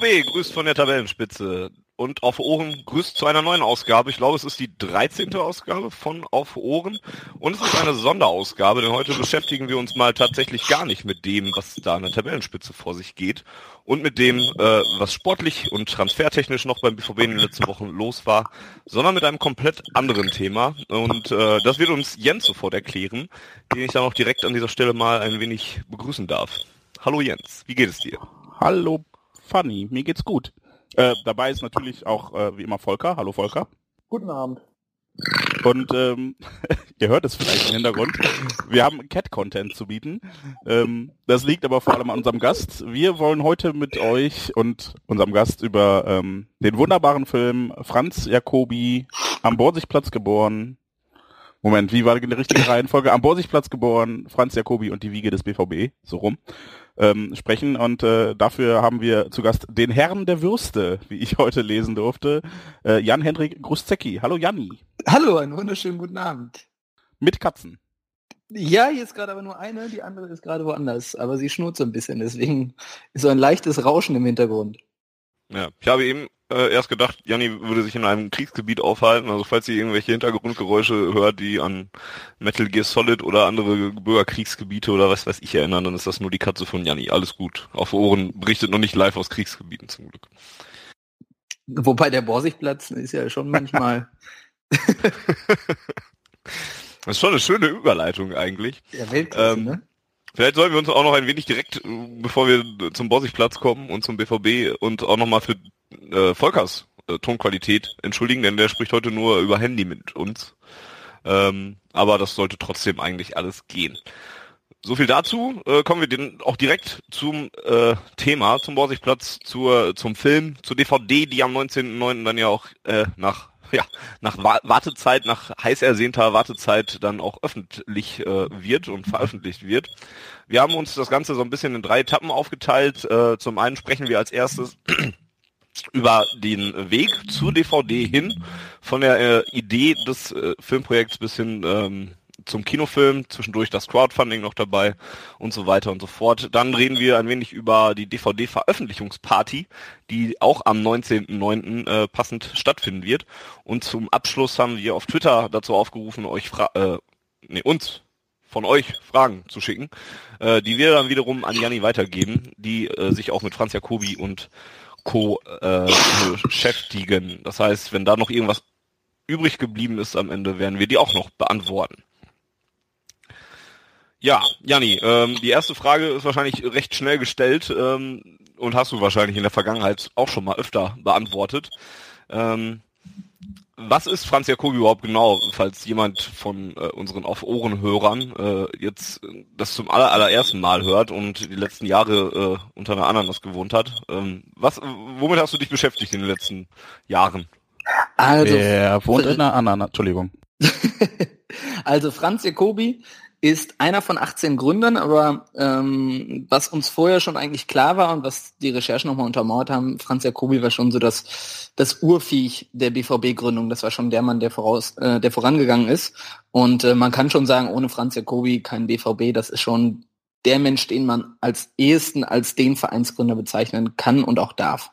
BVB grüßt von der Tabellenspitze und auf Ohren grüßt zu einer neuen Ausgabe. Ich glaube, es ist die 13. Ausgabe von Auf Ohren und es ist eine Sonderausgabe, denn heute beschäftigen wir uns mal tatsächlich gar nicht mit dem, was da an der Tabellenspitze vor sich geht und mit dem, äh, was sportlich und transfertechnisch noch beim BVB in den letzten Wochen los war, sondern mit einem komplett anderen Thema und äh, das wird uns Jens sofort erklären, den ich dann auch direkt an dieser Stelle mal ein wenig begrüßen darf. Hallo Jens, wie geht es dir? Hallo funny. Mir geht's gut. Äh, dabei ist natürlich auch äh, wie immer Volker. Hallo Volker. Guten Abend. Und ähm, ihr hört es vielleicht im Hintergrund. Wir haben Cat-Content zu bieten. Ähm, das liegt aber vor allem an unserem Gast. Wir wollen heute mit euch und unserem Gast über ähm, den wunderbaren Film Franz Jacobi am Borsigplatz geboren. Moment, wie war die richtige Reihenfolge? Am Borsigplatz geboren, Franz Jacobi und die Wiege des BVB, so rum ähm, sprechen. Und äh, dafür haben wir zu Gast den Herrn der Würste, wie ich heute lesen durfte, äh, Jan-Henrik Gruszecki. Hallo Janni. Hallo, einen wunderschönen guten Abend. Mit Katzen. Ja, hier ist gerade aber nur eine, die andere ist gerade woanders, aber sie schnurrt so ein bisschen, deswegen ist so ein leichtes Rauschen im Hintergrund. Ja, ich habe eben äh, erst gedacht, Janni würde sich in einem Kriegsgebiet aufhalten. Also falls ihr irgendwelche Hintergrundgeräusche hört, die an Metal Gear Solid oder andere Bürgerkriegsgebiete oder was weiß ich erinnern, dann ist das nur die Katze von Janni. Alles gut. Auf Ohren berichtet noch nicht live aus Kriegsgebieten zum Glück. Wobei der Borsigplatz ist ja schon manchmal. das ist schon eine schöne Überleitung eigentlich. Ja, Weltklasse, Ähm, ne? Vielleicht sollten wir uns auch noch ein wenig direkt, äh, bevor wir zum Borsigplatz kommen und zum BVB und auch nochmal für äh, Volkers äh, Tonqualität entschuldigen, denn der spricht heute nur über Handy mit uns. Ähm, aber das sollte trotzdem eigentlich alles gehen. So viel dazu. Äh, kommen wir den auch direkt zum äh, Thema, zum Borsigplatz, zur, zum Film, zur DVD, die am 19.09. dann ja auch äh, nach ja, nach Wa- Wartezeit, nach heiß ersehnter Wartezeit dann auch öffentlich äh, wird und veröffentlicht wird. Wir haben uns das Ganze so ein bisschen in drei Etappen aufgeteilt. Äh, zum einen sprechen wir als erstes über den Weg zur DVD hin, von der äh, Idee des äh, Filmprojekts bis hin ähm, zum Kinofilm, zwischendurch das Crowdfunding noch dabei und so weiter und so fort. Dann reden wir ein wenig über die DVD-Veröffentlichungsparty, die auch am 19.09. Äh, passend stattfinden wird. Und zum Abschluss haben wir auf Twitter dazu aufgerufen, euch fra äh, nee, uns von euch Fragen zu schicken, äh, die wir dann wiederum an Janni weitergeben, die äh, sich auch mit Franz Jacobi und Co. Äh, beschäftigen. Das heißt, wenn da noch irgendwas übrig geblieben ist am Ende, werden wir die auch noch beantworten. Ja, Janni, ähm, die erste Frage ist wahrscheinlich recht schnell gestellt ähm, und hast du wahrscheinlich in der Vergangenheit auch schon mal öfter beantwortet. Ähm, was ist Franz Jacobi überhaupt genau, falls jemand von äh, unseren Auf-Ohren-Hörern äh, jetzt das zum aller, allerersten Mal hört und die letzten Jahre äh, unter einer Ananas gewohnt hat? Ähm, was, womit hast du dich beschäftigt in den letzten Jahren? Also, Der wohnt in einer anderen, Entschuldigung. also Franz Jacobi ist einer von 18 Gründern, aber ähm, was uns vorher schon eigentlich klar war und was die Recherchen nochmal untermauert haben, Franz Jacobi war schon so das, das Urviech der BVB-Gründung. Das war schon der Mann, der voraus, äh, der vorangegangen ist. Und äh, man kann schon sagen, ohne Franz Jacobi kein BVB. Das ist schon der Mensch, den man als ehesten als den Vereinsgründer bezeichnen kann und auch darf.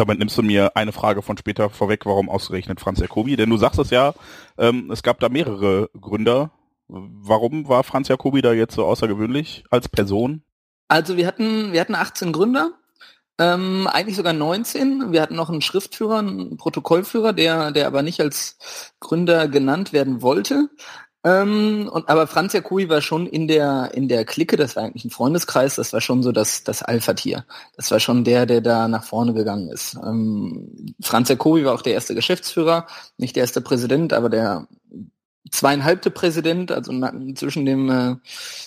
Damit nimmst du mir eine Frage von später vorweg, warum ausgerechnet Franz Jacobi? Denn du sagst es ja, ähm, es gab da mehrere Gründer. Warum war Franz Jacobi da jetzt so außergewöhnlich als Person? Also wir hatten, wir hatten 18 Gründer, ähm, eigentlich sogar 19. Wir hatten noch einen Schriftführer, einen Protokollführer, der, der aber nicht als Gründer genannt werden wollte. Ähm, und, aber Franz Jacobi war schon in der, in der Clique, das war eigentlich ein Freundeskreis, das war schon so das, das Alpha-Tier. Das war schon der, der da nach vorne gegangen ist. Ähm, Franz Jacobi war auch der erste Geschäftsführer, nicht der erste Präsident, aber der zweieinhalbte Präsident, also zwischen dem, äh,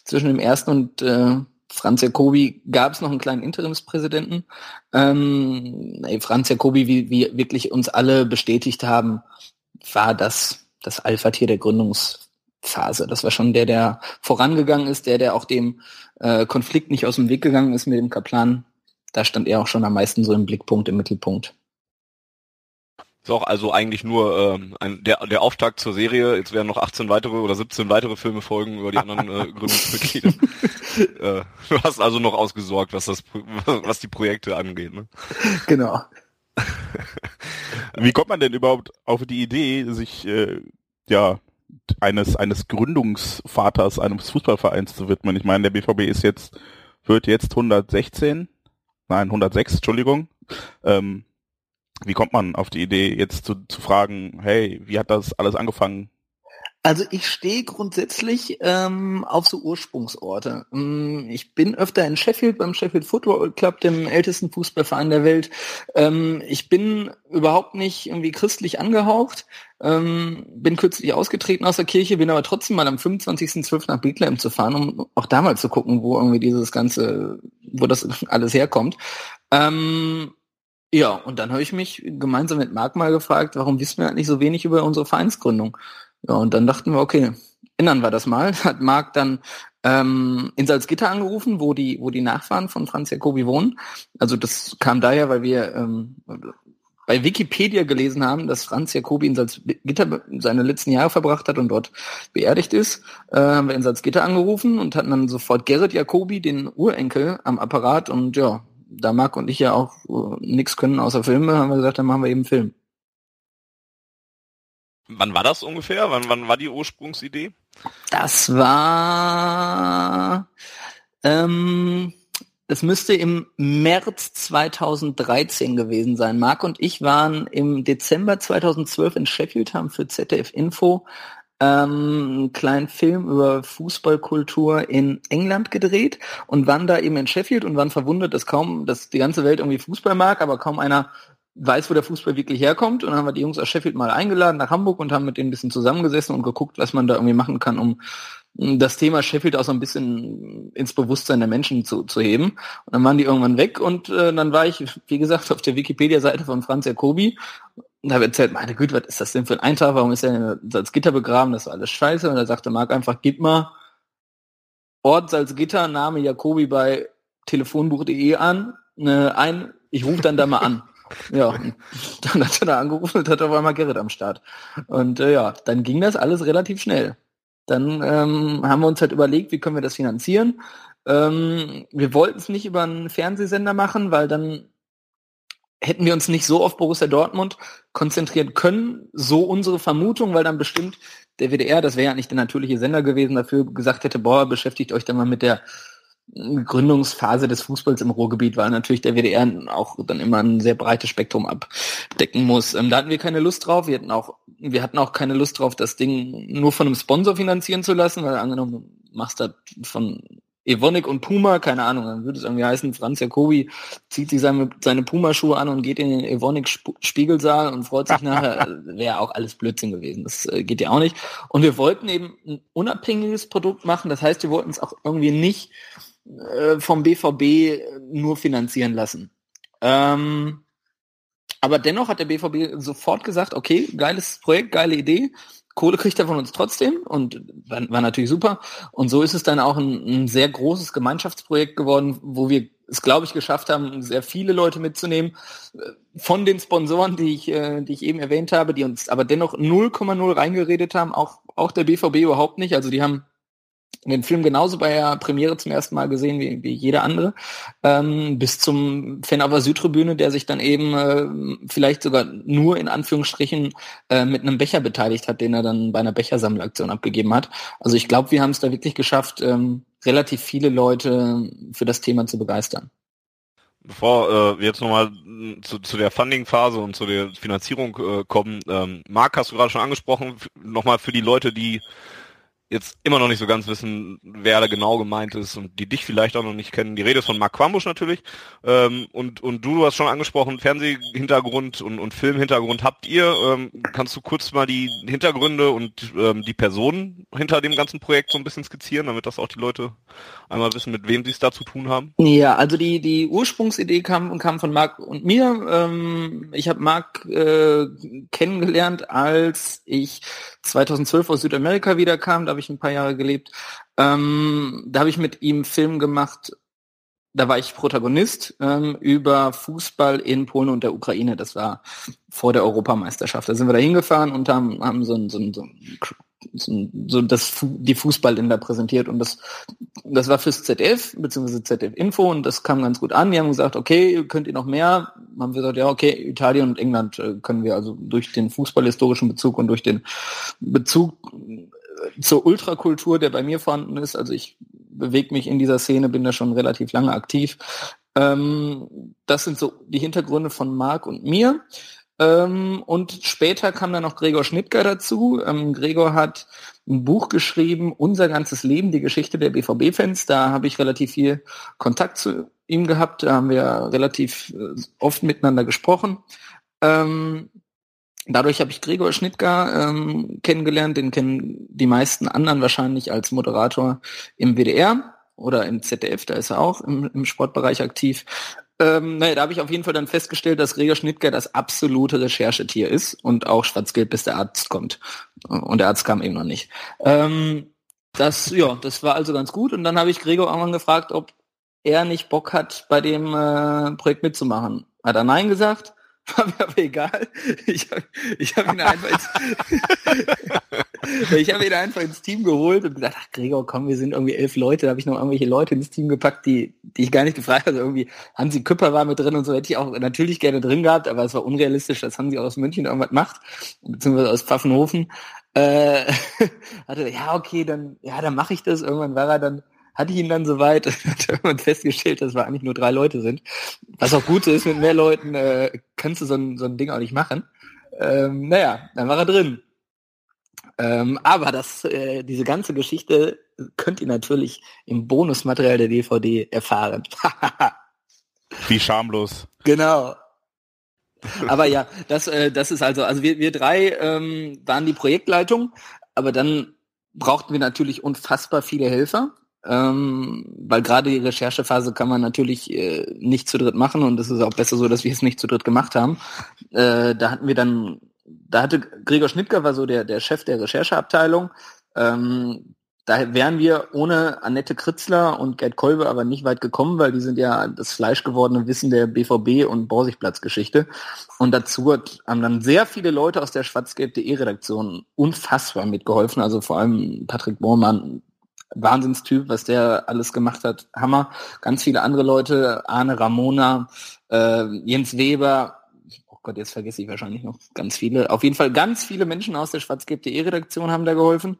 zwischen dem ersten und äh, Franz Jacobi gab es noch einen kleinen Interimspräsidenten. Ähm, Franz Jacobi, wie wir wirklich uns alle bestätigt haben, war das das Alpha-Tier der Gründungsphase. Das war schon der, der vorangegangen ist, der, der auch dem äh, Konflikt nicht aus dem Weg gegangen ist mit dem Kaplan. Da stand er auch schon am meisten so im Blickpunkt, im Mittelpunkt. Ist auch also eigentlich nur ähm, ein, der, der Auftakt zur Serie. Jetzt werden noch 18 weitere oder 17 weitere Filme folgen über die anderen äh, Gründungsmitglieder. äh, du hast also noch ausgesorgt, was das was die Projekte angeht. Ne? Genau. Wie kommt man denn überhaupt auf die Idee, sich äh, ja eines eines Gründungsvaters eines Fußballvereins zu widmen? Ich meine, der BVB ist jetzt wird jetzt 116, nein 106, Entschuldigung. Ähm, wie kommt man auf die Idee, jetzt zu, zu fragen, hey, wie hat das alles angefangen? Also ich stehe grundsätzlich ähm, auf so Ursprungsorte. Mm, ich bin öfter in Sheffield beim Sheffield Football Club, dem ältesten Fußballverein der Welt. Ähm, ich bin überhaupt nicht irgendwie christlich angehaucht. Ähm, bin kürzlich ausgetreten aus der Kirche, bin aber trotzdem mal am 25.12. nach Bethlehem zu fahren, um auch da mal zu gucken, wo irgendwie dieses ganze, wo das alles herkommt. Ähm, ja, und dann habe ich mich gemeinsam mit Marc mal gefragt, warum wissen wir eigentlich so wenig über unsere Vereinsgründung? Ja, und dann dachten wir, okay, ändern wir das mal. Hat Marc dann ähm, in Salzgitter angerufen, wo die, wo die Nachfahren von Franz Jacobi wohnen. Also das kam daher, weil wir ähm, bei Wikipedia gelesen haben, dass Franz Jacobi in Salzgitter seine letzten Jahre verbracht hat und dort beerdigt ist, äh, haben wir in Salzgitter angerufen und hatten dann sofort Gerrit Jacobi, den Urenkel, am Apparat und ja, da Marc und ich ja auch uh, nichts können außer Filme, haben wir gesagt, dann machen wir eben Film. Wann war das ungefähr? Wann, wann war die Ursprungsidee? Das war, ähm, das müsste im März 2013 gewesen sein. Marc und ich waren im Dezember 2012 in Sheffield, haben für ZDF Info ähm, einen kleinen Film über Fußballkultur in England gedreht und waren da eben in Sheffield und waren verwundert, dass kaum, dass die ganze Welt irgendwie Fußball mag, aber kaum einer weiß, wo der Fußball wirklich herkommt. Und dann haben wir die Jungs aus Sheffield mal eingeladen nach Hamburg und haben mit denen ein bisschen zusammengesessen und geguckt, was man da irgendwie machen kann, um das Thema Sheffield auch so ein bisschen ins Bewusstsein der Menschen zu, zu heben. Und dann waren die irgendwann weg und äh, dann war ich, wie gesagt, auf der Wikipedia-Seite von Franz Jacobi und habe erzählt, meine Güte, was ist das denn für ein Eintrag? Warum ist er Salzgitter begraben? Das war alles scheiße. Und da sagte Marc einfach, gib mal Ort Salzgitter, Name Jacobi bei telefonbuch.de an, ne, ein, ich rufe dann da mal an. Ja, dann hat er da angerufen und hat auf einmal Gerrit am Start. Und äh, ja, dann ging das alles relativ schnell. Dann ähm, haben wir uns halt überlegt, wie können wir das finanzieren. Ähm, wir wollten es nicht über einen Fernsehsender machen, weil dann hätten wir uns nicht so auf Borussia Dortmund konzentrieren können, so unsere Vermutung, weil dann bestimmt der WDR, das wäre ja nicht der natürliche Sender gewesen, dafür gesagt hätte, boah, beschäftigt euch dann mal mit der Gründungsphase des Fußballs im Ruhrgebiet, weil natürlich der WDR auch dann immer ein sehr breites Spektrum abdecken muss. Ähm, da hatten wir keine Lust drauf. Wir hatten auch, wir hatten auch keine Lust drauf, das Ding nur von einem Sponsor finanzieren zu lassen, weil angenommen, du machst das von Evonik und Puma, keine Ahnung, dann würde es irgendwie heißen, Franz Jacobi zieht sich seine, seine Puma-Schuhe an und geht in den Evonik-Spiegelsaal und freut sich nachher, wäre auch alles Blödsinn gewesen. Das äh, geht ja auch nicht. Und wir wollten eben ein unabhängiges Produkt machen, das heißt, wir wollten es auch irgendwie nicht äh, vom BVB nur finanzieren lassen. Ähm, aber dennoch hat der BVB sofort gesagt, okay, geiles Projekt, geile Idee, Kohle kriegt er von uns trotzdem und war, war natürlich super. Und so ist es dann auch ein, ein, sehr großes Gemeinschaftsprojekt geworden, wo wir es, glaube ich, geschafft haben, sehr viele Leute mitzunehmen. Von den Sponsoren, die ich, äh, die ich eben erwähnt habe, die uns aber dennoch 0,0 reingeredet haben, auch, auch der BVB überhaupt nicht. Also die haben den Film genauso bei der Premiere zum ersten Mal gesehen wie, wie jeder andere, ähm, bis zum Fan auf der Südtribüne, der sich dann eben äh, vielleicht sogar nur in Anführungsstrichen äh, mit einem Becher beteiligt hat, den er dann bei einer Bechersammelaktion abgegeben hat. Also ich glaube, wir haben es da wirklich geschafft, ähm, relativ viele Leute für das Thema zu begeistern. Bevor äh, wir jetzt nochmal zu, zu der Funding-Phase und zu der Finanzierung äh, kommen, ähm, Marc hast du gerade schon angesprochen, nochmal für die Leute, die jetzt immer noch nicht so ganz wissen, wer da genau gemeint ist und die dich vielleicht auch noch nicht kennen. Die Rede ist von Mark Quambusch natürlich. Ähm, und, und du, du hast schon angesprochen, Fernsehhintergrund und, und Filmhintergrund habt ihr. Ähm, kannst du kurz mal die Hintergründe und ähm, die Personen hinter dem ganzen Projekt so ein bisschen skizzieren, damit das auch die Leute einmal wissen, mit wem sie es da zu tun haben? Ja, also die, die Ursprungsidee kam, kam von Marc und mir. Ähm, ich habe Marc äh, kennengelernt, als ich 2012 aus Südamerika wiederkam. Da habe ich ein paar Jahre gelebt. Ähm, da habe ich mit ihm Film gemacht. Da war ich Protagonist ähm, über Fußball in Polen und der Ukraine. Das war vor der Europameisterschaft. Da sind wir da hingefahren und haben, haben so ein, so ein, so ein so das die Fußballländer präsentiert und das das war fürs ZDF beziehungsweise ZDF Info und das kam ganz gut an. Die haben gesagt, okay, könnt ihr noch mehr? Haben wir gesagt, ja, okay, Italien und England äh, können wir also durch den fußballhistorischen Bezug und durch den Bezug zur Ultrakultur, der bei mir vorhanden ist. Also ich bewege mich in dieser Szene, bin da schon relativ lange aktiv. Ähm, das sind so die Hintergründe von Marc und mir. Ähm, und später kam dann noch Gregor Schnittger dazu. Ähm, Gregor hat ein Buch geschrieben, Unser ganzes Leben, die Geschichte der BVB-Fans. Da habe ich relativ viel Kontakt zu ihm gehabt. Da haben wir relativ äh, oft miteinander gesprochen. Ähm, dadurch habe ich Gregor Schnittger ähm, kennengelernt. Den kennen die meisten anderen wahrscheinlich als Moderator im WDR oder im ZDF. Da ist er auch im, im Sportbereich aktiv. Ähm, naja, da habe ich auf jeden Fall dann festgestellt, dass Gregor Schnittger das absolute Recherchetier ist und auch schwarz-gelb, bis der Arzt kommt. Und der Arzt kam eben noch nicht. Ähm, das, ja, das war also ganz gut. Und dann habe ich Gregor irgendwann gefragt, ob er nicht Bock hat, bei dem äh, Projekt mitzumachen. Hat er Nein gesagt? War mir aber egal. Ich habe ich hab ihn einfach ins, ich habe ihn einfach ins Team geholt und gesagt, ach Gregor, komm, wir sind irgendwie elf Leute. Da habe ich noch irgendwelche Leute ins Team gepackt, die, die ich gar nicht gefragt habe. Also irgendwie Hansi Küpper war mit drin und so hätte ich auch natürlich gerne drin gehabt, aber es war unrealistisch, dass Hansi aus München irgendwas macht, beziehungsweise aus Pfaffenhofen. Äh, hatte, ja, okay, dann, ja, dann mache ich das. Irgendwann war er dann hatte ich ihn dann soweit und hat irgendwann festgestellt, dass wir eigentlich nur drei Leute sind. Was auch gut ist, mit mehr Leuten äh, kannst du so ein, so ein Ding auch nicht machen. Ähm, naja, dann war er drin. Ähm, aber das, äh, diese ganze Geschichte könnt ihr natürlich im Bonusmaterial der DVD erfahren. Wie schamlos. Genau. Aber ja, das, äh, das ist also, also wir, wir drei ähm, waren die Projektleitung, aber dann brauchten wir natürlich unfassbar viele Helfer ähm, weil gerade die Recherchephase kann man natürlich äh, nicht zu dritt machen und es ist auch besser so, dass wir es nicht zu dritt gemacht haben. Äh, da hatten wir dann, da hatte Gregor Schnittger war so der, der Chef der Rechercheabteilung. Ähm, da wären wir ohne Annette Kritzler und Gerd Kolbe aber nicht weit gekommen, weil die sind ja das fleischgewordene Wissen der BVB und Borsigplatz-Geschichte. Und dazu hat, haben dann sehr viele Leute aus der schwarzgelb.de Redaktion unfassbar mitgeholfen. Also vor allem Patrick Bormann, Wahnsinnstyp, was der alles gemacht hat. Hammer. Ganz viele andere Leute, Arne Ramona, äh, Jens Weber, oh Gott, jetzt vergesse ich wahrscheinlich noch ganz viele. Auf jeden Fall ganz viele Menschen aus der schwarzgelb.de Redaktion haben da geholfen.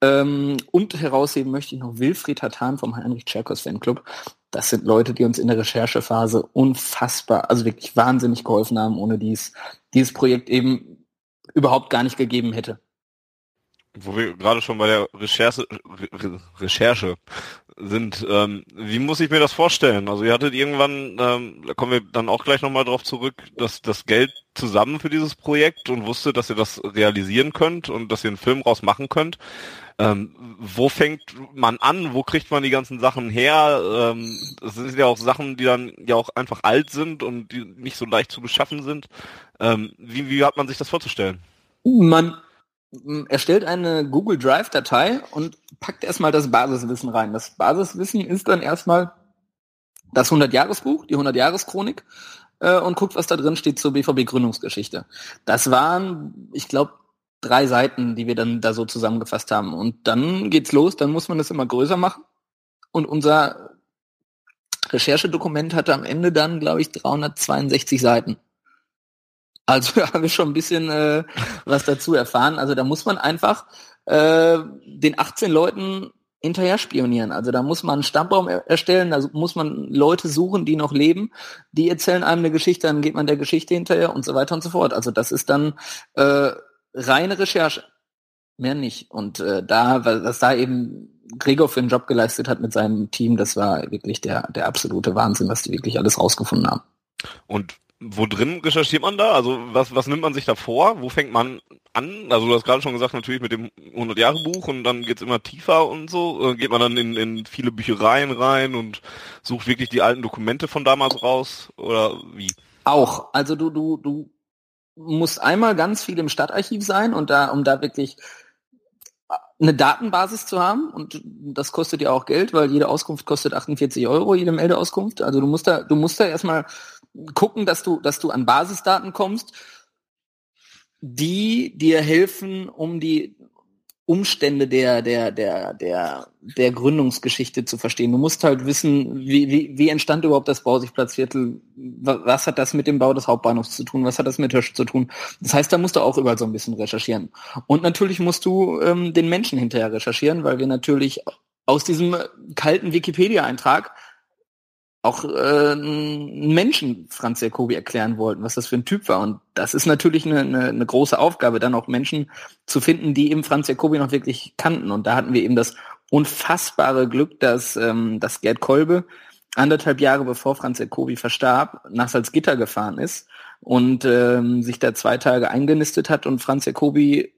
Ähm, und herausheben möchte ich noch Wilfried Hatan vom Heinrich Tscherkos Fanclub. Das sind Leute, die uns in der Recherchephase unfassbar, also wirklich wahnsinnig geholfen haben, ohne dies dieses Projekt eben überhaupt gar nicht gegeben hätte wo wir gerade schon bei der Recherche, Re Recherche sind, ähm, wie muss ich mir das vorstellen? Also ihr hattet irgendwann, ähm, da kommen wir dann auch gleich nochmal drauf zurück, dass das Geld zusammen für dieses Projekt und wusstet, dass ihr das realisieren könnt und dass ihr einen Film raus machen könnt. Ähm, wo fängt man an? Wo kriegt man die ganzen Sachen her? Ähm, das sind ja auch Sachen, die dann ja auch einfach alt sind und die nicht so leicht zu beschaffen sind. Ähm, wie, wie hat man sich das vorzustellen? Man erstellt eine Google Drive Datei und packt erstmal das Basiswissen rein. Das Basiswissen ist dann erstmal das 100-Jahres-Buch, die 100-Jahres-Chronik äh, und guckt, was da drin steht zur BVB-Gründungsgeschichte. Das waren, ich glaube, drei Seiten, die wir dann da so zusammengefasst haben. Und dann geht's los, dann muss man das immer größer machen. Und unser Recherchedokument hatte am Ende dann, glaube ich, 362 Seiten. Also da haben wir schon ein bisschen äh, was dazu erfahren. Also da muss man einfach äh, den 18 Leuten hinterher spionieren. Also da muss man einen Stammbaum er erstellen, da muss man Leute suchen, die noch leben, die erzählen einem eine Geschichte, dann geht man der Geschichte hinterher und so weiter und so fort. Also das ist dann äh, reine Recherche. Mehr nicht. Und äh, da, was da eben Gregor für einen Job geleistet hat mit seinem Team, das war wirklich der, der absolute Wahnsinn, was die wirklich alles rausgefunden haben. Und wo drin recherchiert man da? Also was, was nimmt man sich da vor? Wo fängt man an? Also du hast gerade schon gesagt, natürlich mit dem 100-Jahre-Buch und dann geht's immer tiefer und so. Äh, geht man dann in, in viele Büchereien rein und sucht wirklich die alten Dokumente von damals raus? Oder wie? Auch. Also du, du, du musst einmal ganz viel im Stadtarchiv sein und da, um da wirklich eine Datenbasis zu haben und das kostet ja auch Geld, weil jede Auskunft kostet 48 Euro, jede Meldeauskunft. Also du musst da, du musst da erstmal gucken, dass du, dass du an Basisdaten kommst, die dir helfen, um die Umstände der, der, der, der, der Gründungsgeschichte zu verstehen. Du musst halt wissen, wie, wie, wie entstand überhaupt das Bausichtplatzviertel? Was hat das mit dem Bau des Hauptbahnhofs zu tun? Was hat das mit Hirsch zu tun? Das heißt, da musst du auch überall so ein bisschen recherchieren. Und natürlich musst du ähm, den Menschen hinterher recherchieren, weil wir natürlich aus diesem kalten Wikipedia-Eintrag auch äh, Menschen Franz Jacobi erklären wollten, was das für ein Typ war. Und das ist natürlich eine, eine, eine große Aufgabe, dann auch Menschen zu finden, die eben Franz Jacobi noch wirklich kannten. Und da hatten wir eben das unfassbare Glück, dass, ähm, dass Gerd Kolbe anderthalb Jahre bevor Franz Jacobi verstarb, nach Salzgitter gefahren ist und ähm, sich da zwei Tage eingenistet hat und Franz Jacobi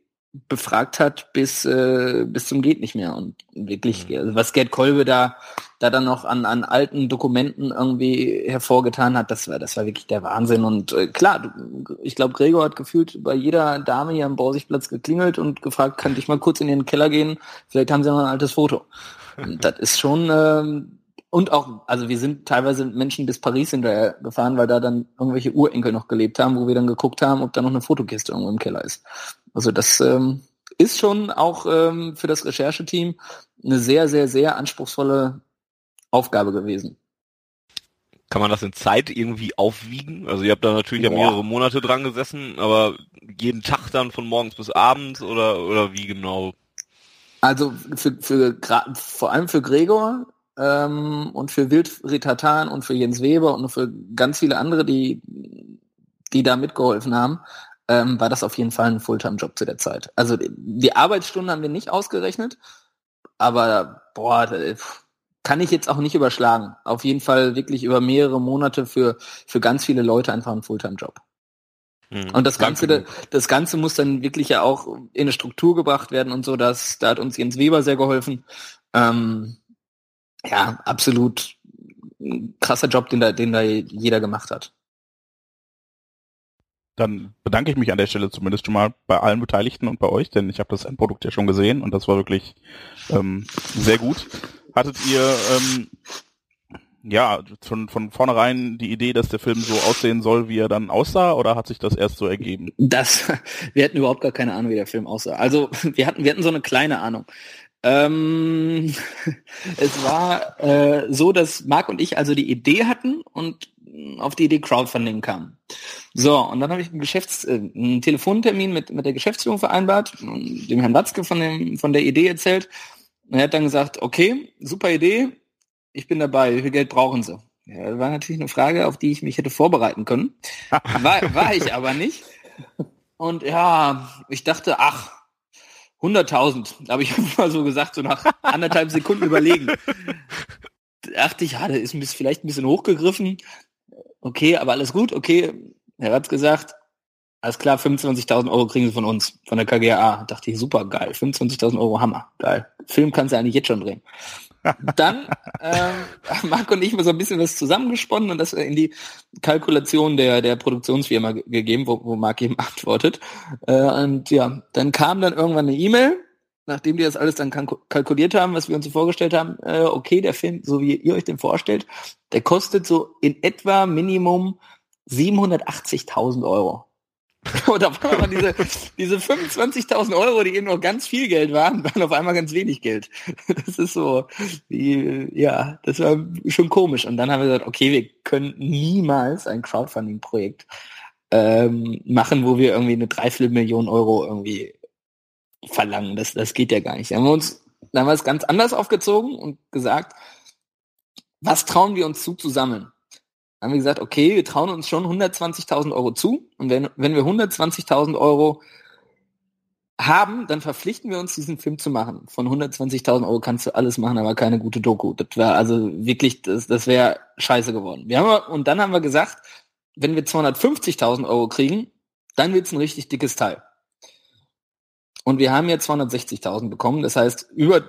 befragt hat bis äh, bis zum geht nicht mehr und wirklich mhm. also was Gerd Kolbe da da dann noch an an alten Dokumenten irgendwie hervorgetan hat das war das war wirklich der Wahnsinn. Und äh, klar du, ich glaube Gregor hat gefühlt bei jeder Dame hier am Borsigplatz geklingelt und gefragt kann ich mal kurz in den Keller gehen? Vielleicht haben sie noch ein altes Foto. Und das ist schon ähm, und auch, also wir sind teilweise Menschen bis Paris hinterher gefahren, weil da dann irgendwelche Urenkel noch gelebt haben, wo wir dann geguckt haben, ob da noch eine Fotokiste irgendwo im Keller ist. Also das ähm, ist schon auch ähm, für das Rechercheteam eine sehr, sehr, sehr anspruchsvolle Aufgabe gewesen. Kann man das in Zeit irgendwie aufwiegen? Also ihr habt da natürlich ja mehrere Monate dran gesessen, aber jeden Tag dann von morgens bis abends oder oder wie genau? Also für, für vor allem für Gregor ähm, und für Wilfried Tatan und für Jens Weber und für ganz viele andere, die die da mitgeholfen haben, ähm, war das auf jeden Fall ein Fulltime-Job zu der Zeit. Also die Arbeitsstunden haben wir nicht ausgerechnet, aber boah, kann ich jetzt auch nicht überschlagen. Auf jeden Fall wirklich über mehrere Monate für, für ganz viele Leute einfach ein Fulltime-Job. Mhm, und das Ganze, das, das Ganze muss dann wirklich ja auch in eine Struktur gebracht werden und so, dass, da hat uns Jens Weber sehr geholfen. Ähm, ja, absolut krasser Job, den da, den da jeder gemacht hat. Dann bedanke ich mich an der Stelle zumindest schon mal bei allen Beteiligten und bei euch, denn ich habe das Endprodukt ja schon gesehen und das war wirklich ähm, sehr gut. Hattet ihr ähm, ja von, von vornherein die Idee, dass der Film so aussehen soll, wie er dann aussah, oder hat sich das erst so ergeben? Das, wir hatten überhaupt gar keine Ahnung, wie der Film aussah. Also wir hatten, wir hatten so eine kleine Ahnung. Ähm, es war äh, so, dass Marc und ich also die Idee hatten und auf die Idee Crowdfunding kam. So, und dann habe ich einen, Geschäfts-, äh, einen Telefontermin mit, mit der Geschäftsführung vereinbart, dem Herrn Watzke von, dem, von der Idee erzählt. Und er hat dann gesagt, okay, super Idee, ich bin dabei, wie viel Geld brauchen Sie? Ja, war natürlich eine Frage, auf die ich mich hätte vorbereiten können. War, war ich aber nicht. Und ja, ich dachte, ach, 100.000, habe ich mal so gesagt, so nach anderthalb Sekunden überlegen. dachte ich, ja, das ist vielleicht ein bisschen hochgegriffen okay, aber alles gut, okay. Er hat gesagt, alles klar, 25.000 Euro kriegen sie von uns, von der KGA. Dachte ich, super, geil, 25.000 Euro, Hammer, geil. Film kannst du eigentlich jetzt schon drehen. Dann ähm, Marc und ich mal so ein bisschen was zusammengesponnen und das in die Kalkulation der, der Produktionsfirma gegeben, wo, wo Marc eben antwortet. Äh, und ja, dann kam dann irgendwann eine E-Mail nachdem die das alles dann kalkuliert haben, was wir uns so vorgestellt haben, äh, okay, der Film, so wie ihr euch den vorstellt, der kostet so in etwa Minimum 780.000 Euro. Und auf einmal diese, diese 25.000 Euro, die eben noch ganz viel Geld waren, waren auf einmal ganz wenig Geld. Das ist so, wie, ja, das war schon komisch. Und dann haben wir gesagt, okay, wir können niemals ein Crowdfunding-Projekt ähm, machen, wo wir irgendwie eine Dreiviertelmillion Euro irgendwie verlangen. Das, das geht ja gar nicht. Da haben wir uns, da haben wir es ganz anders aufgezogen und gesagt, was trauen wir uns zu, zu sammeln? Haben wir gesagt, okay, wir trauen uns schon 120.000 Euro zu. Und wenn, wenn wir 120.000 Euro haben, dann verpflichten wir uns, diesen Film zu machen. Von 120.000 Euro kannst du alles machen, aber keine gute Doku. Das wäre also wirklich, das, das wäre scheiße geworden. Wir haben, und dann haben wir gesagt, wenn wir 250.000 Euro kriegen, dann wird's ein richtig dickes Teil. Und wir haben jetzt 260.000 bekommen. Das heißt, über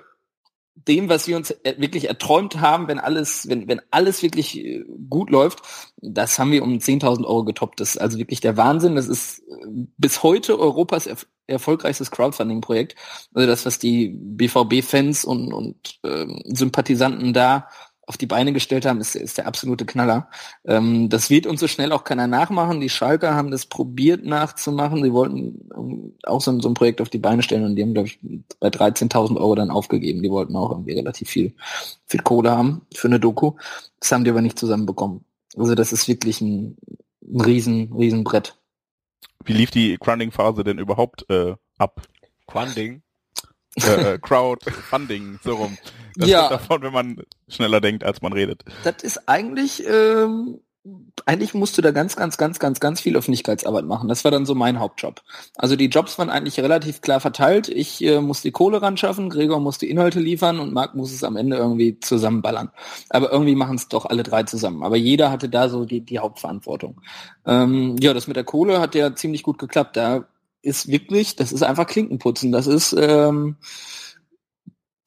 dem, was wir uns wirklich erträumt haben, wenn alles, wenn, wenn alles wirklich äh, gut läuft, das haben wir um 10.000 Euro getoppt. Das ist also wirklich der Wahnsinn. Das ist äh, bis heute Europas er erfolgreichstes Crowdfunding-Projekt. Also das, was die BVB-Fans und, und ähm, Sympathisanten da auf die Beine gestellt haben, ist, ist der absolute Knaller. Ähm, das wird uns so schnell auch keiner nachmachen. Die Schalker haben das probiert nachzumachen. Sie wollten ähm, auch so, so, ein Projekt auf die Beine stellen und die haben, glaube ich, bei 13.000 Euro dann aufgegeben. Die wollten auch irgendwie relativ viel, viel Kohle haben für eine Doku. Das haben die aber nicht zusammenbekommen. Also das ist wirklich ein, ein riesen, riesen Brett. Wie lief die Crowding-Phase denn überhaupt äh, ab? Crowding? Äh, Crowdfunding, so rum. Das ja. davon, wenn man schneller denkt, als man redet. Das ist eigentlich, ähm, eigentlich musst du da ganz, ganz, ganz, ganz, ganz viel Öffentlichkeitsarbeit machen. Das war dann so mein Hauptjob. Also die Jobs waren eigentlich relativ klar verteilt. Ich äh, muss die Kohle ran schaffen, Gregor muss die Inhalte liefern und Marc muss es am Ende irgendwie zusammenballern. Aber irgendwie machen es doch alle drei zusammen. Aber jeder hatte da so die, die Hauptverantwortung. Ähm, ja, das mit der Kohle hat ja ziemlich gut geklappt. Da ist wirklich, das ist einfach Klinkenputzen. Das ist, ähm,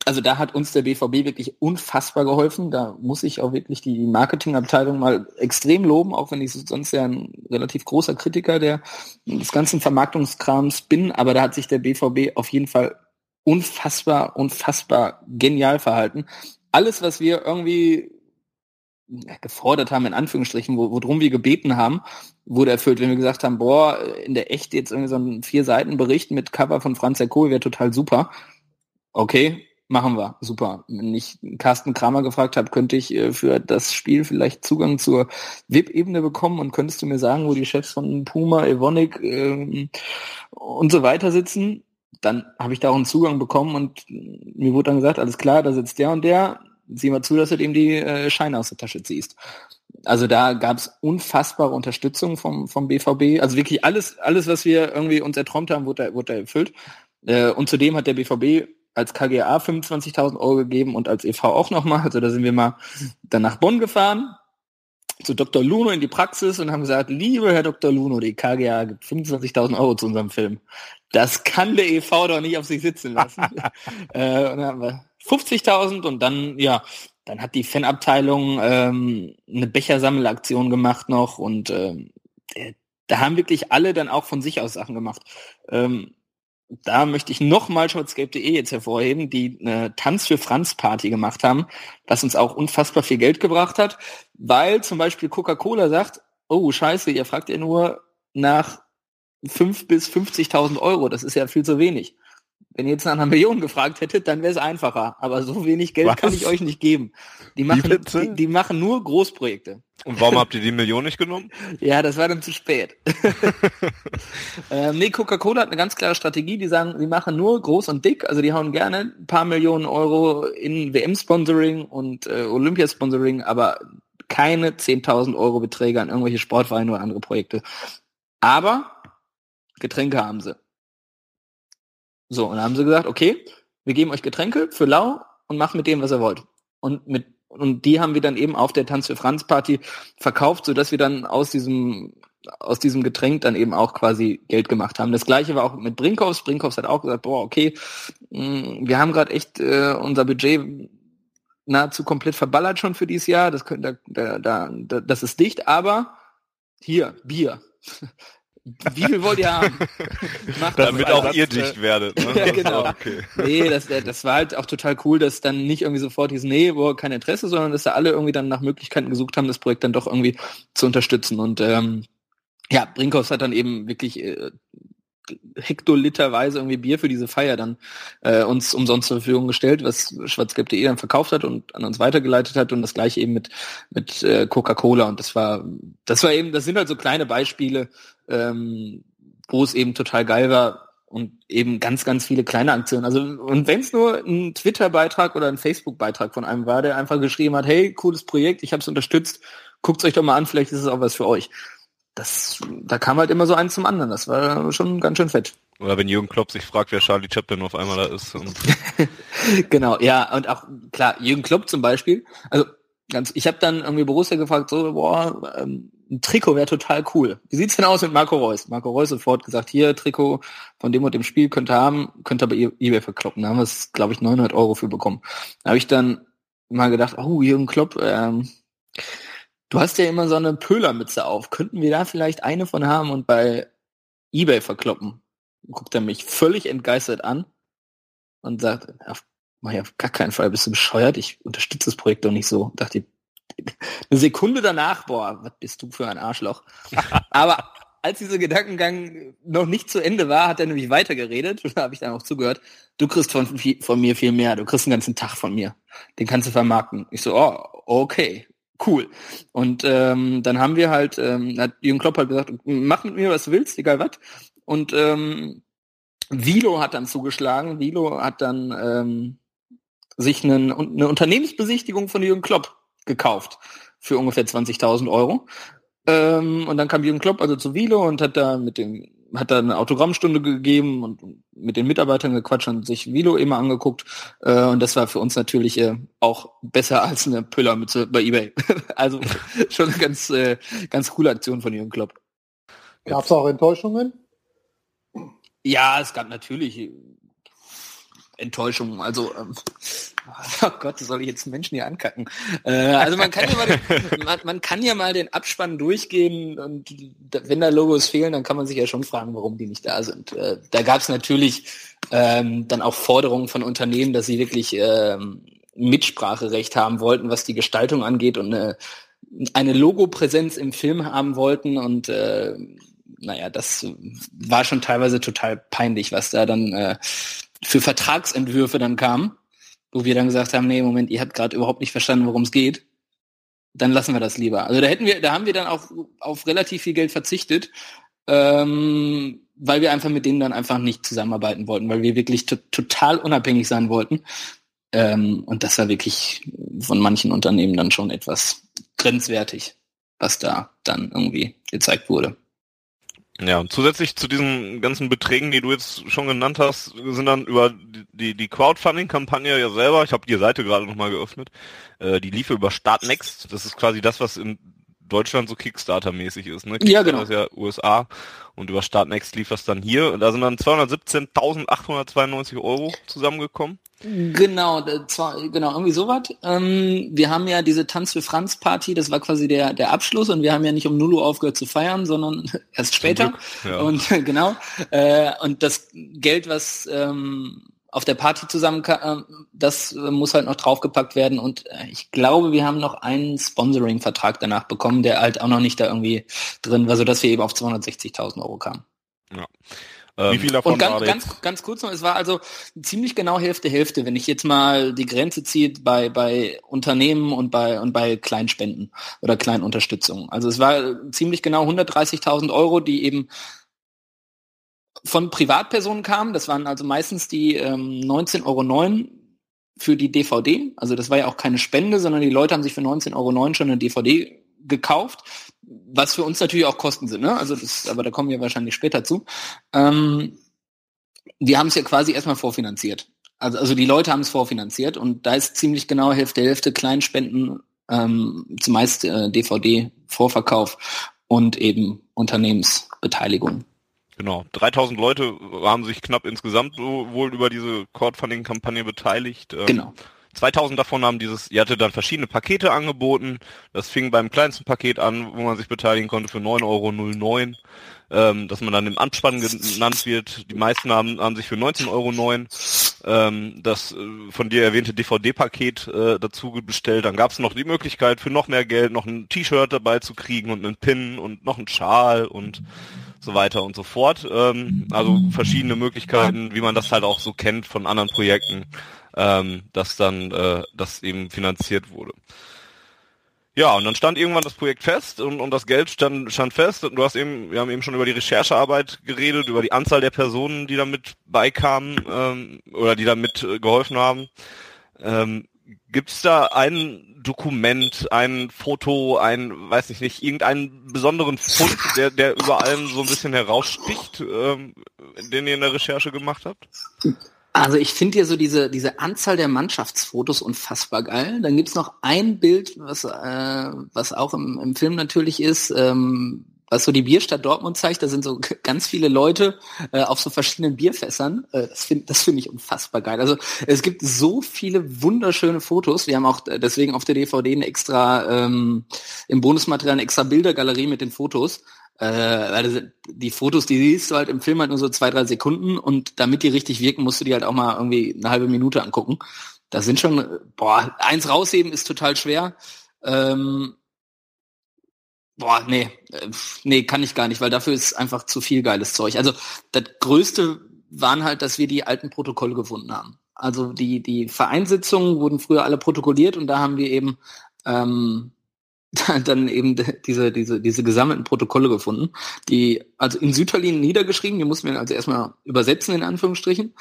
also da hat uns der BVB wirklich unfassbar geholfen. Da muss ich auch wirklich die Marketingabteilung mal extrem loben, auch wenn ich sonst ja ein relativ großer Kritiker der des ganzen Vermarktungskrams bin. Aber da hat sich der BVB auf jeden Fall unfassbar, unfassbar genial verhalten. Alles, was wir irgendwie gefordert haben, in Anführungsstrichen, wo, worum wir gebeten haben, wurde erfüllt. Wenn wir gesagt haben, boah, in der Echt jetzt irgendwie so ein vier Seiten Bericht mit Cover von Franz Kohl wäre total super. Okay, machen wir, super. Wenn ich Carsten Kramer gefragt habe, könnte ich äh, für das Spiel vielleicht Zugang zur VIP-Ebene bekommen und könntest du mir sagen, wo die Chefs von Puma, Evonik ähm, und so weiter sitzen? Dann habe ich da auch einen Zugang bekommen und mir wurde dann gesagt, alles klar, da sitzt der und der, sieh mal zu, dass du dem die äh, Scheine aus der Tasche ziehst. Also da gab es unfassbare Unterstützung vom, vom BVB. Also wirklich alles, alles, was wir irgendwie uns erträumt haben, wurde, wurde erfüllt. Äh, und zudem hat der BVB als KGA 25.000 Euro gegeben und als EV auch nochmal. Also da sind wir mal dann nach Bonn gefahren, zu Dr. Luno in die Praxis und haben gesagt, liebe Herr Dr. Luno, die KGA gibt 25.000 Euro zu unserem Film. Das kann der EV doch nicht auf sich sitzen lassen. äh, und dann haben wir 50.000 und dann, ja, dann hat die Fanabteilung ähm, eine Bechersammelaktion gemacht noch und ähm, da haben wirklich alle dann auch von sich aus Sachen gemacht. Ähm, da möchte ich nochmal shortscape.de jetzt hervorheben, die eine Tanz für Franz Party gemacht haben, was uns auch unfassbar viel Geld gebracht hat, weil zum Beispiel Coca-Cola sagt, oh scheiße, ihr fragt ja nur nach fünf bis 50.000 Euro, das ist ja viel zu wenig. Wenn ihr jetzt nach einer Million gefragt hättet, dann wäre es einfacher. Aber so wenig Geld Was? kann ich euch nicht geben. Die machen, die, die, machen nur Großprojekte. Und warum habt ihr die Million nicht genommen? ja, das war dann zu spät. ähm, nee, Coca-Cola hat eine ganz klare Strategie. Die sagen, sie machen nur groß und dick. Also die hauen gerne ein paar Millionen Euro in WM-Sponsoring und äh, Olympia-Sponsoring, aber keine 10.000 Euro Beträge an irgendwelche Sportvereine oder andere Projekte. Aber Getränke haben sie. So, und dann haben sie gesagt, okay, wir geben euch Getränke für lau und macht mit dem, was ihr wollt. Und mit und die haben wir dann eben auf der Tanz für Franz Party verkauft, so dass wir dann aus diesem aus diesem Getränk dann eben auch quasi Geld gemacht haben. Das gleiche war auch mit Brinkhoffs. Brinkhoffs hat auch gesagt, boah, okay, mh, mm, wir haben gerade echt äh, unser Budget nahezu komplett verballert schon für dieses Jahr. Das, könnte, da, da, da, das ist dicht, aber hier, Bier. Wie viel wollt ihr haben? Macht Damit auch Satz, ihr dicht werdet. Ne? ja, genau. Okay. Nee, das, das war halt auch total cool, dass dann nicht irgendwie sofort hieß, nee, boah, kein Interesse, sondern dass da alle irgendwie dann nach Möglichkeiten gesucht haben, das Projekt dann doch irgendwie zu unterstützen. Und ähm, ja, Brinkhoffs hat dann eben wirklich äh, hektoliterweise irgendwie Bier für diese Feier dann äh, uns umsonst zur Verfügung gestellt, was schwarzgelb.de dann verkauft hat und an uns weitergeleitet hat und das gleiche eben mit mit äh, Coca-Cola und das war das war eben das sind halt so kleine Beispiele, ähm, wo es eben total geil war und eben ganz ganz viele kleine Aktionen. Also und wenn es nur ein Twitter-Beitrag oder ein Facebook-Beitrag von einem war, der einfach geschrieben hat, hey cooles Projekt, ich habe es unterstützt, guckt euch doch mal an, vielleicht ist es auch was für euch das, da kam halt immer so eins zum anderen. Das war schon ganz schön fett. Oder wenn Jürgen Klopp sich fragt, wer Charlie Chaplin auf einmal da ist. genau, ja, und auch klar, Jürgen Klopp zum Beispiel. Also ganz, ich habe dann irgendwie Borussia gefragt, so, boah, ähm, ein Trikot wäre total cool. Wie sieht's denn aus mit Marco Reus? Marco Reus sofort gesagt, hier, Trikot von dem und dem Spiel könnt ihr haben, könnt ihr aber eBay verkloppen. Da haben wir es, glaube ich, 900 Euro für bekommen. Da habe ich dann mal gedacht, oh, Jürgen Klopp, ähm, du hast ja immer so eine Pölermütze auf. Könnten wir da vielleicht eine von haben und bei eBay verkloppen? Guckt er mich völlig entgeistert an und sagt, auf, mach ich auf gar keinen Fall, bist du bescheuert? Ich unterstütze das Projekt doch nicht so. Dachte eine Sekunde danach, boah, was bist du für ein Arschloch. Aber als dieser Gedankengang noch nicht zu Ende war, hat er nämlich weitergeredet, da habe ich dann auch zugehört, du kriegst von, von mir viel mehr, du kriegst einen ganzen Tag von mir. Den kannst du vermarkten. Ich so, oh, okay, cool. Und ähm, dann haben wir halt, ähm, hat Jürgen Klopp halt gesagt, mach mit mir, was du willst, egal was. Und ähm, Vilo hat dann zugeschlagen. Vilo hat dann ähm, sich einen, eine Unternehmensbesichtigung von Jürgen Klopp gekauft für ungefähr 20.000 Euro. Ähm, und dann kam Jürgen Klopp also zu Vilo und hat da mit dem hat da eine Autogrammstunde gegeben und mit den Mitarbeitern gequatscht und sich Vilo immer angeguckt. Äh, und das war für uns natürlich äh, auch besser als eine Pöllermütze bei eBay. also schon eine ganz, äh, ganz coole Aktion von Jürgen Klopp. Gab es auch Enttäuschungen? Ja, es gab natürlich Enttäuschungen. Also, ähm, oh Gott, soll ich jetzt Menschen hier ankacken? Äh, also man kann ja mal den, man, man, kann ja mal den Abspann durchgehen und wenn da Logos fehlen, dann kann man sich ja schon fragen, warum die nicht da sind. Äh, da gab es natürlich ähm, dann auch Forderungen von Unternehmen, dass sie wirklich ähm, Mitspracherecht haben wollten, was die Gestaltung angeht und eine, eine Logopräsenz im Film haben wollten und äh, naja, das war schon teilweise total peinlich, was da dann äh, für Vertragsentwürfe dann kam, wo wir dann gesagt haben, nee, Moment, ihr habt gerade überhaupt nicht verstanden, worum es geht. Dann lassen wir das lieber. Also da hätten wir, da haben wir dann auch auf relativ viel Geld verzichtet, ähm, weil wir einfach mit denen dann einfach nicht zusammenarbeiten wollten, weil wir wirklich total unabhängig sein wollten. Ähm, und das war wirklich von manchen Unternehmen dann schon etwas grenzwertig, was da dann irgendwie gezeigt wurde. Ja, und zusätzlich zu diesen ganzen Beträgen, die du jetzt schon genannt hast, sind dann über die, die Crowdfunding-Kampagne ja selber, ich habe die Seite gerade nochmal geöffnet, äh, die lief über Startnext. Das ist quasi das, was in Deutschland so Kickstarter-mäßig ist. Ne? ja, genau. Ist ja USA und über Startnext lief das dann hier. Und da sind dann 217.892 Euro zusammengekommen. Genau, zwar, genau, irgendwie sowas. Ähm, wir haben ja diese Tanz für Franz Party, das war quasi der, der Abschluss und wir haben ja nicht um 0 Uhr aufgehört zu feiern, sondern erst später. ja. Und genau. Äh, und das Geld, was ähm, auf der Party zusammen, äh, das muss halt noch draufgepackt werden und äh, ich glaube, wir haben noch einen Sponsoring-Vertrag danach bekommen, der halt auch noch nicht da irgendwie drin war, sodass wir eben auf 260.000 Euro kamen. Ja. Wie ähm, viel davon und ganz, war ganz, ganz kurz noch, es war also ziemlich genau Hälfte Hälfte, wenn ich jetzt mal die Grenze ziehe bei, bei Unternehmen und bei, und bei Kleinspenden oder Kleinunterstützung. Also es war ziemlich genau 130.000 Euro, die eben von Privatpersonen kamen. Das waren also meistens die ähm, 19,09 Euro für die DVD. Also das war ja auch keine Spende, sondern die Leute haben sich für 19,09 Euro schon eine DVD gekauft, was für uns natürlich auch Kosten sind. Ne? Also das, aber da kommen wir wahrscheinlich später zu. Ähm, wir haben es ja quasi erstmal vorfinanziert. Also, also die Leute haben es vorfinanziert und da ist ziemlich genau Hälfte Hälfte Kleinspenden, ähm, zumeist äh, DVD-Vorverkauf und eben Unternehmensbeteiligung. Genau, 3000 Leute haben sich knapp insgesamt wohl über diese Crowdfunding-Kampagne beteiligt. Ähm, genau. 2000 davon haben dieses, ihr hatte dann verschiedene Pakete angeboten. Das fing beim kleinsten Paket an, wo man sich beteiligen konnte für 9,09 Euro, ähm, dass man dann im Anspann genannt wird. Die meisten haben, haben sich für 19,09 Euro ähm, das äh, von dir erwähnte DVD-Paket äh, dazu bestellt. Dann gab es noch die Möglichkeit für noch mehr Geld, noch ein T-Shirt dabei zu kriegen und einen Pin und noch einen Schal und so weiter und so fort. Ähm, also verschiedene Möglichkeiten, wie man das halt auch so kennt von anderen Projekten ähm, dass dann äh, das eben finanziert wurde. Ja, und dann stand irgendwann das Projekt fest und, und das Geld stand, stand fest. Und du hast eben, wir haben eben schon über die Recherchearbeit geredet, über die Anzahl der Personen, die damit beikamen ähm, oder die damit äh, geholfen haben. Ähm, Gibt's da ein Dokument, ein Foto, ein, weiß ich nicht, irgendeinen besonderen Fund, der, der über allem so ein bisschen heraussticht, ähm, den ihr in der Recherche gemacht habt? Also ich finde ja so diese, diese Anzahl der Mannschaftsfotos unfassbar geil. Dann gibt's noch ein Bild, was, äh, was auch im, im Film natürlich ist, ähm, was so die Bierstadt Dortmund zeigt, da sind so ganz viele Leute äh, auf so verschiedenen Bierfässern. Äh, das finde das finde ich unfassbar geil. Also es gibt so viele wunderschöne Fotos. Wir haben auch äh, deswegen auf der DVD eine extra ähm, im Bonusmaterial eine extra Bildergalerie mit den Fotos. Äh, weil die Fotos, die siehst du halt im Film halt nur so zwei, drei Sekunden und damit die richtig wirken, musst du die halt auch mal irgendwie eine halbe Minute angucken. Das sind schon, boah, eins rausheben ist total schwer. Ähm, Boah, nee, äh, nee, kann ich gar nicht, weil dafür ist einfach zu viel geiles Zeug. Also das Größte waren halt, dass wir die alten Protokolle gefunden haben. Also die, die Vereinssitzungen wurden früher alle protokolliert und da haben wir eben ähm, dann eben diese, diese, diese gesammelten Protokolle gefunden, die also in Südterlin niedergeschrieben, die mussten wir also erstmal übersetzen, in Anführungsstrichen.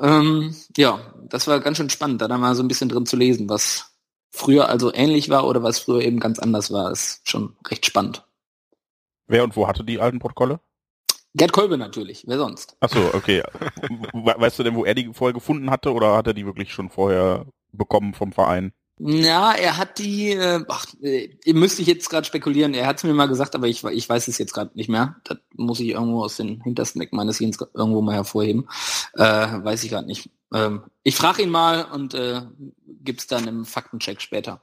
Ähm, ja, das war ganz schön spannend, da dann mal so ein bisschen drin zu lesen, was, früher also ähnlich war oder was früher eben ganz anders war, ist schon recht spannend. Wer und wo hatte die alten Protokolle? Gerd Kolbe natürlich, wer sonst? Ach so, okay. weißt du denn, wo er die vorher gefunden hatte oder hat er die wirklich schon vorher bekommen vom Verein? Ja, er hat die, äh, ach, äh, müsste ich jetzt gerade spekulieren, er hat es mir mal gesagt, aber ich, ich weiß es jetzt gerade nicht mehr. Das muss ich irgendwo aus den hintersten Ecken meines Hirns irgendwo mal hervorheben. Äh, weiß ich gerade nicht. Ähm, ich frage ihn mal und äh, gibt's dann im Faktencheck später.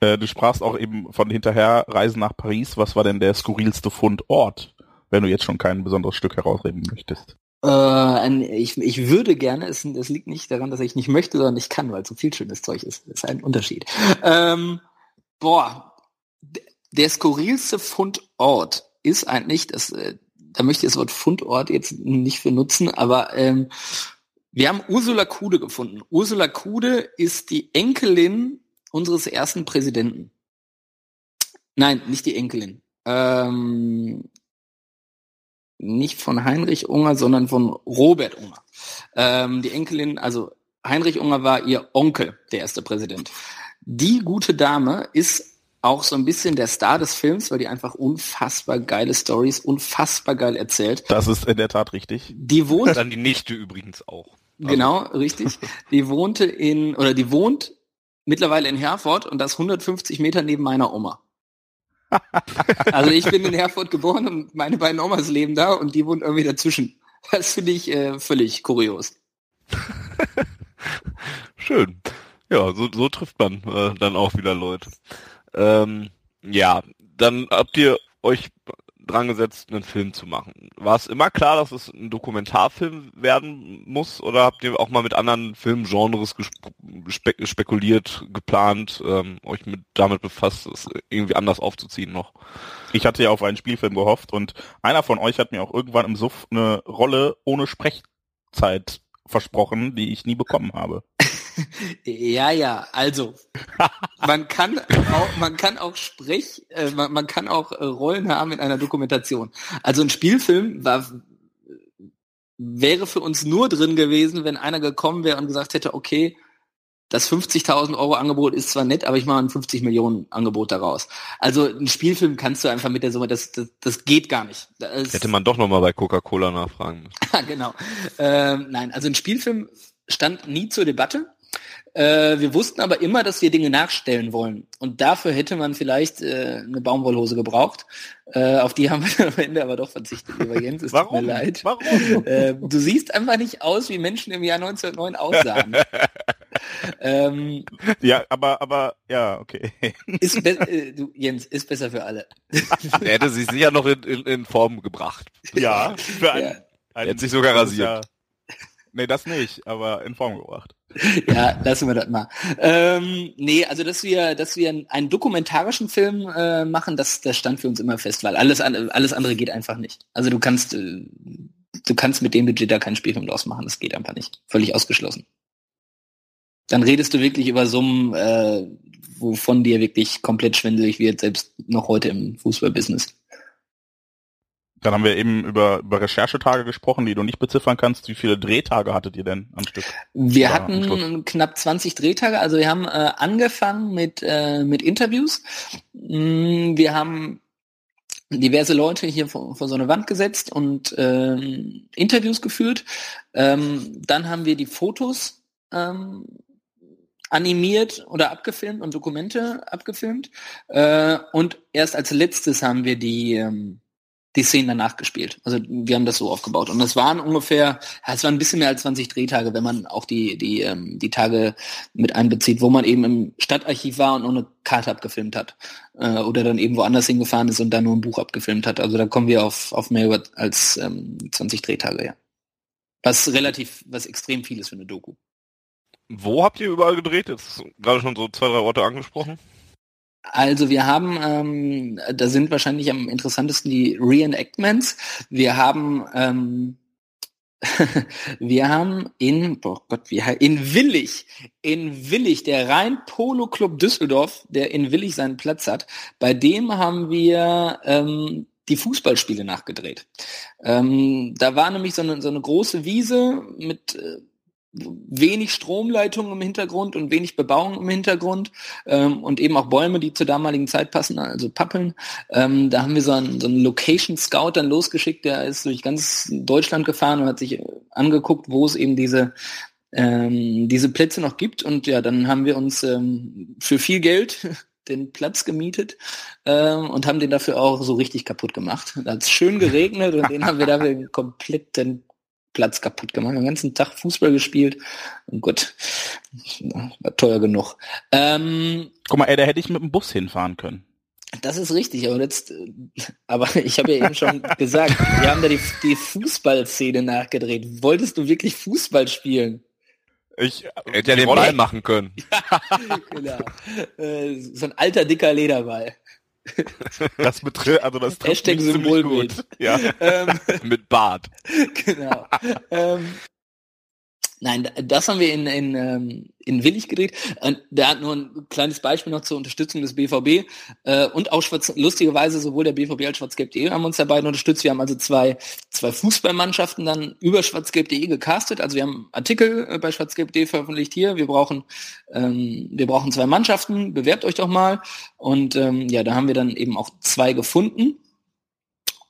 Äh, du sprachst auch eben von hinterher Reisen nach Paris. Was war denn der skurrilste Fundort, wenn du jetzt schon kein besonderes Stück herausreden möchtest? Äh, ich, ich würde gerne, es, es liegt nicht daran, dass ich nicht möchte, sondern ich kann, weil so viel schönes Zeug ist. Das ist ein Unterschied. Ähm, boah, der skurrilste Fundort ist eigentlich, das, äh, da möchte ich das Wort Fundort jetzt nicht für nutzen, aber ähm, wir haben Ursula Kude gefunden. Ursula Kude ist die Enkelin unseres ersten Präsidenten. Nein, nicht die Enkelin. Ähm, nicht von Heinrich Unger, sondern von Robert Unger. Ähm, die Enkelin, also Heinrich Unger war ihr Onkel, der erste Präsident. Die gute Dame ist auch so ein bisschen der Star des Films, weil die einfach unfassbar geile Stories, unfassbar geil erzählt. Das ist in der Tat richtig. Die wohnt. Dann die Nichte übrigens auch. Genau, richtig. Die wohnte in, oder die wohnt mittlerweile in Herford und das 150 Meter neben meiner Oma. also ich bin in Herford geboren und meine beiden Omas leben da und die wohnt irgendwie dazwischen. Das finde ich äh, völlig kurios. Schön. Ja, so, so trifft man äh, dann auch wieder Leute. Ähm, ja, dann habt ihr euch dran gesetzt, einen Film zu machen. War es immer klar, dass es ein Dokumentarfilm werden muss oder habt ihr auch mal mit anderen Filmgenres spe spekuliert, geplant, ähm, euch mit damit befasst, es irgendwie anders aufzuziehen noch? Ich hatte ja auf einen Spielfilm gehofft und einer von euch hat mir auch irgendwann im Suff eine Rolle ohne Sprechzeit versprochen, die ich nie bekommen habe. ja, ja, also man kann auch, man kann auch Sprech, äh, man, man, kann auch äh, Rollen haben in einer Dokumentation. Also ein Spielfilm war wäre für uns nur drin gewesen, wenn einer gekommen wäre und gesagt hätte, okay, das 50.000 Euro Angebot ist zwar nett, aber ich mache ein 50 Millionen Angebot daraus. Also ein Spielfilm kannst du einfach mit der Summe, das, das, das geht gar nicht. Das Hätte man doch nochmal bei Coca-Cola nachfragen müssen. genau. Ähm, nein, also ein Spielfilm stand nie zur Debatte. Äh, wir wussten aber immer, dass wir Dinge nachstellen wollen. Und dafür hätte man vielleicht äh, eine Baumwollhose gebraucht. Äh, auf die haben wir am Ende aber doch verzichtet, lieber Jens. Es Warum? tut mir leid. Warum? Äh, du siehst einfach nicht aus, wie Menschen im Jahr 1909 aussahen. ähm, ja, aber, aber, ja, okay. Ist äh, du, Jens, ist besser für alle. er hätte sich sicher noch in, in, in Form gebracht. Ja, für einen, ja. er hat sich sogar rasiert. Nee, das nicht, aber in Form gebracht. Ja, lassen wir das mal. Ähm, nee, also dass wir, dass wir einen dokumentarischen Film äh, machen, das, das stand für uns immer fest, weil alles, alles andere geht einfach nicht. Also du kannst, äh, du kannst mit dem Budget da keinen Spielfilm draus machen, das geht einfach nicht. Völlig ausgeschlossen. Dann redest du wirklich über Summen, äh, wovon dir wirklich komplett schwindelig wird, selbst noch heute im Fußballbusiness. Dann haben wir eben über, über Recherchetage gesprochen, die du nicht beziffern kannst. Wie viele Drehtage hattet ihr denn am Stück? Wir Oder hatten knapp 20 Drehtage. Also wir haben äh, angefangen mit, äh, mit Interviews. Mm, wir haben diverse Leute hier vor, vor so eine Wand gesetzt und ähm, Interviews geführt. Ähm, dann haben wir die Fotos ähm, animiert oder abgefilmt und Dokumente abgefilmt. Äh, und erst als letztes haben wir die, ähm, die Szenen danach gespielt. Also wir haben das so aufgebaut. Und das waren ungefähr, es waren ein bisschen mehr als 20 Drehtage, wenn man auch die, die, ähm, die Tage mit einbezieht, wo man eben im Stadtarchiv war und nur eine Karte abgefilmt hat. Äh, oder dann eben woanders hingefahren ist und dann nur ein Buch abgefilmt hat. Also da kommen wir auf, auf mehr als ähm, 20 Drehtage, ja. Was relativ, was extrem viel ist für eine Doku. Wo habt ihr überall gedreht? Jetzt gerade schon so zwei, drei Orte angesprochen. Also wir haben, ähm, da sind wahrscheinlich am interessantesten die Reenactments. Wir haben, ähm, wir haben in, oh Gott, wie in Willig, in Willig, der Rhein Polo Club Düsseldorf, der in Willig seinen Platz hat, bei dem haben wir ähm, die Fußballspiele nachgedreht. Ähm, da war nämlich so eine, so eine große Wiese mit äh, wenig Stromleitungen im Hintergrund und wenig Bebauung im Hintergrund ähm, und eben auch Bäume, die zur damaligen Zeit passen, also Pappeln. Ähm, da haben wir so einen, so einen Location Scout dann losgeschickt, der ist durch ganz Deutschland gefahren und hat sich angeguckt, wo es eben diese ähm, diese Plätze noch gibt und ja, dann haben wir uns ähm, für viel Geld den Platz gemietet ähm, und haben den dafür auch so richtig kaputt gemacht. Da hat es schön geregnet und den haben wir dafür komplett den Platz kaputt gemacht, den ganzen Tag Fußball gespielt. Und Gott, war teuer genug. Ähm, Guck mal, ey, da hätte ich mit dem Bus hinfahren können. Das ist richtig, aber jetzt, aber ich habe ja eben schon gesagt, wir haben da die, die Fußballszene nachgedreht. Wolltest du wirklich Fußball spielen? Ich hätte ja den Ball machen können. ja, genau. Äh, so ein alter dicker Lederball. Das betrifft, also das trifft Hashtag Symbolbild. Ja. Ähm, Mit Bart. Genau. ähm, Nein, das haben wir in, in, ähm, in Willig gedreht. Der hat nur ein kleines Beispiel noch zur Unterstützung des BVB. Äh, und auch Schwarz, lustigerweise sowohl der BVB als Schwarzgelb.de haben uns dabei unterstützt. Wir haben also zwei, zwei Fußballmannschaften dann über Schwarzgelb.de gecastet. Also wir haben Artikel äh, bei Schwarzgelb.de veröffentlicht hier. Wir brauchen, ähm, wir brauchen zwei Mannschaften. Bewerbt euch doch mal. Und ähm, ja, da haben wir dann eben auch zwei gefunden.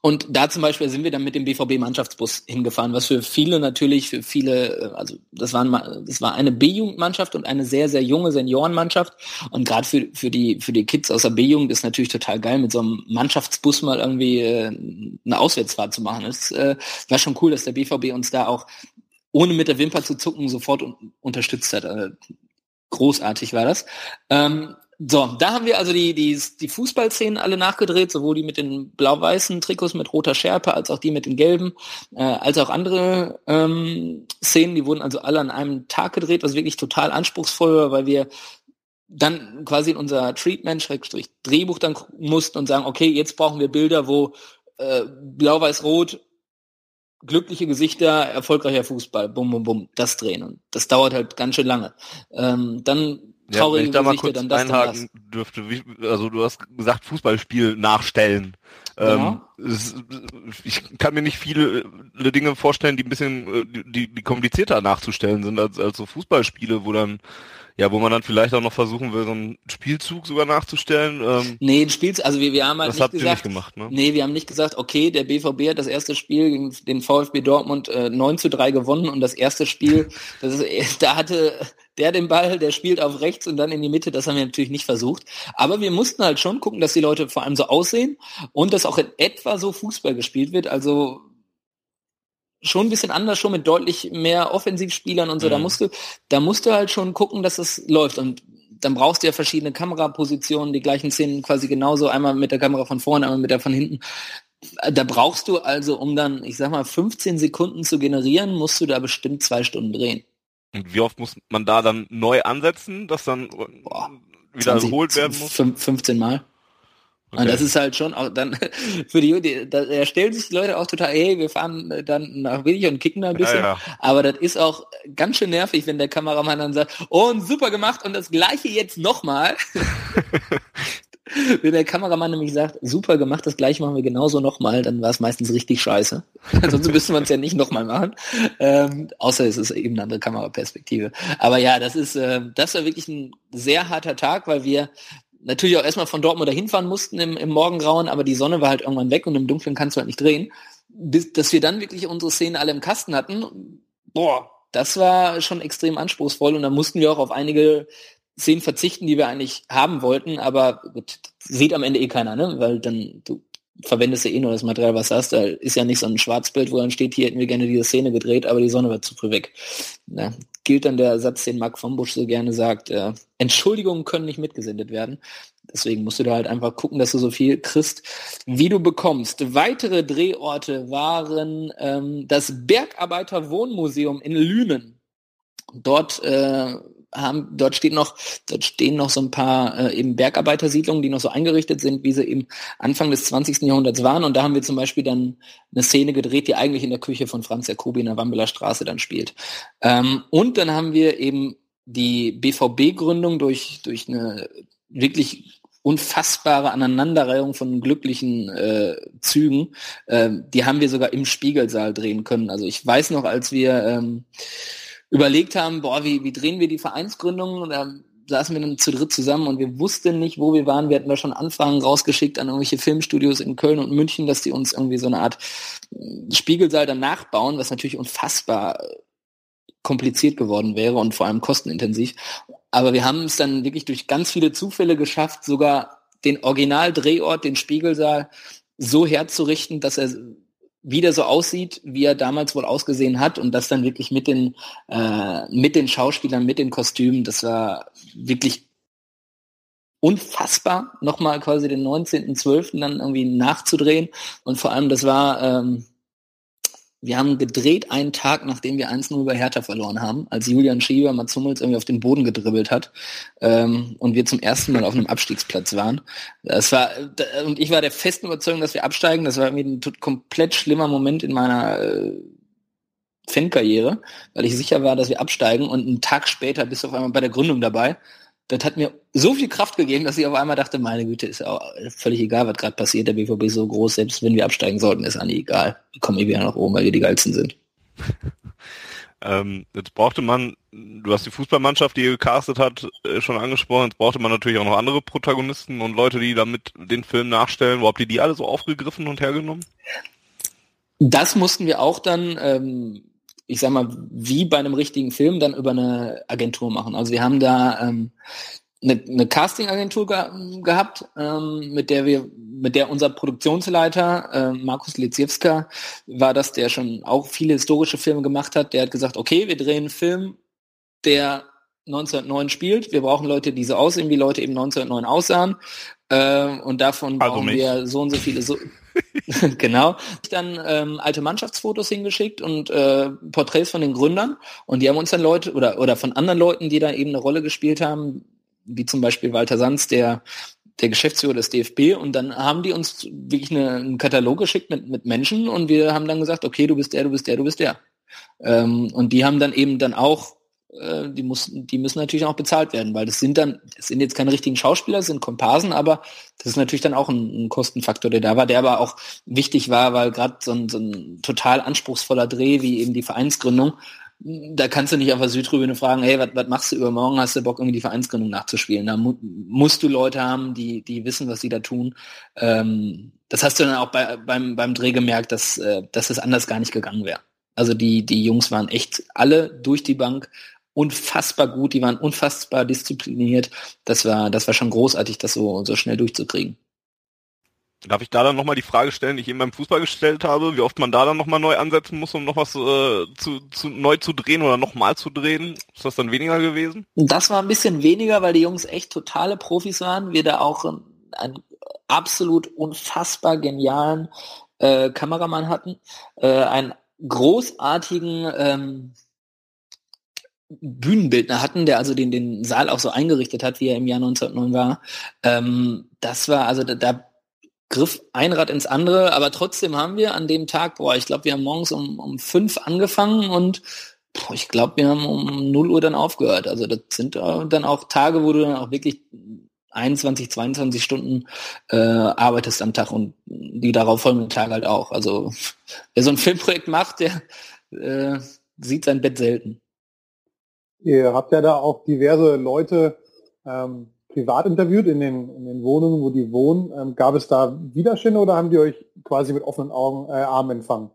Und da zum Beispiel sind wir dann mit dem BVB-Mannschaftsbus hingefahren, was für viele natürlich, für viele, äh, also das, waren, das war eine B-Jugendmannschaft und eine sehr, sehr junge Seniorenmannschaft. Und gerade für, für, die, für die Kids aus der B-Jugend ist natürlich total geil, mit so einem Mannschaftsbus mal irgendwie äh, eine Auswärtsfahrt zu machen. Es äh, war schon cool, dass der BVB uns da auch ohne mit der Wimper zu zucken sofort un unterstützt hat. Äh, großartig war das. Ähm, so, da haben wir also die, die, die Fußballszenen alle nachgedreht, sowohl die mit den blau-weißen Trikots mit roter Schärpe, als auch die mit den gelben, äh, als auch andere ähm, Szenen, die wurden also alle an einem Tag gedreht, was wirklich total anspruchsvoll war, weil wir dann quasi in unser Treatment, Schrägstrich Drehbuch dann mussten und sagen, okay, jetzt brauchen wir Bilder, wo äh, blau-weiß-rot, glückliche Gesichter, erfolgreicher Fußball, bum, bum, bum, das drehen. Und das dauert halt ganz schön lange. Ähm, dann ja, wenn ich da mal kurz dann einhaken dann dürfte, wie, also du hast gesagt, Fußballspiel nachstellen. Ähm, es, ich kann mir nicht viele Dinge vorstellen, die ein bisschen, die, die komplizierter nachzustellen sind als, als so Fußballspiele, wo dann ja, wo man dann vielleicht auch noch versuchen will, so einen Spielzug sogar nachzustellen. Ähm, nee, ein Spielzug, also wir, wir haben halt das nicht habt gesagt, ihr nicht gemacht, ne? Nee, wir haben nicht gesagt, okay, der BVB hat das erste Spiel gegen den VfB Dortmund äh, 9 zu 3 gewonnen und das erste Spiel, das ist, da hatte der den Ball, der spielt auf rechts und dann in die Mitte, das haben wir natürlich nicht versucht. Aber wir mussten halt schon gucken, dass die Leute vor allem so aussehen und dass auch in etwa so Fußball gespielt wird. Also schon ein bisschen anders, schon mit deutlich mehr Offensivspielern und so. Mhm. Da musst du, da musst du halt schon gucken, dass es läuft. Und dann brauchst du ja verschiedene Kamerapositionen, die gleichen Szenen quasi genauso, einmal mit der Kamera von vorne, einmal mit der von hinten. Da brauchst du also, um dann, ich sag mal, 15 Sekunden zu generieren, musst du da bestimmt zwei Stunden drehen. Und wie oft muss man da dann neu ansetzen, dass dann Boah, wiederholt werden muss? 15 Mal. Okay. Und das ist halt schon auch dann für die, die da, stellen sich die Leute auch total, hey, wir fahren dann nach Willig und kicken da ein bisschen. Ja, ja. Aber das ist auch ganz schön nervig, wenn der Kameramann dann sagt, oh, super gemacht und das gleiche jetzt nochmal. Wenn der Kameramann nämlich sagt, super gemacht, das gleiche machen wir genauso nochmal, dann war es meistens richtig scheiße. Sonst müssen wir es ja nicht nochmal machen. Ähm, außer es ist eben eine andere Kameraperspektive. Aber ja, das ist, äh, das war wirklich ein sehr harter Tag, weil wir natürlich auch erstmal von Dortmund dahin fahren mussten im, im Morgengrauen, aber die Sonne war halt irgendwann weg und im Dunkeln kannst du halt nicht drehen. Bis, dass wir dann wirklich unsere Szenen alle im Kasten hatten, boah, das war schon extrem anspruchsvoll und da mussten wir auch auf einige Szenen verzichten, die wir eigentlich haben wollten, aber gut, sieht am Ende eh keiner, ne? Weil dann du verwendest ja eh nur das Material, was du hast. Da ist ja nicht so ein Schwarzbild, wo dann steht, hier hätten wir gerne diese Szene gedreht, aber die Sonne wird zu früh weg. Ja, gilt dann der Satz, den Mark von Busch so gerne sagt, äh, Entschuldigungen können nicht mitgesendet werden. Deswegen musst du da halt einfach gucken, dass du so viel kriegst, wie du bekommst. Weitere Drehorte waren ähm, das Bergarbeiterwohnmuseum in Lünen. Dort äh, haben, dort steht noch, dort stehen noch so ein paar äh, eben Bergarbeitersiedlungen, die noch so eingerichtet sind, wie sie eben Anfang des 20. Jahrhunderts waren. Und da haben wir zum Beispiel dann eine Szene gedreht, die eigentlich in der Küche von Franz Jacobi in der Wambeler Straße dann spielt. Ähm, und dann haben wir eben die BVB-Gründung durch, durch eine wirklich unfassbare Aneinanderreihung von glücklichen äh, Zügen. Äh, die haben wir sogar im Spiegelsaal drehen können. Also ich weiß noch, als wir ähm, überlegt haben, boah, wie, wie drehen wir die Vereinsgründung? Und da saßen wir dann zu dritt zusammen und wir wussten nicht, wo wir waren. Wir hatten da schon Anfragen rausgeschickt an irgendwelche Filmstudios in Köln und München, dass die uns irgendwie so eine Art äh, Spiegelsaal dann nachbauen, was natürlich unfassbar kompliziert geworden wäre und vor allem kostenintensiv. Aber wir haben es dann wirklich durch ganz viele Zufälle geschafft, sogar den Originaldrehort, den Spiegelsaal, so herzurichten, dass er wieder so aussieht, wie er damals wohl ausgesehen hat und das dann wirklich mit den äh, mit den Schauspielern, mit den Kostümen, das war wirklich unfassbar, nochmal quasi den 19.12. dann irgendwie nachzudrehen und vor allem das war ähm, wir haben gedreht einen Tag, nachdem wir 1-0 über Hertha verloren haben, als Julian Schieber Mats Hummels irgendwie auf den Boden gedribbelt hat ähm, und wir zum ersten Mal auf einem Abstiegsplatz waren. Das war und ich war der festen Überzeugung, dass wir absteigen. Das war irgendwie ein komplett schlimmer Moment in meiner äh, Fankarriere, weil ich sicher war, dass wir absteigen und einen Tag später bist du auf einmal bei der Gründung dabei das hat mir so viel Kraft gegeben, dass ich auf einmal dachte, meine Güte, ist ja völlig egal, was gerade passiert. Der BVB ist so groß, selbst wenn wir absteigen sollten, ist eigentlich egal. Wir kommen eh wieder nach oben, weil wir die geilsten sind. ähm, jetzt brauchte man, du hast die Fußballmannschaft, die ihr gecastet hat, äh, schon angesprochen, jetzt brauchte man natürlich auch noch andere Protagonisten und Leute, die damit den Film nachstellen. Wo habt ihr die alle so aufgegriffen und hergenommen? Das mussten wir auch dann ähm, ich sag mal, wie bei einem richtigen Film dann über eine Agentur machen. Also wir haben da ähm, eine, eine Casting-Agentur ge gehabt, ähm, mit der wir, mit der unser Produktionsleiter äh, Markus Liziewska war das, der schon auch viele historische Filme gemacht hat. Der hat gesagt, okay, wir drehen einen Film, der 1909 spielt. Wir brauchen Leute, die so aussehen, wie Leute eben 1909 aussahen. Äh, und davon also brauchen mich. wir so und so viele. So genau. Dann ähm, alte Mannschaftsfotos hingeschickt und äh, Porträts von den Gründern. Und die haben uns dann Leute oder oder von anderen Leuten, die da eben eine Rolle gespielt haben, wie zum Beispiel Walter Sanz, der der Geschäftsführer des DFB und dann haben die uns wirklich eine, einen Katalog geschickt mit, mit Menschen und wir haben dann gesagt, okay, du bist der, du bist der, du bist der. Ähm, und die haben dann eben dann auch äh, die, muss, die müssen natürlich auch bezahlt werden, weil das sind dann, das sind jetzt keine richtigen Schauspieler, das sind Komparsen, aber das ist natürlich dann auch ein, ein Kostenfaktor, der da war, der aber auch wichtig war, weil gerade so ein, so ein total anspruchsvoller Dreh wie eben die Vereinsgründung, da kannst du nicht auf der Südtribüne fragen, hey, was machst du übermorgen? Hast du Bock, irgendwie die Vereinsgründung nachzuspielen? Da mu musst du Leute haben, die, die wissen, was sie da tun. Ähm, das hast du dann auch bei, beim, beim Dreh gemerkt, dass, äh, dass es anders gar nicht gegangen wäre. Also die, die Jungs waren echt alle durch die Bank unfassbar gut, die waren unfassbar diszipliniert. Das war, das war schon großartig, das so, so schnell durchzukriegen. Darf ich da dann nochmal die Frage stellen, die ich eben beim Fußball gestellt habe, wie oft man da dann nochmal neu ansetzen muss, um noch was äh, zu, zu, neu zu drehen oder nochmal zu drehen? Ist das dann weniger gewesen? Das war ein bisschen weniger, weil die Jungs echt totale Profis waren. Wir da auch einen absolut unfassbar genialen äh, Kameramann hatten, äh, einen großartigen ähm, Bühnenbildner hatten, der also den, den Saal auch so eingerichtet hat, wie er im Jahr 1909 war. Ähm, das war, also da, da griff ein Rad ins andere, aber trotzdem haben wir an dem Tag, boah, ich glaube, wir haben morgens um, um fünf angefangen und boah, ich glaube, wir haben um null Uhr dann aufgehört. Also das sind dann auch Tage, wo du dann auch wirklich 21, 22 Stunden äh, arbeitest am Tag und die darauf folgenden Tage halt auch. Also wer so ein Filmprojekt macht, der äh, sieht sein Bett selten. Ihr habt ja da auch diverse Leute ähm, privat interviewt in den, in den Wohnungen, wo die wohnen. Ähm, gab es da Widerstände oder haben die euch quasi mit offenen Augen, äh, Armen empfangen?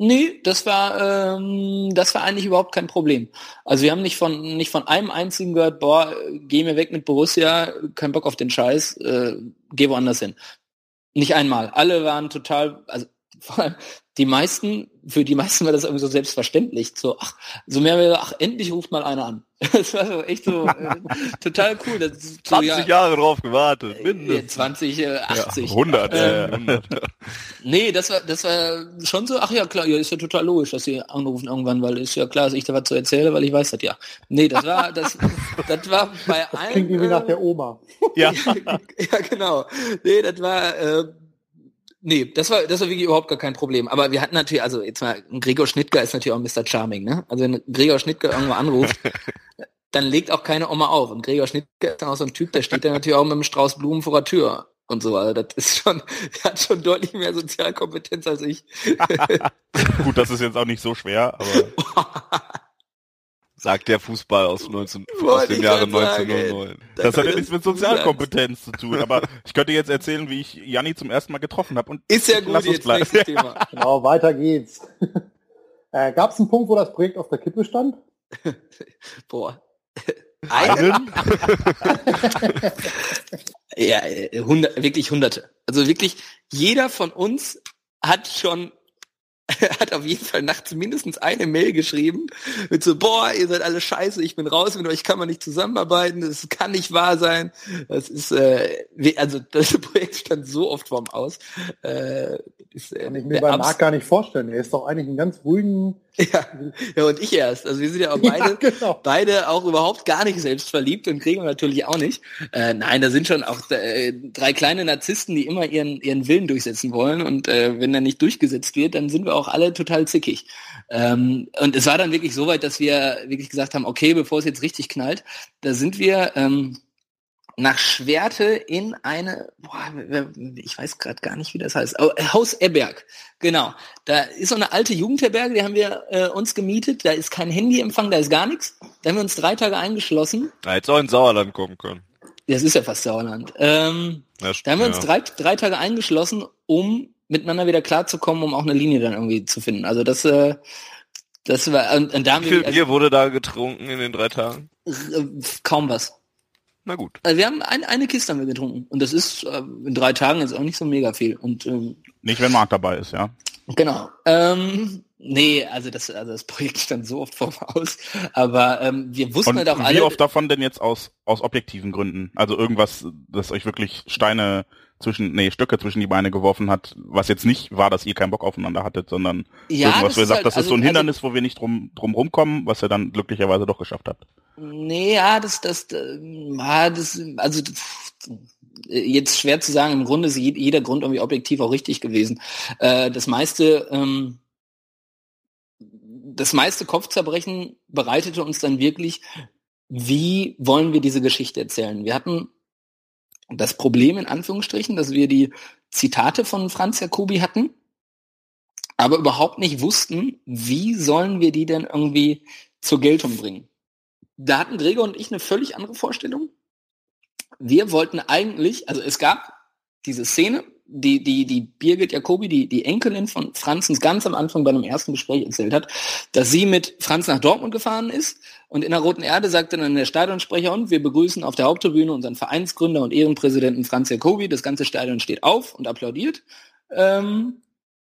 Nee, das war ähm, das war eigentlich überhaupt kein Problem. Also wir haben nicht von nicht von einem einzigen gehört, boah, geh mir weg mit Borussia, kein Bock auf den Scheiß, äh, geh woanders hin. Nicht einmal. Alle waren total, also vor allem die meisten, für die meisten war das irgendwie so selbstverständlich. So, ach, so mehr wie, ach, endlich ruft mal einer an. Das war so echt so äh, total cool. Das, so, 20 ja, Jahre drauf gewartet, äh, mindestens. 20, äh, 80. Ja, 100, Ähm, äh, 100. Nee, das war, das war schon so, ach ja, klar, ja, ist ja total logisch, dass sie anrufen irgendwann, weil ist ja klar, dass ich da was zu erzähle, weil ich weiß das ja. Nee, das war, das, das war bei allen. Klingt irgendwie nach äh, der Oma. Ja. ja, genau. Nee, das war, äh, nee, das war, das war wirklich überhaupt gar kein Problem. Aber wir hatten natürlich, also jetzt mal, Gregor Schnittger ist natürlich auch Mr. Charming, ne? Also wenn Gregor Schnittger irgendwo anruft, dann legt auch keine Oma auf. Und Gregor Schnittger ist dann auch so ein Typ, der steht dann natürlich auch mit einem Strauß Blumen vor der Tür und so. Also das ist schon, der hat schon deutlich mehr Sozialkompetenz als ich. Gut, das ist jetzt auch nicht so schwer, aber Sagt der Fußball aus, 19, aus dem Jahre grad sagen, 1909. das hat ja nichts mit Sozialkompetenz zu tun. Aber ich könnte jetzt erzählen, wie ich Janni zum ersten Mal getroffen habe. Und Ist ja gut, Lass uns jetzt bleiben. nächstes Thema. Genau, weiter geht's. äh, Gab es einen Punkt, wo das Projekt auf der Kippe stand? Boah. Einen? Ja, äh, hundert, wirklich hunderte. Also wirklich, jeder von uns hat schon, hat auf jeden Fall nachts mindestens eine Mail geschrieben mit so, boah, ihr seid alle scheiße, ich bin raus, mit euch kann man nicht zusammenarbeiten, das kann nicht wahr sein. Das ist, äh, wie- also das Projekt stand so oft vorm Aus. Äh, ist, äh, Kann ich mir bei Marc gar nicht vorstellen. Er ist doch eigentlich ein ganz ruhigen. ja, ja, und ich erst. Also wir sind ja auch beide, Ja, genau. beide auch überhaupt gar nicht selbstverliebt und kriegen wir natürlich auch nicht. Äh, nein, da sind schon auch äh, drei kleine Narzissten, die immer ihren, ihren Willen durchsetzen wollen. Und äh, wenn er nicht durchgesetzt wird, dann sind wir auch alle total zickig. Ähm, und es war dann wirklich so weit, dass wir wirklich gesagt haben, okay, bevor es jetzt richtig knallt, da sind wir ähm, nach Schwerte in eine, boah, ich weiß gerade gar nicht, wie das heißt, oh, Haus Eberg, genau. Da ist so eine alte Jugendherberge, die haben wir äh, uns gemietet, da ist kein Handyempfang, da ist gar nichts. Da haben wir uns drei Tage eingeschlossen. Da hätte auch ins Sauerland kommen können. Das ist ja fast Sauerland. Ähm, Ja, da haben wir uns ja. drei, drei Tage eingeschlossen, um miteinander wieder klarzukommen, um auch eine Linie dann irgendwie zu finden. Also das, äh, das war, und, und da haben Wie viel wir Bier wurde da getrunken in den drei Tagen? also, äh, kaum was. Na gut. Also wir haben ein, eine Kiste haben wir getrunken und das ist äh, in drei Tagen jetzt auch nicht so mega viel. Und ähm, nicht, wenn Marc dabei ist, ja. genau. Ähm, nee, also das, also das Projekt stand so oft vorm Aus, aber ähm, wir wussten Und halt auch wie alle. oft davon denn jetzt aus, aus objektiven Gründen? Also irgendwas, das euch wirklich Steine zwischen, nee, Stöcke zwischen die Beine geworfen hat, was jetzt nicht war, dass ihr keinen Bock aufeinander hattet, sondern ja, irgendwas, das wo ihr ist sagt, halt- das ist also- so ein also- Hindernis, wo wir nicht drum, drum rumkommen, was ihr dann glücklicherweise doch geschafft habt. Nee, ja, das, das, ja, das, also jetzt schwer zu sagen. Im Grunde ist je- jeder Grund irgendwie objektiv auch richtig gewesen. Äh, das meiste, ähm, das meiste Kopfzerbrechen bereitete uns dann wirklich, wie wollen wir diese Geschichte erzählen? Wir hatten das Problem in Anführungsstrichen, dass wir die Zitate von Franz Jacobi hatten, aber überhaupt nicht wussten, wie sollen wir die denn irgendwie zur Geltung bringen. Da hatten Gregor und ich eine völlig andere Vorstellung. Wir wollten eigentlich, also es gab diese Szene, die, die, die Birgit Jacobi, die, die Enkelin von Franz, uns ganz am Anfang bei einem ersten Gespräch erzählt hat, dass sie mit Franz nach Dortmund gefahren ist und in der Roten Erde sagte dann der Stadionsprecher und wir begrüßen auf der Haupttribüne unseren Vereinsgründer und Ehrenpräsidenten Franz Jacobi. Das ganze Stadion steht auf und applaudiert. Ähm,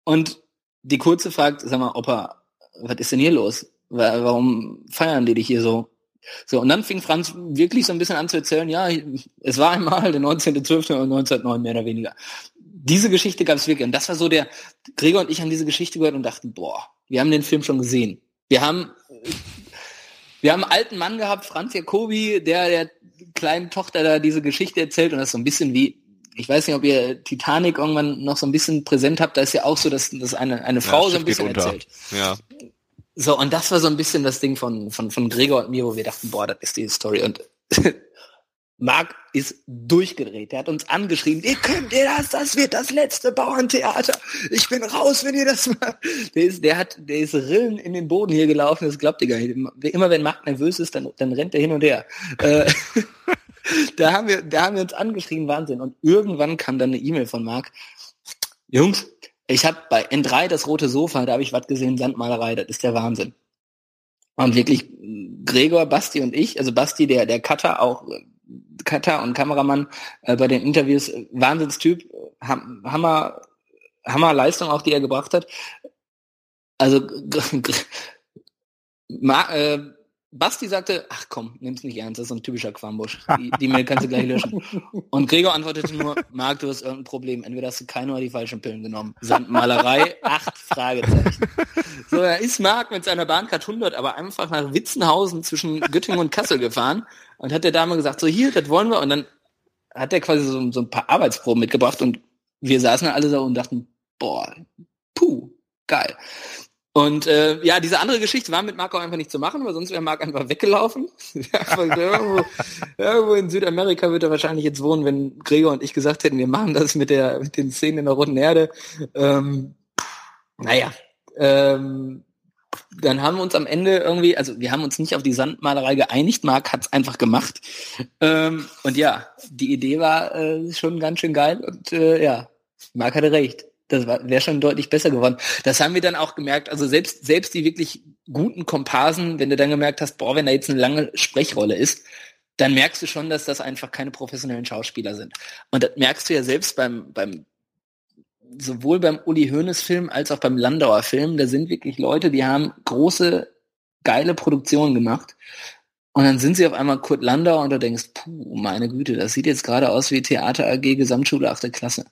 und die Kurze fragt, sag mal, Opa, was ist denn hier los? Wa- Warum feiern die dich hier so? So, und dann fing Franz wirklich so ein bisschen an zu erzählen, ja, es war einmal der 19.12.1909 mehr oder weniger. Diese Geschichte gab es wirklich. Und das war so der, Gregor und ich haben diese Geschichte gehört und dachten, boah, wir haben den Film schon gesehen. Wir haben, wir haben einen alten Mann gehabt, Franz Jacobi, der der kleinen Tochter da diese Geschichte erzählt und das ist so ein bisschen wie, ich weiß nicht, ob ihr Titanic irgendwann noch so ein bisschen präsent habt, da ist ja auch so, dass, dass eine, eine Frau das so ein bisschen erzählt. Ja. So, und das war so ein bisschen das Ding von, von, von Gregor und mir, wo wir dachten, boah, das ist die Story. Und Marc ist durchgedreht. Der hat uns angeschrieben, ihr könnt ihr das, das wird das letzte Bauerntheater. Ich bin raus, wenn ihr das macht. Der ist, der hat, der ist Rillen in den Boden hier gelaufen, das glaubt ihr gar nicht. Immer wenn Marc nervös ist, dann, dann rennt er hin und her. Äh, da haben wir, da haben wir uns angeschrieben, Wahnsinn. Und irgendwann kam dann eine E-Mail von Marc. Jungs, ich habe bei N3 das rote Sofa, da habe ich was gesehen, Sandmalerei, das ist der Wahnsinn. Und wirklich Gregor, Basti und ich, also Basti, der, der Cutter, auch Cutter und Kameramann äh, bei den Interviews, Wahnsinnstyp, Hammer, Hammer Leistung auch, die er gebracht hat. Also Ma, äh, Basti sagte, ach komm, nimm's nicht ernst, das ist so ein typischer Quambusch. Die, die Mail kannst du gleich löschen. Und Gregor antwortete nur, Marc, du hast irgendein Problem. Entweder hast du keine oder die falschen Pillen genommen. Sandmalerei, acht Fragezeichen. So, da ist Marc mit seiner Bahncard 100 aber einfach nach Witzenhausen zwischen Göttingen und Kassel gefahren und hat der Dame gesagt, so hier, das wollen wir. Und dann hat er quasi so, so ein paar Arbeitsproben mitgebracht und wir saßen alle so und dachten, boah, puh, geil. Und äh, ja, diese andere Geschichte war mit Marco einfach nicht zu machen, weil sonst wäre Marc einfach weggelaufen. irgendwo, irgendwo in Südamerika wird er wahrscheinlich jetzt wohnen, wenn Gregor und ich gesagt hätten, wir machen das mit der mit den Szenen in der Roten Erde. Ähm, naja, ähm, dann haben wir uns am Ende irgendwie, also wir haben uns nicht auf die Sandmalerei geeinigt, Marc hat es einfach gemacht. Ähm, und ja, die Idee war äh, schon ganz schön geil und äh, ja, Marc hatte recht das wäre schon deutlich besser geworden. Das haben wir dann auch gemerkt. Also selbst, selbst die wirklich guten Komparsen, wenn du dann gemerkt hast, boah, wenn da jetzt eine lange Sprechrolle ist, dann merkst du schon, dass das einfach keine professionellen Schauspieler sind. Und das merkst du ja selbst beim, beim sowohl beim Uli Hoeneß Film als auch beim Landauer Film. Da sind wirklich Leute, die haben große, geile Produktionen gemacht. Und dann sind sie auf einmal Kurt Landau und du denkst, puh, meine Güte, das sieht jetzt gerade aus wie Theater AG Gesamtschule 8. Klasse.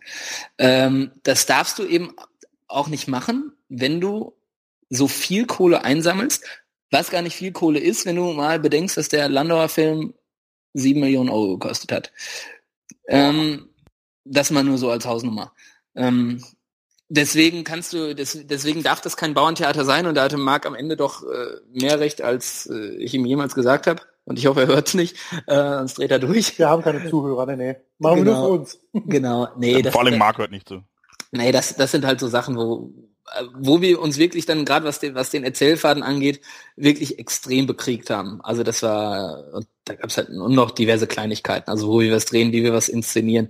Ähm, das darfst du eben auch nicht machen, wenn du so viel Kohle einsammelst, was gar nicht viel Kohle ist, wenn du mal bedenkst, dass der Landauer Film sieben Millionen Euro gekostet hat. Ähm, das mal nur so als Hausnummer. Ähm, deswegen kannst du, deswegen darf das kein Bauerntheater sein und da hatte Marc am Ende doch äh, mehr Recht, als äh, ich ihm jemals gesagt habe. Und ich hoffe, er hört es nicht, äh, sonst dreht er durch. Wir haben keine Zuhörer, nee, nee. Machen genau, wir nur für uns. Genau, nee. Das, Vor allem Marc hört nicht zu. Nee, das, das sind halt so Sachen, wo, wo wir uns wirklich dann gerade was den, was den Erzählfaden angeht, wirklich extrem bekriegt haben. Also das war, und da gab es halt nur noch diverse Kleinigkeiten, also wo wir was drehen, wie wir was inszenieren.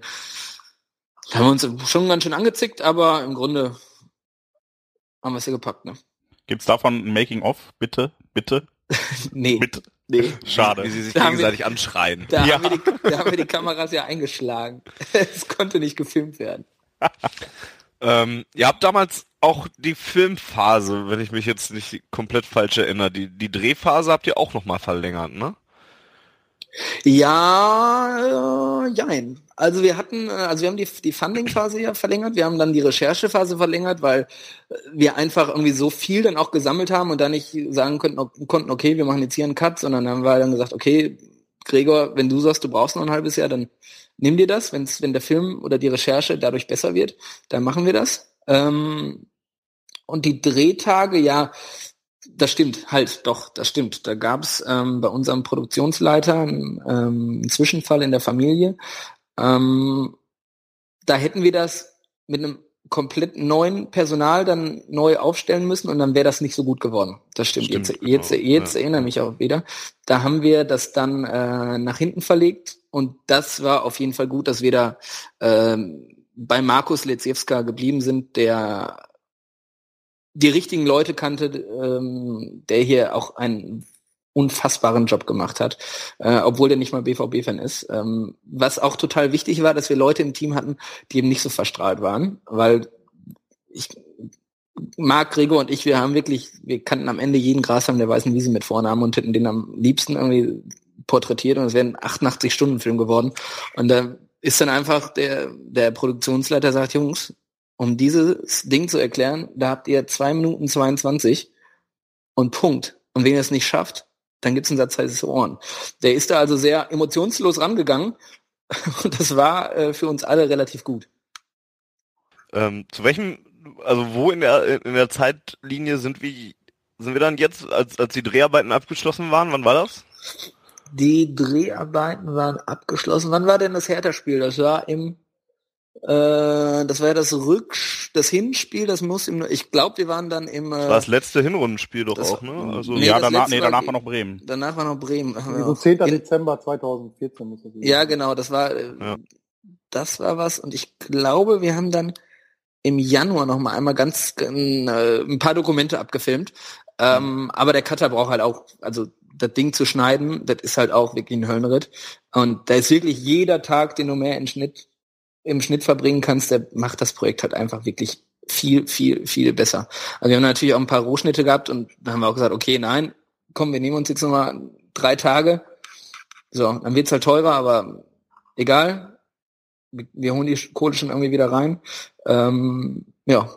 Da haben wir uns schon ganz schön angezickt, aber im Grunde haben wir es ja gepackt, ne? Gibt's davon ein Making-of? Bitte? Bitte? nee. Bitte? Nee. Schade. Wie sie sich da gegenseitig wir, anschreien. Da, ja. haben wir die, da haben wir die Kameras ja eingeschlagen. es konnte nicht gefilmt werden. ähm, ihr habt damals auch die Filmphase, wenn ich mich jetzt nicht komplett falsch erinnere, die, die Drehphase habt ihr auch nochmal verlängert, ne? Ja, äh. Also wir hatten, äh, also wir haben die, die Funding-Phase ja verlängert, wir haben dann die Recherchephase verlängert, weil äh, wir einfach irgendwie so viel dann auch gesammelt haben und dann nicht sagen konnten, konnten, okay, wir machen jetzt hier einen Cut, sondern haben wir dann gesagt, okay, Gregor, wenn du sagst, du brauchst noch ein halbes Jahr, dann nimm dir das. Wenn's, wenn der Film oder die Recherche dadurch besser wird, dann machen wir das. Ähm, und die Drehtage, ja, das stimmt, halt, doch, das stimmt. Da gab es ähm, bei unserem Produktionsleiter ähm, einen Zwischenfall in der Familie. Ähm, da hätten wir das mit einem komplett neuen Personal dann neu aufstellen müssen und dann wäre das nicht so gut geworden. Das stimmt. stimmt jetzt, genau. jetzt, jetzt ja. erinnere mich auch wieder. Da haben wir das dann äh, nach hinten verlegt und das war auf jeden Fall gut, dass wir da äh, bei Markus Leziewska geblieben sind, der die richtigen Leute kannte, ähm, der hier auch einen unfassbaren Job gemacht hat, äh, obwohl der nicht mal BVB-Fan ist. Ähm, was auch total wichtig war, dass wir Leute im Team hatten, die eben nicht so verstrahlt waren, weil ich Marc, Gregor und ich, wir haben wirklich, wir kannten am Ende jeden Grashalm der weißen Wiese mit Vornamen und hätten den am liebsten irgendwie porträtiert und es wären 88 Stunden Film geworden. Und da ist dann einfach der, der Produktionsleiter sagt, Jungs, um dieses Ding zu erklären, da habt ihr zwei Minuten 22 und Punkt. Und wenn ihr es nicht schafft, dann gibt's einen Satz heißes Ohren. Der ist da also sehr emotionslos rangegangen und das war äh, für uns alle relativ gut. Ähm, zu welchem, also wo in der in der Zeitlinie sind wir sind wir dann jetzt, als als die Dreharbeiten abgeschlossen waren? Wann war das? Die Dreharbeiten waren abgeschlossen. Wann war denn das Hertha-Spiel? Das war im äh, das war ja das Rück, das Hinspiel, das muss im, ich glaube, wir waren dann im. Äh, das war das letzte Hinrundenspiel doch das, auch, ne? Also nee, ja, danach, nee, danach war noch Bremen. Danach war noch Bremen. Also 10. In, Dezember 2014 muss das sein. Ja, genau, das war, äh, ja. das war was und ich glaube, wir haben dann im Januar noch mal einmal ganz äh, ein paar Dokumente abgefilmt. Ähm, aber der Cutter braucht halt auch, also das Ding zu schneiden, das ist halt auch wirklich ein Höllenritt. Und da ist wirklich jeder Tag, den du mehr in Schnitt im Schnitt verbringen kannst, der macht das Projekt halt einfach wirklich viel, viel, viel besser. Also wir haben natürlich auch ein paar Rohschnitte gehabt und da haben wir auch gesagt, okay, nein, komm, wir nehmen uns jetzt nochmal drei Tage. So, dann wird's halt teurer, aber egal. Wir holen die Kohle schon irgendwie wieder rein. Ähm, ja,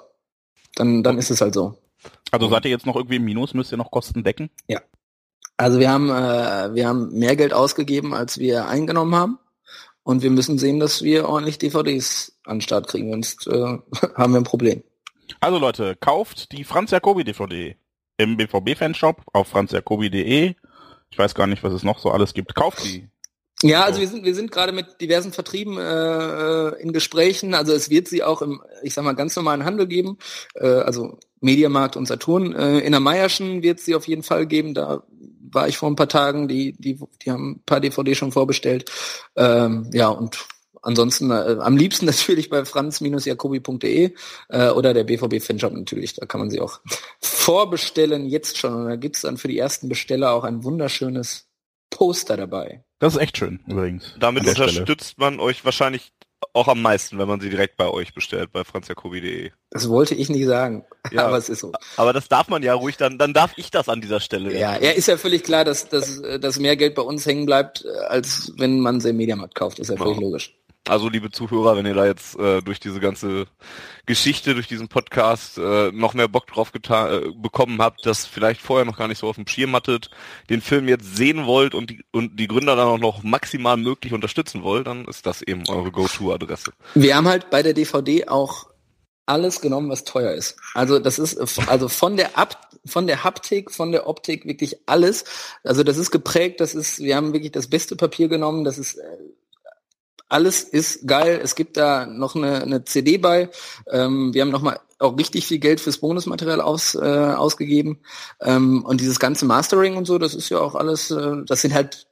dann, dann ist es halt so. Also seid ihr jetzt noch irgendwie im Minus? Müsst ihr noch Kosten decken? Ja. Also wir haben, äh, wir haben mehr Geld ausgegeben, als wir eingenommen haben. Und wir müssen sehen, dass wir ordentlich DVDs an den Start kriegen, sonst äh, haben wir ein Problem. Also Leute, kauft die Franz Jacobi DVD im BVB-Fanshop auf franzjacobi.de. Ich weiß gar nicht, was es noch so alles gibt. Kauft die. Ja, also wir sind wir sind gerade mit diversen Vertrieben äh, in Gesprächen. Also es wird sie auch im, ich sag mal, ganz normalen Handel geben. Äh, also Mediamarkt und Saturn. Äh, in der Meierschen wird sie auf jeden Fall geben. Da war ich vor ein paar Tagen, die, die, die haben ein paar DVD schon vorbestellt. Ähm, ja, und ansonsten äh, am liebsten natürlich bei franz-jacobi.de äh, oder der BVB Fanshop natürlich. Da kann man sie auch vorbestellen jetzt schon. Und da gibt's dann für die ersten Besteller auch ein wunderschönes Poster dabei. Das ist echt schön übrigens. Damit unterstützt Stelle. man euch wahrscheinlich auch am meisten, wenn man sie direkt bei euch bestellt, bei franzjacobi.de. Das wollte ich nicht sagen, ja, aber es ist so. Aber das darf man ja ruhig, dann, dann darf ich das an dieser Stelle. Ja, ja, ist ja völlig klar, dass, dass, dass mehr Geld bei uns hängen bleibt, als wenn man sie im Mediamarkt kauft. Ist ja völlig ja. logisch. Also liebe Zuhörer, wenn ihr da jetzt äh, durch diese ganze Geschichte, durch diesen Podcast äh, noch mehr Bock drauf getan, äh, bekommen habt, das vielleicht vorher noch gar nicht so auf dem Schirm hattet, den Film jetzt sehen wollt und die, und die Gründer dann auch noch maximal möglich unterstützen wollt, dann ist das eben eure Go-To-Adresse. Wir haben halt bei der DVD auch alles genommen, was teuer ist. Also das ist also von der Ab von der Haptik, von der Optik wirklich alles. Also das ist geprägt, das ist wir haben wirklich das beste Papier genommen, das ist äh, alles ist geil. Es gibt da noch eine, eine CD bei. Ähm, wir haben nochmal auch richtig viel Geld fürs Bonusmaterial aus, äh, ausgegeben. Ähm, und dieses ganze Mastering und so, das ist ja auch alles, äh, das sind halt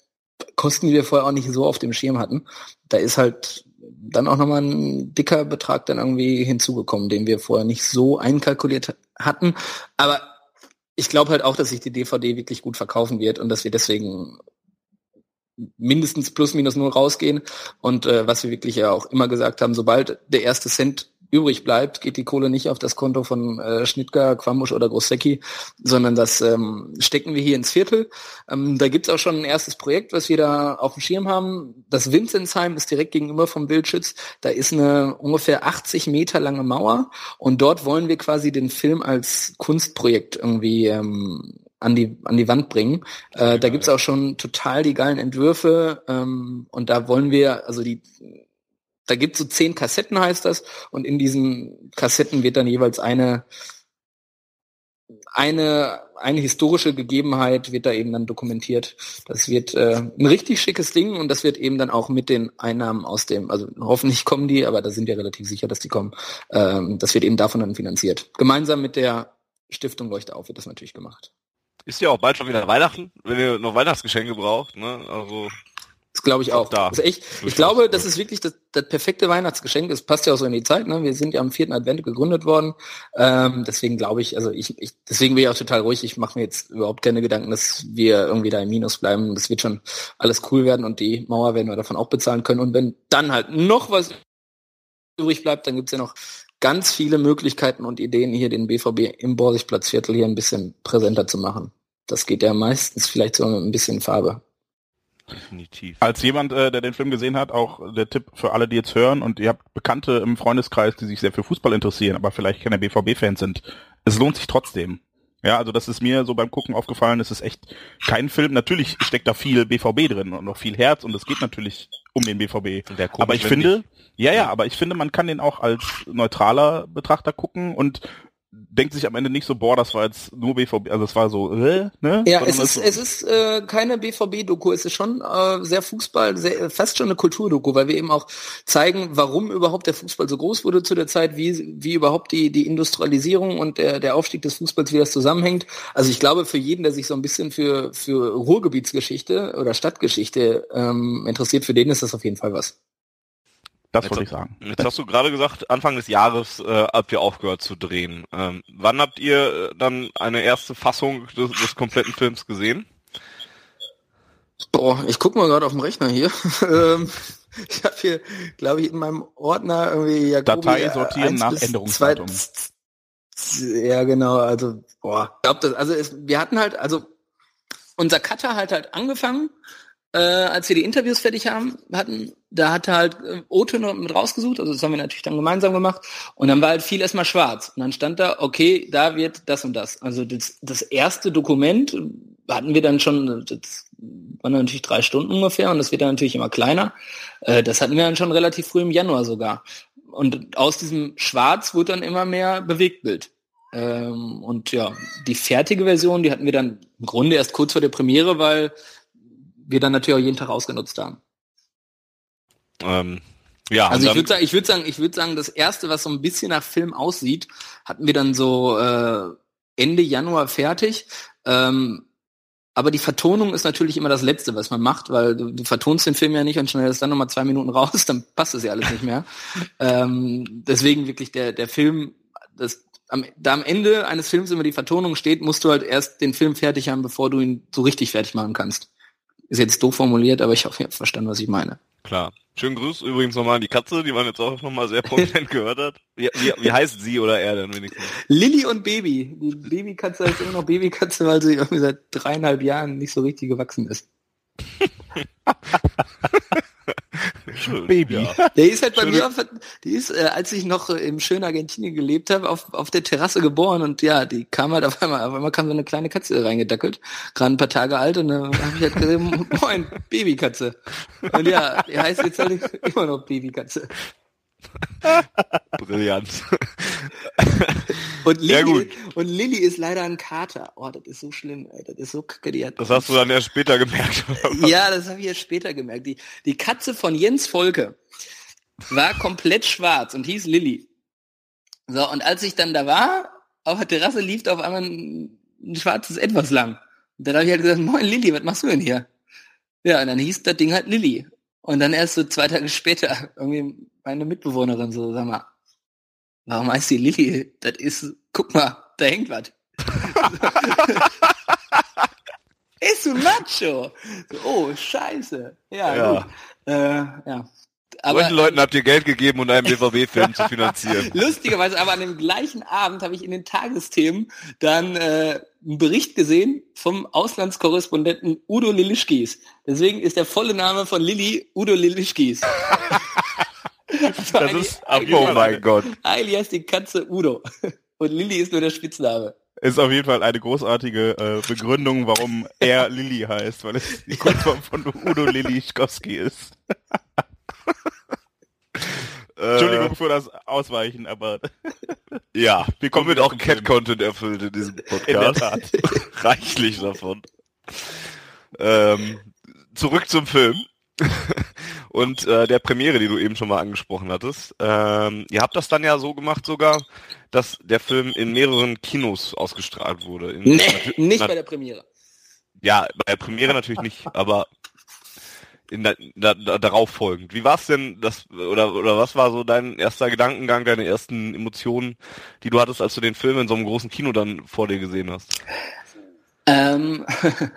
Kosten, die wir vorher auch nicht so auf dem Schirm hatten. Da ist halt dann auch nochmal ein dicker Betrag dann irgendwie hinzugekommen, den wir vorher nicht so einkalkuliert hatten. Aber ich glaube halt auch, dass sich die DVD wirklich gut verkaufen wird und dass wir deswegen mindestens plus minus null rausgehen. Und äh, was wir wirklich ja auch immer gesagt haben, sobald der erste Cent übrig bleibt, geht die Kohle nicht auf das Konto von äh, Schnittger, Quambusch oder Grossecki, sondern das ähm, stecken wir hier ins Viertel. Ähm, da gibt's auch schon ein erstes Projekt, was wir da auf dem Schirm haben. Das Vinzenzheim ist direkt gegenüber vom Wildschütz. Da ist eine ungefähr 80 Meter lange Mauer und dort wollen wir quasi den Film als Kunstprojekt irgendwie ähm, an die, an die Wand bringen. Äh, da gibt's auch schon total die geilen Entwürfe ähm, und da wollen wir, also die, da gibt's so zehn Kassetten, heißt das, und in diesen Kassetten wird dann jeweils eine eine eine historische Gegebenheit wird da eben dann dokumentiert. Das wird äh, ein richtig schickes Ding und das wird eben dann auch mit den Einnahmen aus dem, also hoffentlich kommen die, aber da sind wir relativ sicher, dass die kommen. Ähm, das wird eben davon dann finanziert. Gemeinsam mit der Stiftung Leuchte auf wird das natürlich gemacht. Ist ja auch bald schon wieder Weihnachten, wenn ihr noch Weihnachtsgeschenke braucht, ne? Also. Das glaube ich auch. Da. Das ist echt, ich glaube, das ist wirklich das, das perfekte Weihnachtsgeschenk. Es passt ja auch so in die Zeit. Ne? Wir sind ja am vierten Advent gegründet worden. Ähm, deswegen glaube ich, also ich, ich, deswegen bin ich auch total ruhig. Ich mache mir jetzt überhaupt keine Gedanken, dass wir irgendwie da im Minus bleiben. Das wird schon alles cool werden und die Mauer werden wir davon auch bezahlen können. Und wenn dann halt noch was übrig bleibt, dann gibt's ja noch ganz viele Möglichkeiten und Ideen, hier den BVB im Borsigplatzviertel hier ein bisschen präsenter zu machen. Das geht ja meistens vielleicht so ein bisschen Farbe. Definitiv. Als jemand, äh, der den Film gesehen hat, auch der Tipp für alle, die jetzt hören und ihr habt Bekannte im Freundeskreis, die sich sehr für Fußball interessieren, aber vielleicht keine BVB-Fans sind. Es lohnt sich trotzdem. Ja, also das ist mir so beim Gucken aufgefallen, es ist echt kein Film. Natürlich steckt da viel BVB drin und noch viel Herz und es geht natürlich um den BVB. Aber ich finde, ja, ja, aber ich finde, man kann den auch als neutraler Betrachter gucken und denkt sich am Ende nicht so, boah, das war jetzt nur BVB, also es war so, äh, ne? Ja, Sondern es ist, es ist äh, keine BVB-Doku, es ist schon äh, sehr Fußball, sehr, fast schon eine Kulturdoku, weil wir eben auch zeigen, warum überhaupt der Fußball so groß wurde zu der Zeit, wie, wie überhaupt die, die Industrialisierung und der, der Aufstieg des Fußballs, wie das zusammenhängt. Also ich glaube, für jeden, der sich so ein bisschen für, für Ruhrgebietsgeschichte oder Stadtgeschichte ähm, interessiert, für den ist das auf jeden Fall was. Das Jetzt- wollte ich sagen. Jetzt hast du gerade gesagt, Anfang des Jahres äh, habt ihr aufgehört zu drehen. Ähm, wann habt ihr äh, dann eine erste Fassung des, des kompletten Films gesehen? Boah, ich guck mal gerade auf dem Rechner hier. Ähm, ich habe hier, glaube ich, in meinem Ordner irgendwie Jacobi, Datei sortieren nach Änderungsdatum. Ja, genau. Also, boah, ich glaube das. Also es, wir hatten halt, also unser Cutter hat halt angefangen, äh, als wir die Interviews fertig haben, hatten, da hat er halt äh, O-Töne mit rausgesucht, also das haben wir natürlich dann gemeinsam gemacht und dann war halt viel erstmal schwarz und dann stand da, okay, da wird das und das. Also das, das erste Dokument hatten wir dann schon, das waren natürlich drei Stunden ungefähr und das wird dann natürlich immer kleiner. Äh, das hatten wir dann schon relativ früh im Januar sogar. Und aus diesem Schwarz wurde dann immer mehr Bewegtbild. Ähm, und ja, die fertige Version, die hatten wir dann im Grunde erst kurz vor der Premiere, weil wir dann natürlich auch jeden Tag ausgenutzt haben. Ähm, ja, Also ich würde sagen, ich würde sagen, ich würde sagen, das erste, was so ein bisschen nach Film aussieht, hatten wir dann so äh, Ende Januar fertig. Ähm, aber die Vertonung ist natürlich immer das Letzte, was man macht, weil du, du vertonst den Film ja nicht und schnell dann nochmal zwei Minuten raus, dann passt es ja alles nicht mehr. ähm, deswegen wirklich der, der Film, das, am, da am Ende eines Films immer die Vertonung steht, musst du halt erst den Film fertig haben, bevor du ihn so richtig fertig machen kannst. Ist jetzt doof formuliert, aber ich hoffe, ihr habt verstanden, was ich meine. Klar. Schönen Gruß übrigens nochmal an die Katze, die man jetzt auch nochmal sehr prominent gehört hat. Wie, wie, wie heißt sie oder er denn wenigstens? Lilly und Baby. Die Babykatze heißt immer noch Babykatze, weil sie irgendwie seit dreieinhalb Jahren nicht so richtig gewachsen ist. Schön. Baby. Ja. Der ist halt bei Schöne- mir, auf, die ist, äh, als ich noch äh, im schönen Argentinien gelebt habe, auf, auf der Terrasse geboren und ja, die kam halt auf einmal, auf einmal kam so eine kleine Katze reingedackelt, gerade ein paar Tage alt und dann habe ich halt gesagt, moin, Babykatze. Und ja, die heißt jetzt halt immer noch Babykatze. Brillant. Und Ja, Lilly, gut. und Lilly ist leider ein Kater. Oh, das ist so schlimm, ey. Das ist so kacke. Die hat Das hast du dann erst später gemerkt. Ja, das habe ich erst später gemerkt. Die, die Katze von Jens Volke war komplett schwarz und hieß Lilly. So, und als ich dann da war, auf der Terrasse lief da auf einmal ein, ein schwarzes Etwas lang. Und dann habe ich halt gesagt, moin Lilly, was machst du denn hier? Ja, und dann hieß das Ding halt Lilly. Und dann erst so zwei Tage später, irgendwie meine Mitbewohnerin so, sag mal, warum heißt die Lilly? Das ist, guck mal, da hängt was. ist ein Macho. So, oh, scheiße. Ja, Ja. gut. Äh, ja. Aber Solchen Leuten habt ihr Geld gegeben, um einen BVB-Film zu finanzieren. lustigerweise, aber an dem gleichen Abend habe ich in den Tagesthemen dann äh, einen Bericht gesehen vom Auslandskorrespondenten Udo Lilischkis. Deswegen ist der volle Name von Lilly Udo Lilischkis. Das ist Oh mein Gott. Eigentlich heißt die Katze Udo. Und Lilly ist nur der Spitzname. Ist auf jeden Fall eine großartige äh, Begründung, warum er Lilly heißt, weil es die Kurzform von Udo Lilly Schkowski ist. Entschuldigung für das Ausweichen, aber Äh, ja, Wir kommen mit auch. Cat-Content erfüllt in diesem in der Podcast. Tat. Reichlich davon. Ähm, zurück zum Film. Und äh, der Premiere, die du eben schon mal angesprochen hattest. Ähm, ihr habt das dann ja so gemacht sogar, dass der Film in mehreren Kinos ausgestrahlt wurde. In, Nee, nicht bei der Premiere. Ja, bei der Premiere natürlich nicht, aber in der, da, da, darauf folgend. Wie war es denn, das oder oder was war so dein erster Gedankengang, deine ersten Emotionen, die du hattest, als du den Film in so einem großen Kino dann vor dir gesehen hast? Ähm,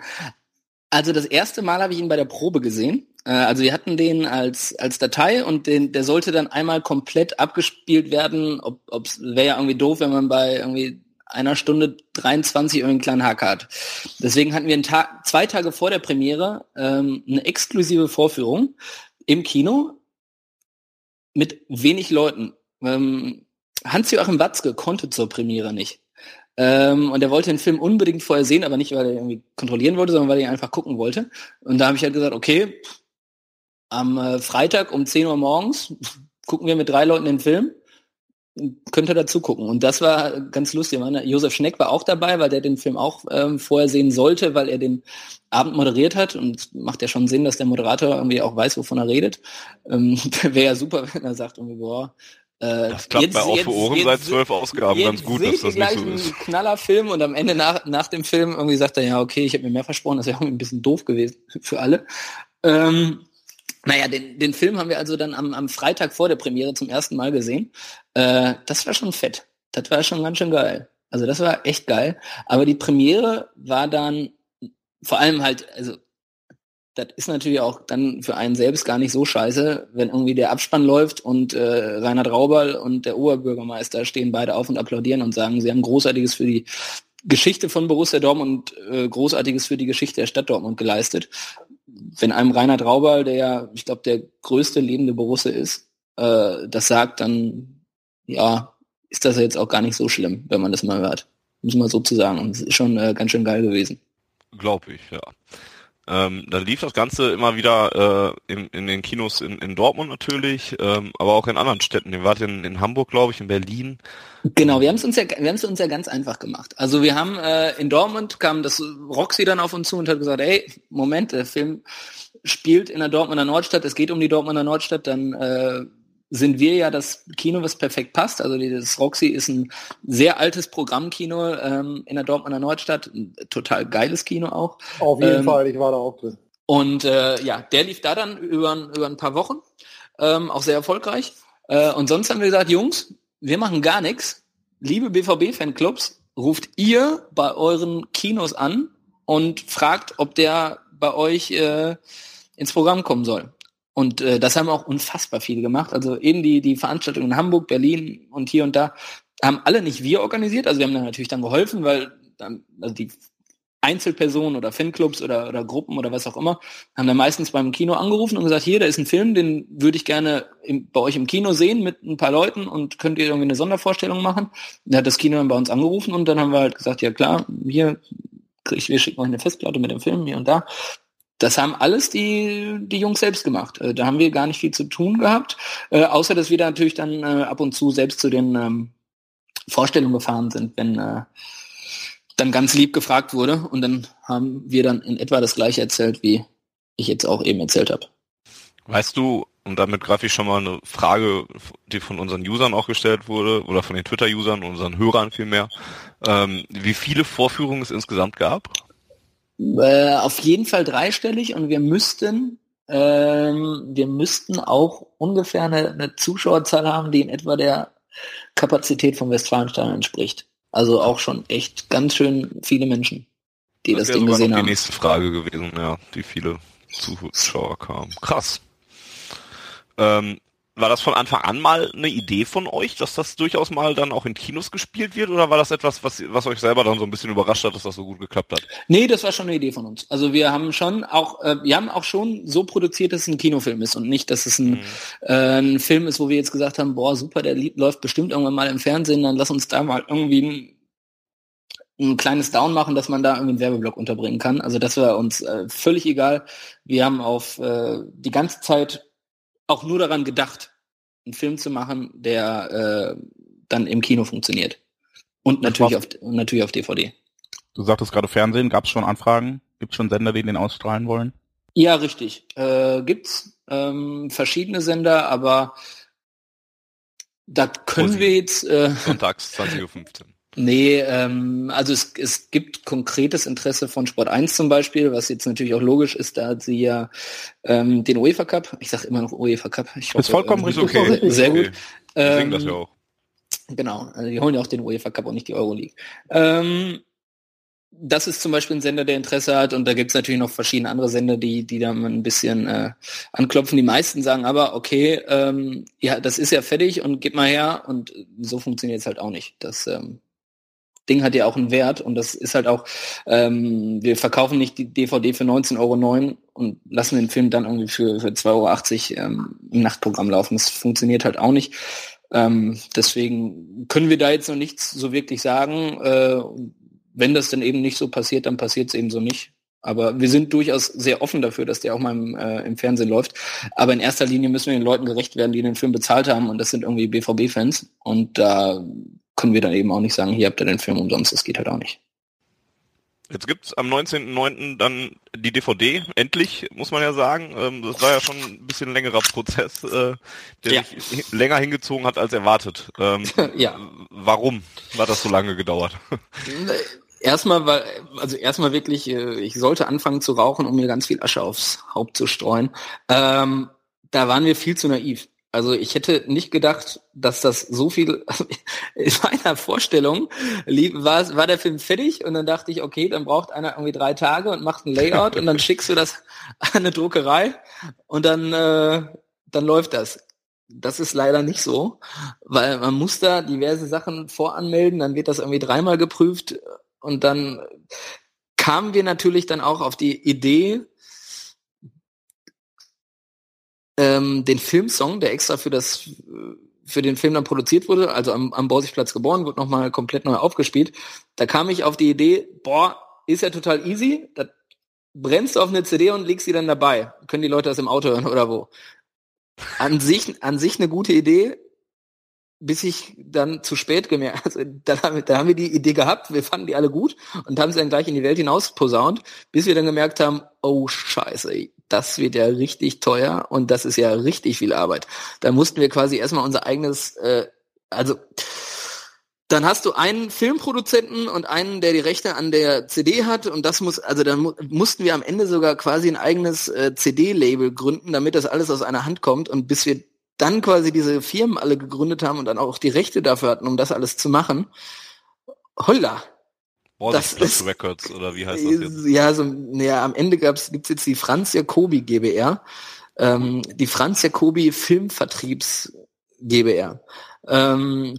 also das erste Mal habe ich ihn bei der Probe gesehen. Äh, also wir hatten den als als Datei und den der sollte dann einmal komplett abgespielt werden. Ob ob's wäre ja irgendwie doof, wenn man bei irgendwie einer Stunde 23 irgendwie einen kleinen Hack hat. Deswegen hatten wir einen Tag, zwei Tage vor der Premiere ähm, eine exklusive Vorführung im Kino mit wenig Leuten. Ähm, Hans-Joachim Watzke konnte zur Premiere nicht. Ähm, und er wollte den Film unbedingt vorher sehen, aber nicht, weil er irgendwie kontrollieren wollte, sondern weil er ihn einfach gucken wollte. Und da habe ich halt gesagt, okay, am äh, Freitag um 10 Uhr morgens gucken wir mit drei Leuten den Film. könnt ihr dazu gucken. Und das war ganz lustig. Josef Schneck war auch dabei, weil der den Film auch ähm, vorher sehen sollte, weil er den Abend moderiert hat. Und macht ja schon Sinn, dass der Moderator irgendwie auch weiß, wovon er redet. Ähm, Wäre ja super, wenn er sagt, irgendwie, boah, äh, das klappt jetzt, bei Auf für Ohren seit zwölf Ausgaben ganz gut, dass das nicht so ist. Knallerfilm und am Ende nach, nach dem Film irgendwie sagt er, ja, okay, ich habe mir mehr versprochen, das wäre irgendwie ein bisschen doof gewesen für alle. Ähm, naja, den, den Film haben wir also dann am, am Freitag vor der Premiere zum ersten Mal gesehen. Äh, das war schon fett. Das war schon ganz schön geil. Also das war echt geil. Aber die Premiere war dann vor allem halt, also das ist natürlich auch dann für einen selbst gar nicht so scheiße, wenn irgendwie der Abspann läuft und äh, Reinhard Raubal und der Oberbürgermeister stehen beide auf und applaudieren und sagen, sie haben Großartiges für die Geschichte von Borussia Dortmund und äh, Großartiges für die Geschichte der Stadt Dortmund geleistet wenn einem Reinhard Raubal, der ja, ich glaube, der größte lebende Borusse ist, äh, das sagt, dann ja, ist das jetzt auch gar nicht so schlimm, wenn man das mal hört. Muss man so zu sagen. Und es ist schon äh, ganz schön geil gewesen. Glaube ich, ja. Ähm, dann lief das Ganze immer wieder äh, in, in den Kinos in, in Dortmund natürlich, ähm, aber auch in anderen Städten. Ihr wart in, in Hamburg, glaube ich, in Berlin. Genau, wir haben es uns ja, wir haben es uns ja ganz einfach gemacht. Also wir haben äh, in Dortmund kam das Roxy dann auf uns zu und hat gesagt, hey, Moment, der Film spielt in der Dortmunder Nordstadt, es geht um die Dortmunder Nordstadt, dann äh, sind wir ja das Kino, was perfekt passt. Also das Roxy ist ein sehr altes Programmkino ähm, in der Dortmunder Nordstadt, ein total geiles Kino auch. Auf jeden ähm, Fall, ich war da auch drin. Und äh, ja, der lief da dann über, über ein paar Wochen, ähm, auch sehr erfolgreich. Äh, und sonst haben wir gesagt, Jungs, wir machen gar nichts. Liebe BVB-Fanclubs, ruft ihr bei euren Kinos an und fragt, ob der bei euch äh, ins Programm kommen soll. Und äh, das haben auch unfassbar viele gemacht. Also eben die, die Veranstaltungen in Hamburg, Berlin und hier und da haben alle nicht wir organisiert. Also wir haben da natürlich dann geholfen, weil dann, also die Einzelpersonen oder Fanclubs oder, oder Gruppen oder was auch immer, haben dann meistens beim Kino angerufen und gesagt, hier, da ist ein Film, den würde ich gerne im, bei euch im Kino sehen mit ein paar Leuten und könnt ihr irgendwie eine Sondervorstellung machen. Da hat das Kino dann bei uns angerufen und dann haben wir halt gesagt, ja klar, hier, wir schicken euch eine Festplatte mit dem Film hier und da das haben alles die, die Jungs selbst gemacht. Äh, da haben wir gar nicht viel zu tun gehabt, äh, außer dass wir da natürlich dann äh, ab und zu selbst zu den ähm, Vorstellungen gefahren sind, wenn dann ganz lieb gefragt wurde. Und dann haben wir dann in etwa das gleiche erzählt, wie ich jetzt auch eben erzählt habe. Weißt du, und damit greife ich schon mal eine Frage, die von unseren Usern auch gestellt wurde, oder von den Twitter-Usern, unseren Hörern vielmehr, ähm, wie viele Vorführungen es insgesamt gab? Äh, auf jeden Fall dreistellig und wir müssten ähm, wir müssten auch ungefähr eine, eine Zuschauerzahl haben, die in etwa der Kapazität vom Westfalenstadion entspricht. Also auch schon echt ganz schön viele Menschen, die das, das Ding gesehen haben. die nächste Frage gewesen, ja, wie viele Zuschauer kamen. Krass. Ähm, war das von Anfang an mal eine Idee von euch, dass das durchaus mal dann auch in Kinos gespielt wird? Oder war das etwas, was, was euch selber dann so ein bisschen überrascht hat, dass das so gut geklappt hat? Nee, das war schon eine Idee von uns. Also wir haben schon auch, äh, wir haben auch schon so produziert, dass es ein Kinofilm ist und nicht, dass es ein, mhm. äh, ein Film ist, wo wir jetzt gesagt haben, boah, super, der läuft bestimmt irgendwann mal im Fernsehen, dann lass uns da mal irgendwie ein, ein kleines Down machen, dass man da irgendwie einen Werbeblock unterbringen kann. Also das war uns äh, völlig egal. Wir haben auf äh, die ganze Zeit auch nur daran gedacht, einen Film zu machen, der äh, dann im Kino funktioniert. Und natürlich auf, und natürlich auf DVD. Du sagtest gerade Fernsehen, gab es schon Anfragen? Gibt es schon Sender, die den ausstrahlen wollen? Ja, richtig. Äh, gibt's ähm, verschiedene Sender, aber da können wir jetzt... Äh, Sonntags 20.15 Uhr. Nee, ähm, also es, es gibt konkretes Interesse von Sport 1 zum Beispiel, was jetzt natürlich auch logisch ist, da hat sie ja ähm, den UEFA Cup, ich sage immer noch UEFA Cup. Ich hoffe, ist vollkommen richtig. Okay. Sehr okay. gut. Ähm, das ja auch. Genau, also die holen ja auch den UEFA Cup und nicht die Euroleague. Ähm, das ist zum Beispiel ein Sender, der Interesse hat und da gibt es natürlich noch verschiedene andere Sender, die, die da mal ein bisschen äh, anklopfen. Die meisten sagen aber, okay, ähm, ja, das ist ja fertig und gib mal her und so funktioniert es halt auch nicht. Das ähm, Ding hat ja auch einen Wert und das ist halt auch, ähm, wir verkaufen nicht die DVD für 19,09 Euro und lassen den Film dann irgendwie für, für 2,80 Euro ähm, im Nachtprogramm laufen. Das funktioniert halt auch nicht. Ähm, deswegen können wir da jetzt noch nichts so wirklich sagen. Äh, wenn das dann eben nicht so passiert, dann passiert es eben so nicht. Aber wir sind durchaus sehr offen dafür, dass der auch mal im, äh, im Fernsehen läuft. Aber in erster Linie müssen wir den Leuten gerecht werden, die den Film bezahlt haben. Und das sind irgendwie BVB-Fans. Und da können wir dann eben auch nicht sagen, hier habt ihr den Film umsonst. Das geht halt auch nicht. Jetzt gibt's am 19.09. dann die DVD, endlich, muss man ja sagen. Ähm, das war ja schon ein bisschen längerer Prozess, äh, der Ja. sich länger hingezogen hat als erwartet. Ähm, Ja. Warum hat das so lange gedauert? Erstmal, weil, also erstmal wirklich, äh, ich sollte anfangen zu rauchen, um mir ganz viel Asche aufs Haupt zu streuen. Ähm, da waren wir viel zu naiv. Also ich hätte nicht gedacht, dass das so viel in meiner Vorstellung lieb, war, war der Film fertig und dann dachte ich, okay, dann braucht einer irgendwie drei Tage und macht ein Layout und dann schickst du das an eine Druckerei und dann, äh, dann läuft das. Das ist leider nicht so, weil man muss da diverse Sachen voranmelden, dann wird das irgendwie dreimal geprüft und dann kamen wir natürlich dann auch auf die Idee, ähm, den Filmsong, der extra für das für den Film dann produziert wurde, also am, am Borsigplatz geboren, wird nochmal komplett neu aufgespielt. Da kam ich auf die Idee, boah, ist ja total easy, da brennst du auf eine CD und legst sie dann dabei. Können die Leute das im Auto hören oder wo? An sich, an sich eine gute Idee, bis ich dann zu spät gemerkt, also dann haben, wir, dann haben wir die Idee gehabt, wir fanden die alle gut und haben sie dann gleich in die Welt hinaus posaunt, bis wir dann gemerkt haben, oh scheiße, das wird ja richtig teuer und das ist ja richtig viel Arbeit. Da mussten wir quasi erstmal unser eigenes, äh, also dann hast du einen Filmproduzenten und einen, der die Rechte an der CD hat und das muss, also dann mu mussten wir am Ende sogar quasi ein eigenes äh, CD-Label gründen, damit das alles aus einer Hand kommt und bis wir dann quasi diese Firmen alle gegründet haben und dann auch die Rechte dafür hatten, um das alles zu machen. Holla. Borsigplatz ist- Records oder wie heißt das jetzt? Ja, so, ja, am Ende gab's, gibt's jetzt die Franz Jacobi GbR, ähm, die Franz Jacobi Filmvertriebs GbR. Ähm,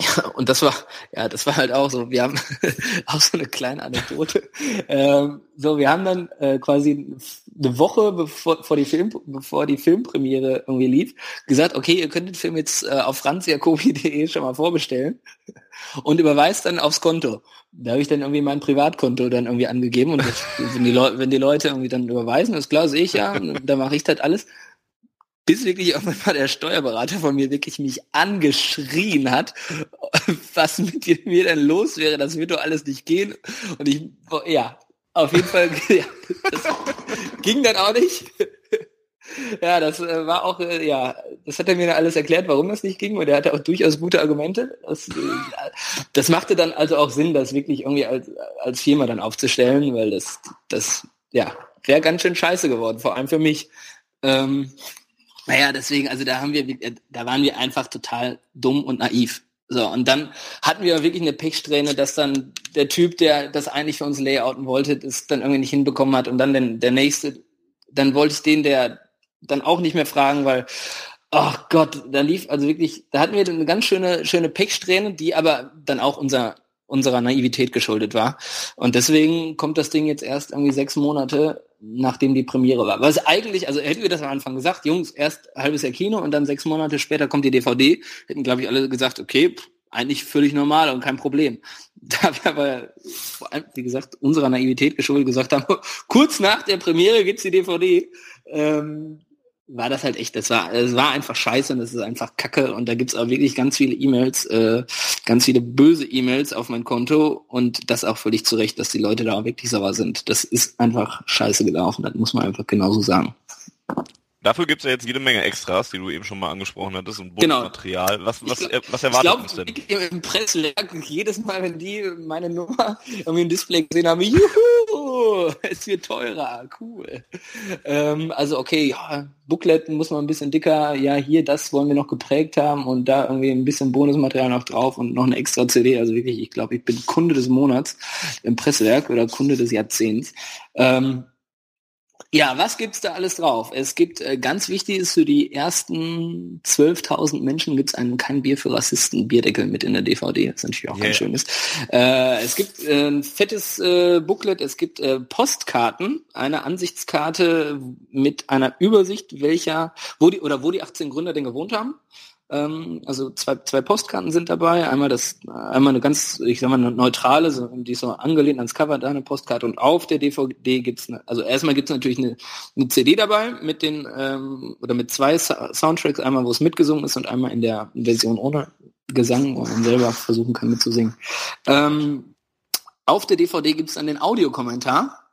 ja, und das war, ja, das war halt auch so, wir haben auch so eine kleine Anekdote. Ähm, so, wir haben dann äh, quasi eine Woche bevor, vor die Film, bevor die Filmpremiere irgendwie lief, gesagt, okay, ihr könnt den Film jetzt äh, auf franzjacobi.de schon mal vorbestellen und überweist dann aufs Konto. Da habe ich dann irgendwie mein Privatkonto dann irgendwie angegeben und das, wenn, die Leute, wenn die Leute irgendwie dann überweisen, ist klar, sehe ich ja, da mache ich das alles. Bis wirklich irgendwann mal der Steuerberater von mir wirklich mich angeschrien hat, was mit mir denn los wäre, das wird doch alles nicht gehen. Und ich, ja, auf jeden Fall, ja, das ging dann auch nicht. Ja, das äh, war auch, äh, ja, das hat er mir alles erklärt, warum das nicht ging, und er hatte auch durchaus gute Argumente. Das, äh, das machte dann also auch Sinn, das wirklich irgendwie als, als Firma dann aufzustellen, weil das, das, ja, wäre ganz schön scheiße geworden, vor allem für mich. Ähm, naja, deswegen, also da haben wir, da waren wir einfach total dumm und naiv. So, und dann hatten wir wirklich eine Pechsträhne, dass dann der Typ, der das eigentlich für uns layouten wollte, das dann irgendwie nicht hinbekommen hat und dann den, der nächste, dann wollte ich den, der dann auch nicht mehr fragen, weil, oh Gott, da lief also wirklich, da hatten wir eine ganz schöne, schöne Pechsträhne, die aber dann auch unser, unserer Naivität geschuldet war. Und deswegen kommt das Ding jetzt erst irgendwie sechs Monate, nachdem die Premiere war. Was eigentlich, also hätten wir das am Anfang gesagt, Jungs, erst halbes Jahr Kino und dann sechs Monate später kommt die DVD, hätten, glaube ich, alle gesagt, okay, eigentlich völlig normal und kein Problem. Da wir aber, vor allem, wie gesagt, unserer Naivität geschuldet gesagt haben, kurz nach der Premiere gibt's die DVD, ähm, war das halt echt, das war, es war einfach scheiße und es ist einfach Kacke und da gibt's auch wirklich ganz viele E-Mails, äh, ganz viele böse E-Mails auf mein Konto und das auch völlig zu Recht, dass die Leute da auch wirklich sauer sind. Das ist einfach scheiße gelaufen, das muss man einfach genauso sagen. Dafür gibt's ja jetzt jede Menge Extras, die du eben schon mal angesprochen hattest und Genau. Material. Was, was, Ich er- was Ich erwartet uns denn? im Presswerk, jedes Mal, wenn die meine Nummer irgendwie im Display gesehen haben, juhu, es wird teurer, cool. Ähm, also okay, ja, Booklet muss man ein bisschen dicker, ja, hier, das wollen wir noch geprägt haben und da irgendwie ein bisschen Bonusmaterial noch drauf und noch eine extra CD. Also wirklich, ich glaube, ich bin Kunde des Monats im Presswerk oder Kunde des Jahrzehnts. Ähm, ja, was gibt's da alles drauf? Es gibt, äh, ganz wichtig ist, für die ersten 12.000 Menschen gibt's einen Kein Bier für Rassisten Bierdeckel mit in der DVD, was natürlich auch Yeah. ganz schön ist. Äh, es gibt äh, ein fettes äh, Booklet, es gibt äh, Postkarten, eine Ansichtskarte mit einer Übersicht, welcher, wo die, oder wo die 18 Gründer denn gewohnt haben. Ähm, also zwei, zwei Postkarten sind dabei. Einmal das, einmal eine ganz, ich sag mal, eine neutrale, so, die ist so angelehnt ans Cover, da eine Postkarte. Und auf der DVD gibt's eine, also erstmal gibt's natürlich eine, eine CD dabei mit den, ähm, oder mit zwei Soundtracks, einmal wo es mitgesungen ist und einmal in der Version ohne Gesang, wo man selber versuchen kann mitzusingen. Ähm, auf der DVD gibt's dann den Audiokommentar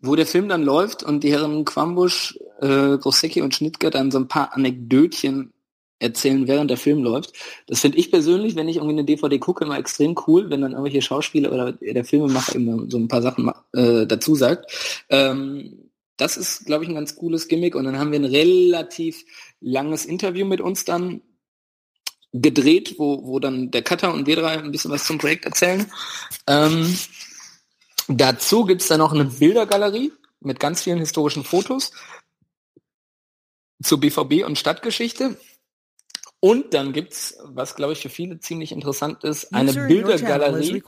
wo der Film dann läuft und die Herren Quambusch, äh, Grosecki und Schnittger dann so ein paar Anekdötchen erzählen, während der Film läuft. Das finde ich persönlich, wenn ich irgendwie eine DVD gucke, immer extrem cool, wenn dann irgendwelche Schauspieler oder der Filmemacher eben so ein paar Sachen äh, dazu sagt. Ähm, das ist, glaube ich, ein ganz cooles Gimmick. Und dann haben wir ein relativ langes Interview mit uns dann gedreht, wo, wo dann der Cutter und wir drei ein bisschen was zum Projekt erzählen. Ähm, dazu gibt's dann noch eine Bildergalerie mit ganz vielen historischen Fotos zur BVB und Stadtgeschichte. Und dann gibt's, was glaube ich für viele ziemlich interessant ist, eine Bildergalerie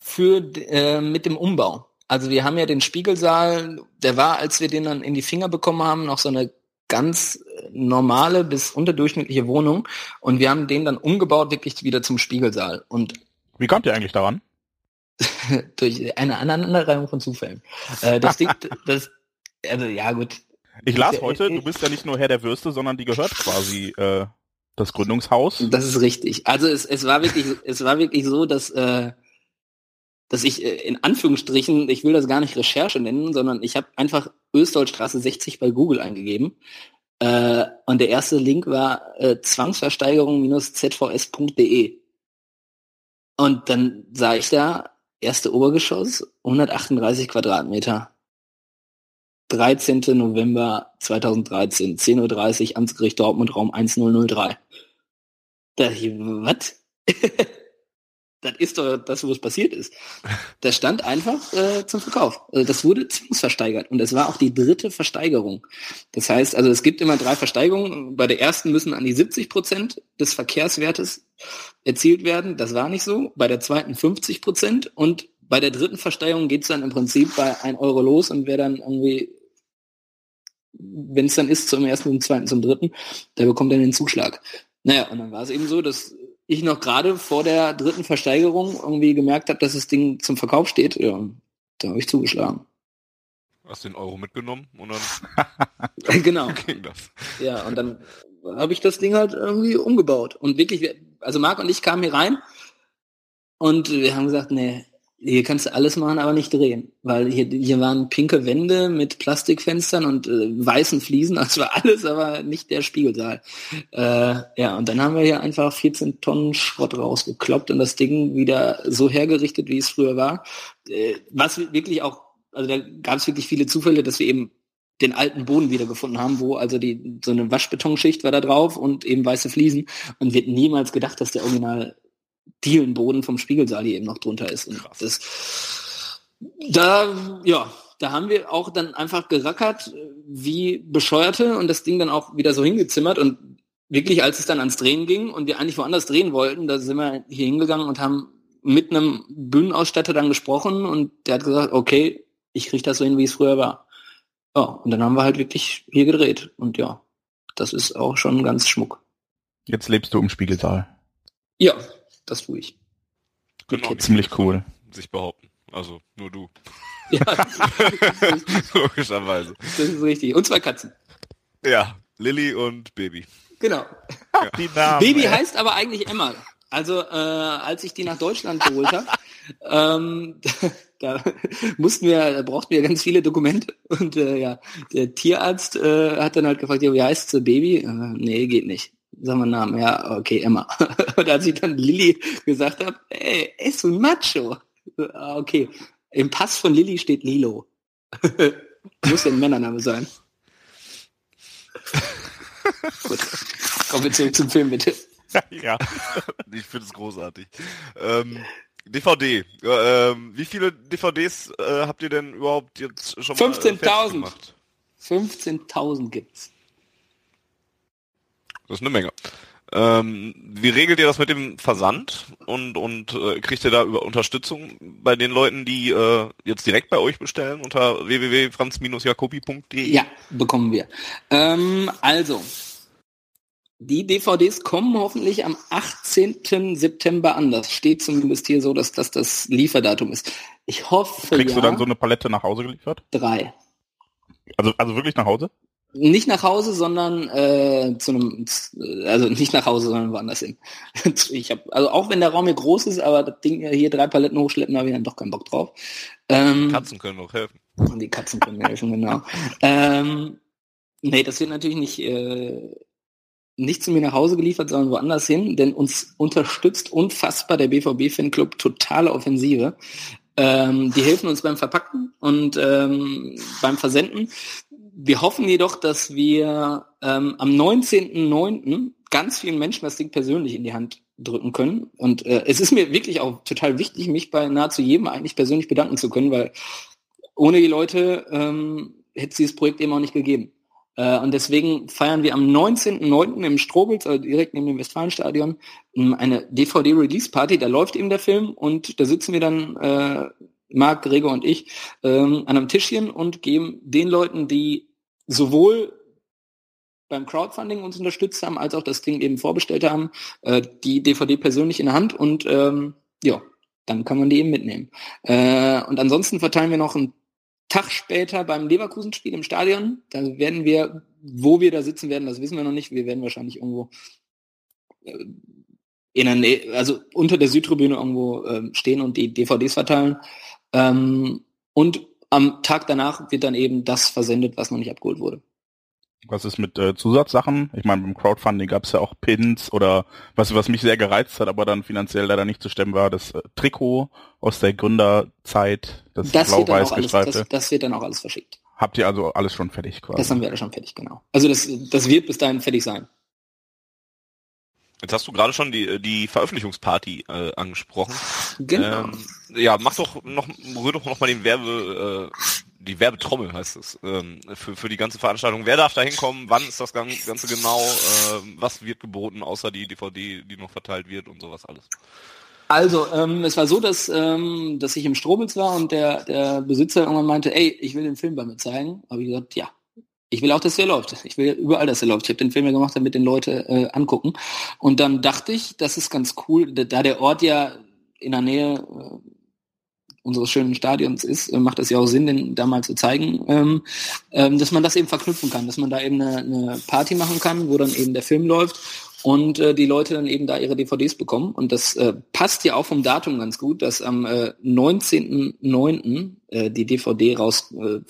für äh, mit dem Umbau. Also wir haben ja den Spiegelsaal, der war, als wir den dann in die Finger bekommen haben, noch so eine ganz äh, normale bis unterdurchschnittliche Wohnung und wir haben den dann umgebaut wirklich wieder zum Spiegelsaal. Und wie kommt ihr eigentlich daran? durch eine Aneinanderreihung von Zufällen. Äh, das Ding, das, also ja gut, ich las heute, du bist ja nicht nur Herr der Würste, sondern die gehört quasi äh, das Gründungshaus. Das ist richtig. Also es, es war wirklich, es war wirklich so, dass äh, dass ich äh, in Anführungsstrichen, ich will das gar nicht Recherche nennen, sondern ich habe einfach Österholzstraße 60 bei Google eingegeben. Äh, und der erste Link war äh, Zwangsversteigerung-zvs.de. Und dann sah ich da, erste Obergeschoss, 138 Quadratmeter. 13. November 2013, 10.30 Uhr, Amtsgericht Dortmund, Raum 1003. Da ich, was? das ist doch das, wo es passiert ist. Das stand einfach äh, zum Verkauf. Also das wurde zwangsversteigert und es war auch die dritte Versteigerung. Das heißt, also es gibt immer drei Versteigerungen. Bei der ersten müssen an die 70 Prozent des Verkehrswertes erzielt werden. Das war nicht so. Bei der zweiten 50 Prozent und bei der dritten Versteigerung geht es dann im Prinzip bei 1 Euro los und wer dann irgendwie wenn es dann ist zum ersten, zum zweiten, zum dritten, der bekommt dann den Zuschlag. Naja, und dann war es eben so, dass ich noch gerade vor der dritten Versteigerung irgendwie gemerkt habe, dass das Ding zum Verkauf steht. Ja, da habe ich zugeschlagen. Hast den Euro mitgenommen und dann genau. ging das. Ja, und dann habe ich das Ding halt irgendwie umgebaut. Und wirklich, also Marc und ich kamen hier rein und wir haben gesagt, nee, hier kannst du alles machen, aber nicht drehen. Weil hier, hier waren pinke Wände mit Plastikfenstern und äh, weißen Fliesen. Das war alles, aber nicht der Spiegelsaal. Äh, ja, und dann haben wir hier einfach 14 Tonnen Schrott rausgekloppt und das Ding wieder so hergerichtet, wie es früher war. Äh, was wirklich auch, also da gab es wirklich viele Zufälle, dass wir eben den alten Boden wiedergefunden haben, wo also die so eine Waschbetonschicht war da drauf und eben weiße Fliesen und wir hätten niemals gedacht, dass der Original Dielenboden vom Spiegelsaal hier eben noch drunter ist. Und das, da, ja, da haben wir auch dann einfach gerackert wie Bescheuerte und das Ding dann auch wieder so hingezimmert und wirklich, als es dann ans Drehen ging und wir eigentlich woanders drehen wollten, da sind wir hier hingegangen und haben mit einem Bühnenausstatter dann gesprochen und der hat gesagt, okay, ich kriege das so hin, wie es früher war. Ja, und dann haben wir halt wirklich hier gedreht und ja, das ist auch schon ganz schmuck. Jetzt lebst du im Spiegelsaal. Ja, das tue ich. Genau, ziemlich cool. Sich behaupten. Also nur du. Ja, logischerweise. Das ist richtig. Und zwei Katzen. Ja, Lilly und Baby. Genau. Ja. Baby heißt aber eigentlich Emma. Also äh, als ich die nach Deutschland geholt habe, ähm, da, da mussten wir, da brauchten wir ganz viele Dokumente und äh, ja, der Tierarzt äh, hat dann halt gefragt, ja, wie heißt sie Baby? Äh, nee, geht nicht sagen wir Namen, ja, okay, Emma. Und als ich dann Lilly gesagt habe, ey, es un Macho. Ah, okay, im Pass von Lilly steht Lilo. Muss ja ein Männername sein. Gut, kommen wir zurück zum Film, bitte. ja, ich finde es großartig. Ähm, DVD. Ähm, wie viele DVDs äh, habt ihr denn überhaupt jetzt schon 15 mal 15.000. 15.000 gibt's. Das ist eine Menge. Ähm, wie regelt ihr das mit dem Versand und und äh, kriegt ihr da über Unterstützung bei den Leuten, die äh, jetzt direkt bei euch bestellen unter www.franz-jacobi.de? Ja, bekommen wir. Ähm, also Die DVDs kommen hoffentlich am 18. September an. Das steht zumindest hier so, dass das das Lieferdatum ist. Ich hoffe, Kriegst ja, du dann so eine Palette nach Hause geliefert? drei. Also, also wirklich nach Hause? Nicht nach Hause, sondern äh, zu einem, also nicht nach Hause, sondern woanders hin. Ich habe, also auch wenn der Raum hier groß ist, aber das Ding hier drei Paletten hochschleppen, habe ich dann doch keinen Bock drauf. Ähm, Katzen können auch helfen. Die Katzen können mir helfen, genau. ähm, nee, das wird natürlich nicht, äh, nicht zu mir nach Hause geliefert, sondern woanders hin, denn uns unterstützt unfassbar der BVB-Fanclub totale Offensive. Ähm, die helfen uns beim Verpacken und ähm, beim Versenden. Wir hoffen jedoch, dass wir ähm, am 19.09. ganz vielen Menschen das Ding persönlich in die Hand drücken können. Und äh, es ist mir wirklich auch total wichtig, mich bei nahezu jedem eigentlich persönlich bedanken zu können, weil ohne die Leute ähm, hätte es dieses Projekt eben auch nicht gegeben. Äh, und deswegen feiern wir am 19.09. im Strobels, also direkt neben dem Westfalenstadion, ähm, eine DVD-Release-Party. Da läuft eben der Film und da sitzen wir dann, äh, Marc, Gregor und ich, ähm, an einem Tischchen und geben den Leuten, die sowohl beim Crowdfunding uns unterstützt haben, als auch das Ding eben vorbestellt haben, äh, die DVD persönlich in der Hand und ähm, ja, dann kann man die eben mitnehmen. Äh, und ansonsten verteilen wir noch einen Tag später beim Leverkusen-Spiel im Stadion. Da werden wir, wo wir da sitzen werden, das wissen wir noch nicht. Wir werden wahrscheinlich irgendwo äh, in der Nähe, also unter der Südtribüne irgendwo äh, stehen und die DVDs verteilen. Ähm, und am Tag danach wird dann eben das versendet, was noch nicht abgeholt wurde. Was ist mit äh, Zusatzsachen? Ich meine, beim Crowdfunding gab es ja auch Pins oder was, was mich sehr gereizt hat, aber dann finanziell leider nicht zu stemmen war, das äh, Trikot aus der Gründerzeit, das, Das wird, dann blau-weiß auch alles, gestreifte. das, das wird dann auch alles verschickt. Habt ihr also alles schon fertig quasi? Das haben wir alle schon fertig, genau. Also das, das wird bis dahin fertig sein. Jetzt hast du gerade schon die, die Veröffentlichungsparty äh, angesprochen. Genau. Ähm, ja, mach doch noch, rühr doch noch mal den Werbe, äh, die Werbetrommel heißt es, ähm, für, für die ganze Veranstaltung. Wer darf da hinkommen? Wann ist das Gan- Ganze genau? Äh, was wird geboten, außer die DVD, die noch verteilt wird und sowas alles? Also, ähm, es war so, dass, ähm, dass ich im Strobels war und der, der Besitzer irgendwann meinte, ey, ich will den Film bei mir zeigen. Habe ich gesagt, ja. Ich will auch, dass der läuft. Ich will überall, dass er läuft. Ich habe den Film ja gemacht, damit den Leute äh, angucken. Und dann dachte ich, das ist ganz cool, da der Ort ja in der Nähe äh, unseres schönen Stadions ist, äh, macht es ja auch Sinn, den da mal zu zeigen, ähm, ähm, dass man das eben verknüpfen kann, dass man da eben eine, eine Party machen kann, wo dann eben der Film läuft und äh, die Leute dann eben da ihre DVDs bekommen. Und das äh, passt ja auch vom Datum ganz gut, dass am äh, 19.09. Äh, die DVD raus, äh,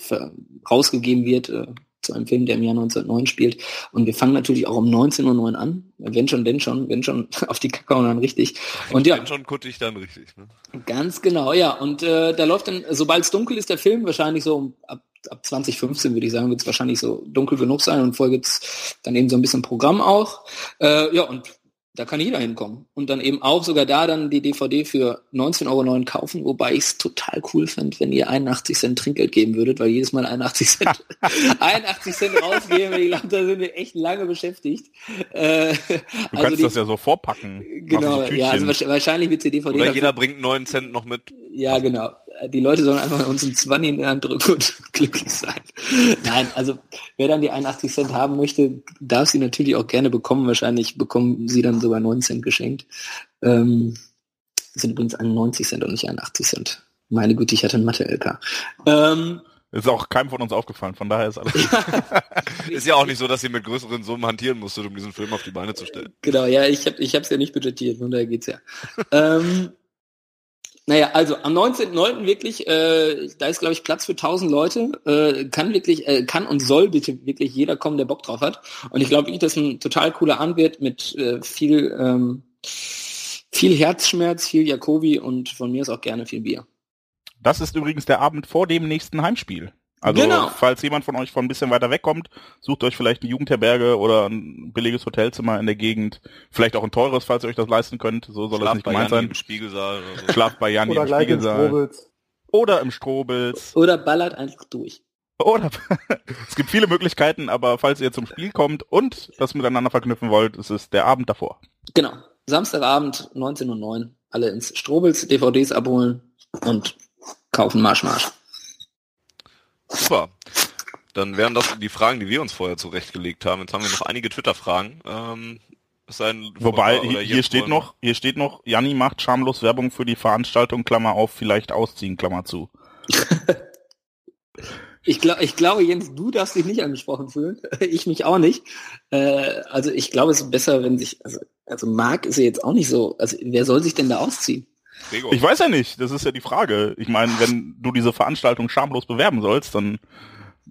rausgegeben wird, äh, zu einem Film, der im Jahr 1909 spielt. Und wir fangen natürlich auch um 19.09 Uhr an. Wenn schon, denn schon, wenn schon auf die Kacke und dann richtig. Und ja, Wenn schon kuttig, dann richtig. Ne? Ganz genau, ja. Und äh, da läuft dann, sobald es dunkel ist, der Film, wahrscheinlich so ab, ab 2015 würde ich sagen, wird es wahrscheinlich so dunkel genug sein und vorher gibt's dann eben so ein bisschen Programm auch. Äh, ja, und da kann jeder hinkommen. Und dann eben auch sogar da dann die DVD für 19,09 Euro kaufen, wobei ich es total cool fände, wenn ihr 81 Cent Trinkgeld geben würdet, weil jedes Mal 81 Cent, 81 Cent rausgeben, ich glaube, da sind wir echt lange beschäftigt. Äh, Du kannst das ja so vorpacken. Genau, so ja, also wahrscheinlich wird die DVD Oder dafür- jeder bringt 9 Cent noch mit. ja, genau. Die Leute sollen einfach uns einen 20 in die Hand drücken und glücklich sein. Nein, also wer dann die 81 Cent haben möchte, darf sie natürlich auch gerne bekommen. Wahrscheinlich bekommen sie dann sogar 9 Cent geschenkt. Ähm, das sind übrigens 91 Cent und nicht 81 Cent. Meine Güte, ich hatte einen Mathe-LK. Ähm, Ist auch keinem von uns aufgefallen, von daher ist alles gut. Ist ja auch nicht so, dass ihr mit größeren Summen hantieren musstet, um diesen Film auf die Beine zu stellen. Genau, ja, ich habe ich hab's ja nicht budgetiert, von daher geht's ja. ähm, naja, also am 19.09. wirklich, äh, da ist glaube ich Platz für 1000 Leute, äh, kann wirklich, äh, kann und soll bitte wirklich jeder kommen, der Bock drauf hat. Und ich glaube, dass ein total cooler Abend wird mit äh, viel, ähm, viel Herzschmerz, viel Jakobi und von mir ist auch gerne viel Bier. Das ist übrigens der Abend vor dem nächsten Heimspiel. Also Genau. falls jemand von euch von ein bisschen weiter wegkommt, sucht euch vielleicht eine Jugendherberge oder ein billiges Hotelzimmer in der Gegend. Vielleicht auch ein teures, falls ihr euch das leisten könnt. So soll das Schlaft nicht gemeint sein. im Spiegelsaal oder so. Schlaft bei Janni Oder im gleich ins Spiegelsaal. Oder im Strobels. Oder ballert einfach durch. Oder es gibt viele Möglichkeiten, aber falls ihr zum Spiel kommt und das miteinander verknüpfen wollt, ist es der Abend davor. Genau. Samstagabend, 19.09 Uhr, alle ins Strobels, DVDs abholen und kaufen Marsch, Marsch. Super. dann wären das die Fragen, die wir uns vorher zurechtgelegt haben. Jetzt haben wir noch einige Twitter-Fragen. Ähm, es sei denn, Wobei, hier, hier steht noch, hier steht noch, Janni macht schamlos Werbung für die Veranstaltung, Klammer auf, vielleicht ausziehen, Klammer zu. Ich, glaub, ich glaube, Jens, du darfst dich nicht angesprochen fühlen. Ich mich auch nicht. Äh, also ich glaube, es ist besser, wenn sich, also, also Marc ist ja jetzt auch nicht so, also wer soll sich denn da ausziehen? Gregor. Ich weiß ja nicht, das ist ja die Frage. Ich meine, wenn du diese Veranstaltung schamlos bewerben sollst, dann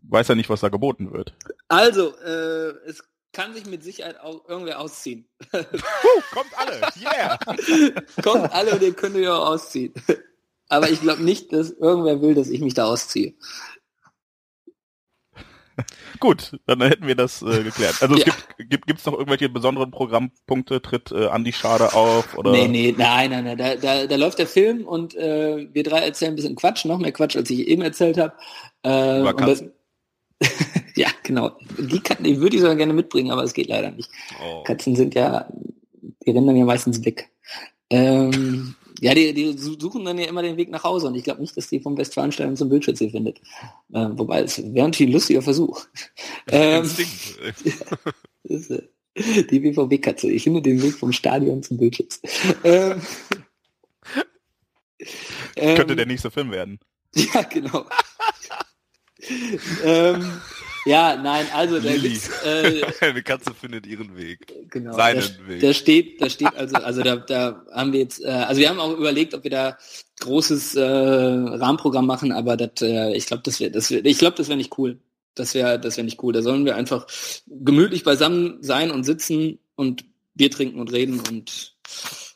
weiß ja nicht, was da geboten wird. Also, äh, es kann sich mit Sicherheit auch irgendwer ausziehen. Puh, kommt alle, yeah! Kommt alle und ihr könnt euch auch ausziehen. Aber ich glaube nicht, dass irgendwer will, dass ich mich da ausziehe. Gut, dann hätten wir das äh, geklärt. Also es Ja. gibt, gibt gibt's noch irgendwelche besonderen Programmpunkte? Tritt äh, Andi Schade auf oder? Nee, nee, nein, nein, nein. Da, da, da läuft der Film und äh, wir drei erzählen ein bisschen Quatsch, noch mehr Quatsch, als ich eben erzählt habe. Äh, ja, genau. Die Katzen, die würde ich sogar gerne mitbringen, aber es geht leider nicht. Oh. Katzen sind ja, die rennen dann ja meistens weg. Ähm, ja, die, die suchen dann ja immer den Weg nach Hause und ich glaube nicht, dass die vom Westfalenstadion zum Bildschirm findet. Äh, wobei, es wäre natürlich ein lustiger Versuch. Ähm, ist, äh, die BVB-Katze. Ich finde den Weg vom Stadion zum Bildschutz. Ähm, Könnte ähm, der nächste Film werden. Ja, genau. ähm, ja, nein, also da gibt's, äh, Eine Katze findet ihren Weg. genau, Seinen da, Weg. da steht, da steht also, also da, da haben wir jetzt, äh, also wir haben auch überlegt, ob wir da großes äh, Rahmenprogramm machen, aber das, äh, ich glaube, das wäre, das wär, ich glaube, das wäre nicht cool. Das wäre, das wäre nicht cool. Da sollen wir einfach gemütlich beisammen sein und sitzen und Bier trinken und reden und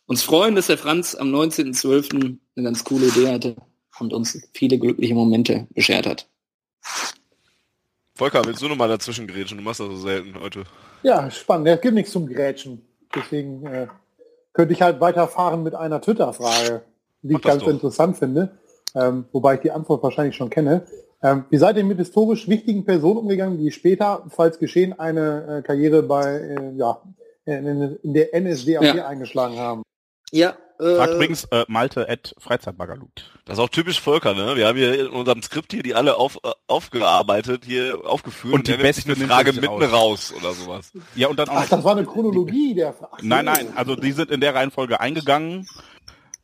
uns freuen, dass der Franz am 19.12. eine ganz coole Idee hatte und uns viele glückliche Momente beschert hat. Volker, willst du noch mal dazwischen grätschen? Du machst das so selten heute. Ja, spannend. Es gibt nichts zum Grätschen. Deswegen äh, könnte ich halt weiterfahren mit einer Twitter-Frage, die Mach ich ganz doch. interessant finde, ähm, wobei ich die Antwort wahrscheinlich schon kenne. Ähm, wie seid ihr mit historisch wichtigen Personen umgegangen, die später, falls geschehen, eine äh, Karriere bei äh, ja, in, in der NSDAP Ja. eingeschlagen haben? Ja, Fragt äh, übrigens äh, Malte at Freizeitbagalut. Das ist auch typisch Volker, ne? Wir haben hier in unserem Skript hier die alle auf, äh, aufgearbeitet, hier aufgeführt. Und die sich Beste eine Frage mitten raus. oder sowas. Ja, und dann auch Ach, das war eine Chronologie der Ach so. Nein, nein, also die sind in der Reihenfolge eingegangen,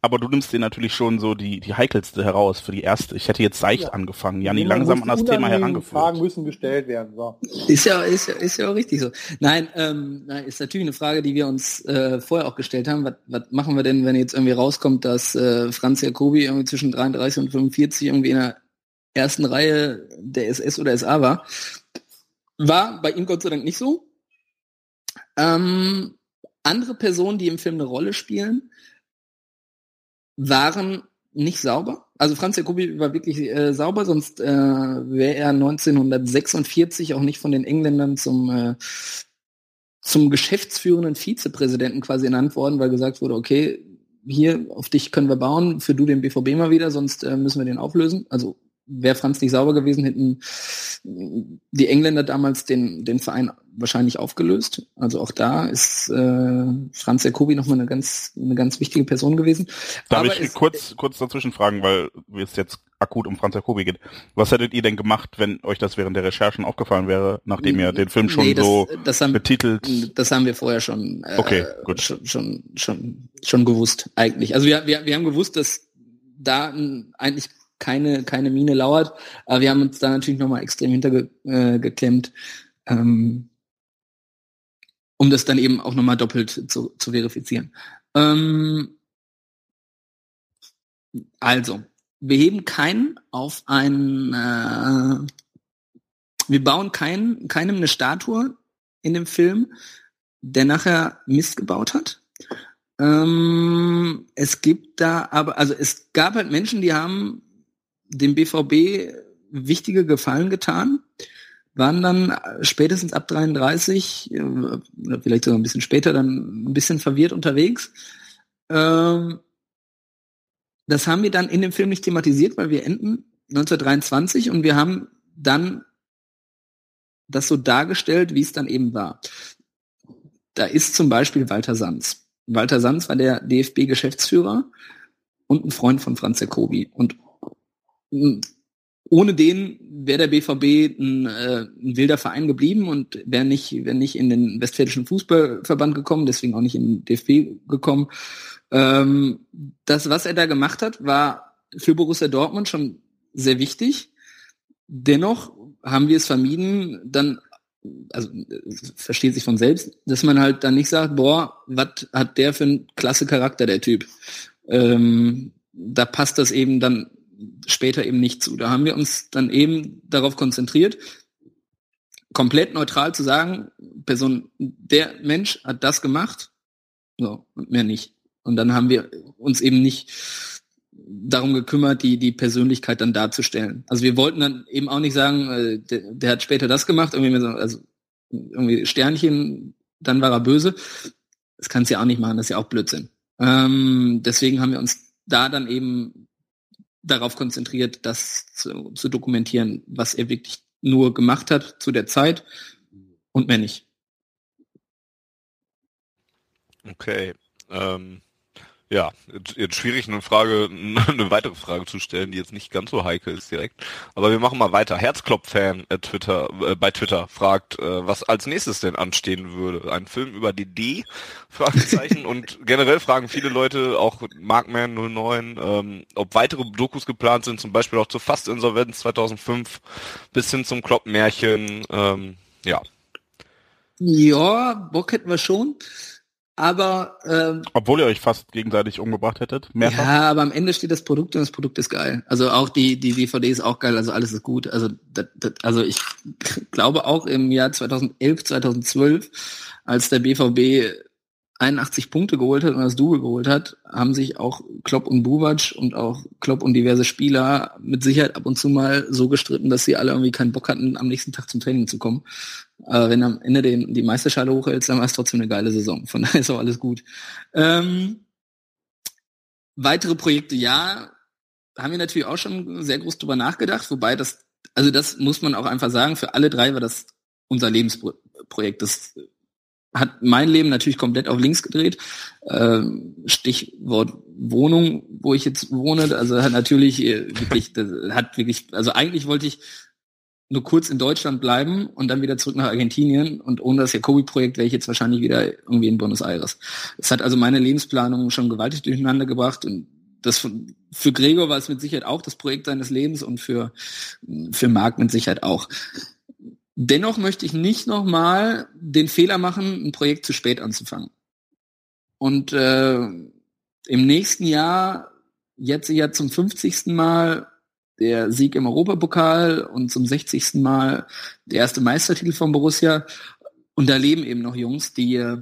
aber du nimmst dir natürlich schon so die, die heikelste heraus für die erste. Ich hätte jetzt seicht Ja. angefangen, Janni langsam an das Thema herangeführt. Fragen müssen gestellt werden. So. Ist ja, ist ja, ist ja auch richtig so. Nein, ähm, nein, ist natürlich eine Frage, die wir uns äh, vorher auch gestellt haben. Was, was machen wir denn, wenn jetzt irgendwie rauskommt, dass äh, Franz Jacobi irgendwie zwischen 33 und 45 irgendwie in der ersten Reihe der SS oder SA war? War bei ihm Gott sei Dank nicht so. Ähm, andere Personen, die im Film eine Rolle spielen, waren nicht sauber. Also Franz Jacobi war wirklich äh, sauber, sonst äh, wäre er 1946 auch nicht von den Engländern zum äh, zum geschäftsführenden Vizepräsidenten quasi ernannt worden, weil gesagt wurde, okay, hier auf dich können wir bauen, für du den BVB mal wieder, sonst äh, müssen wir den auflösen. Also wäre Franz nicht sauber gewesen, hätten die Engländer damals den, den Verein wahrscheinlich aufgelöst. Also auch da ist äh, Franz Jacobi nochmal eine ganz, eine ganz wichtige Person gewesen. Darf Aber ich es- kurz, kurz dazwischen fragen, weil es jetzt akut um Franz Jacobi geht. Was hättet ihr denn gemacht, wenn euch das während der Recherchen aufgefallen wäre, nachdem ihr den Film schon Nee, das, so das haben, betitelt? das haben wir vorher schon, äh, Okay, gut. schon, schon, schon, schon gewusst, eigentlich. Also wir, wir, wir haben gewusst, dass da n- eigentlich keine, keine Mine lauert, aber wir haben uns da natürlich nochmal extrem hintergeklemmt, äh, ähm, um das dann eben auch nochmal doppelt zu, zu verifizieren. Ähm, also, wir heben keinen auf ein, äh, wir bauen kein, keinem eine Statue in dem Film, der nachher Mist gebaut hat. Ähm, es gibt da aber, also es gab halt Menschen, die haben dem BVB wichtige Gefallen getan, waren dann spätestens ab 33 äh, oder vielleicht sogar ein bisschen später dann ein bisschen verwirrt unterwegs. Ähm, das haben wir dann in dem Film nicht thematisiert, weil wir enden 1923 und wir haben dann das so dargestellt, wie es dann eben war. Da ist zum Beispiel Walter Sanz. Walter Sanz war der DFB-Geschäftsführer und ein Freund von Franz Jacobi. Und ohne den wäre der BVB ein, äh, ein wilder Verein geblieben und wäre nicht, wäre nicht in den Westfälischen Fußballverband gekommen, deswegen auch nicht in den DFB gekommen. Ähm, das, was er da gemacht hat, war für Borussia Dortmund schon sehr wichtig. Dennoch haben wir es vermieden, dann, also versteht sich von selbst, dass man halt dann nicht sagt, boah, was hat der für einen klasse Charakter, der Typ. Ähm, da passt das eben dann später eben nicht zu. Da haben wir uns dann eben darauf konzentriert, komplett neutral zu sagen, Person, der Mensch hat das gemacht, so, mehr nicht. Und dann haben wir uns eben nicht darum gekümmert, die, die Persönlichkeit dann darzustellen. Also wir wollten dann eben auch nicht sagen, äh, der, der hat später das gemacht, irgendwie, so, also irgendwie Sternchen, dann war er böse. Das kannst du ja auch nicht machen, das ist ja auch Blödsinn. Ähm, deswegen haben wir uns da dann eben darauf konzentriert, das zu, zu dokumentieren, was er wirklich nur gemacht hat zu der Zeit und mehr nicht. Okay. Ähm, ja, jetzt schwierig eine Frage, eine weitere Frage zu stellen, die jetzt nicht ganz so heikel ist direkt. Aber wir machen mal weiter. Herzklopf-Fan äh, Twitter, äh, bei Twitter fragt, äh, was als nächstes denn anstehen würde. Ein Film über die D? Fragezeichen. Und generell fragen viele Leute, auch Markman 09, ähm, ob weitere Dokus geplant sind, zum Beispiel auch zur Fast-Insolvenz 2005 bis hin zum Klopp-Märchen. Ähm, ja. Ja, Bock hätten wir schon. Aber ähm, obwohl ihr euch fast gegenseitig umgebracht hättet, mehrfach. Ja, aber am Ende steht das Produkt und das Produkt ist geil. Also auch die die DVD ist auch geil, also alles ist gut. Also das, das, also ich glaube auch im Jahr 2011, 2012, als der BVB 81 Punkte geholt hat und das Double geholt hat, haben sich auch Klopp und Buvac und auch Klopp und diverse Spieler mit Sicherheit ab und zu mal so gestritten, dass sie alle irgendwie keinen Bock hatten, am nächsten Tag zum Training zu kommme. Aber wenn am Ende den, die Meisterschale hochhältst, dann war es trotzdem eine geile Saison. Von daher ist auch alles gut. Ähm, weitere Projekte, ja, haben wir natürlich auch schon sehr groß drüber nachgedacht, wobei das, also das muss man auch einfach sagen, für alle drei war das unser Lebensprojekt. Das hat mein Leben natürlich komplett auf links gedreht. Ähm, Stichwort Wohnung, wo ich jetzt wohne, also hat natürlich äh, wirklich, hat wirklich, also eigentlich wollte ich nur kurz in Deutschland bleiben und dann wieder zurück nach Argentinien und ohne das Jacobi-Projekt wäre ich jetzt wahrscheinlich wieder irgendwie in Buenos Aires. Es hat also meine Lebensplanung schon gewaltig durcheinander gebracht und das für Gregor war es mit Sicherheit auch das Projekt seines Lebens und für, für Marc mit Sicherheit auch. Dennoch möchte ich nicht nochmal den Fehler machen, ein Projekt zu spät anzufangen. Und äh, im nächsten Jahr, jetzt ja zum 50. Mal der Sieg im Europapokal und zum 60. Mal der erste Meistertitel von Borussia. Und da leben eben noch Jungs, die, äh,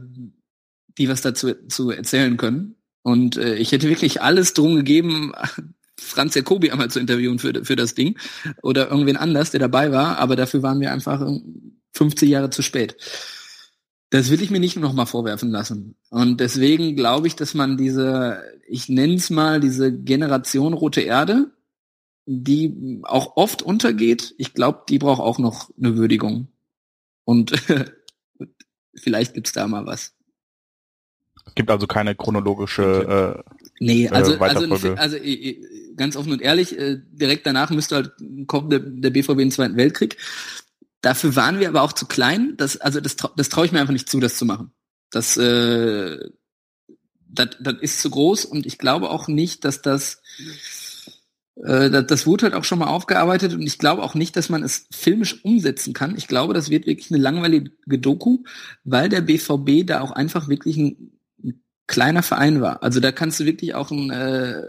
die was dazu zu erzählen können. Und äh, ich hätte wirklich alles drum gegeben, Franz Jacobi einmal zu interviewen für, für das Ding oder irgendwen anders, der dabei war, aber dafür waren wir einfach 50 Jahre zu spät. Das will ich mir nicht nochmal vorwerfen lassen. Und deswegen glaube ich, dass man diese, ich nenne es mal, diese Generation Rote Erde, die auch oft untergeht, ich glaube, die braucht auch noch eine Würdigung. Und vielleicht gibt's da mal was. Es gibt also keine chronologische äh, Nee, also, äh, also, also ganz offen und ehrlich, äh, direkt danach müsste halt kommen der, der BVB im Zweiten Weltkrieg. Dafür waren wir aber auch zu klein. Das, also das, das traue ich mir einfach nicht zu, das zu machen. Das, äh, das, das ist zu groß und ich glaube auch nicht, dass das äh, das, das wurde halt auch schon mal aufgearbeitet und ich glaube auch nicht, dass man es filmisch umsetzen kann. Ich glaube, das wird wirklich eine langweilige Doku, weil der BVB da auch einfach wirklich ein, ein kleiner Verein war. Also da kannst du wirklich auch ein, äh,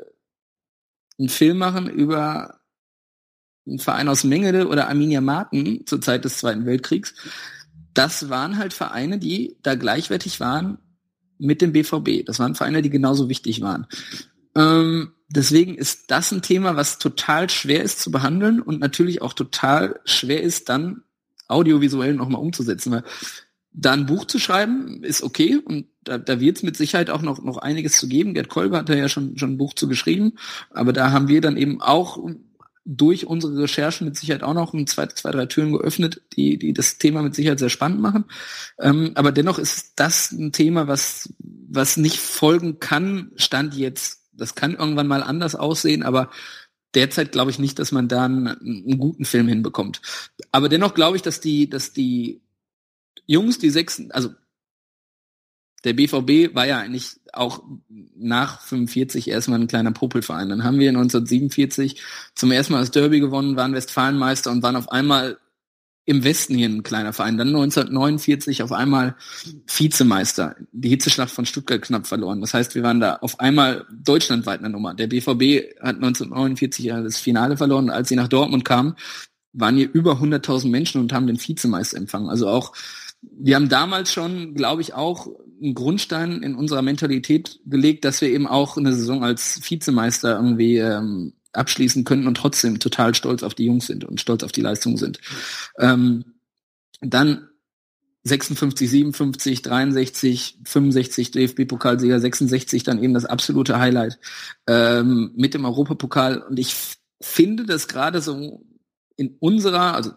einen Film machen über einen Verein aus Mengele oder Arminia Marken zur Zeit des Zweiten Weltkriegs. Das waren halt Vereine, die da gleichwertig waren mit dem BVB. Das waren Vereine, die genauso wichtig waren. Ähm, deswegen ist das ein Thema, was total schwer ist zu behandeln und natürlich auch total schwer ist, dann audiovisuell nochmal umzusetzen. Weil da ein Buch zu schreiben, ist okay und da, da wird es mit Sicherheit auch noch, noch einiges zu geben. Gerd Kolber hat da ja schon, schon ein Buch zu geschrieben, aber da haben wir dann eben auch durch unsere Recherchen mit Sicherheit auch noch ein zwei, zwei drei Türen geöffnet, die, die das Thema mit Sicherheit sehr spannend machen. Ähm, aber dennoch ist das ein Thema, was, was nicht folgen kann, stand jetzt das kann irgendwann mal anders aussehen, aber derzeit glaube ich nicht, dass man da einen, einen guten Film hinbekommt. Aber dennoch glaube ich, dass die, dass die Jungs, die sechs, also der BVB war ja eigentlich auch nach 45 erstmal ein kleiner Popelverein. Dann haben wir 1947 zum ersten Mal das Derby gewonnen, waren Westfalenmeister und waren auf einmal im Westen hier ein kleiner Verein. Dann 1949 auf einmal Vizemeister. Die Hitzeschlacht von Stuttgart knapp verloren. Das heißt, wir waren da auf einmal deutschlandweit eine Nummer. Der BVB hat 1949 ja das Finale verloren. Als sie nach Dortmund kamen, waren hier über 100.000 Menschen und haben den Vizemeister empfangen. Also auch, wir haben damals schon, glaube ich, auch einen Grundstein in unserer Mentalität gelegt, dass wir eben auch eine Saison als Vizemeister irgendwie ähm, abschließen könnten und trotzdem total stolz auf die Jungs sind und stolz auf die Leistung sind. Ähm, dann 56, 57, 63, 65 DFB-Pokalsieger, 66 dann eben das absolute Highlight ähm, mit dem Europapokal. Und ich finde das gerade so in unserer, also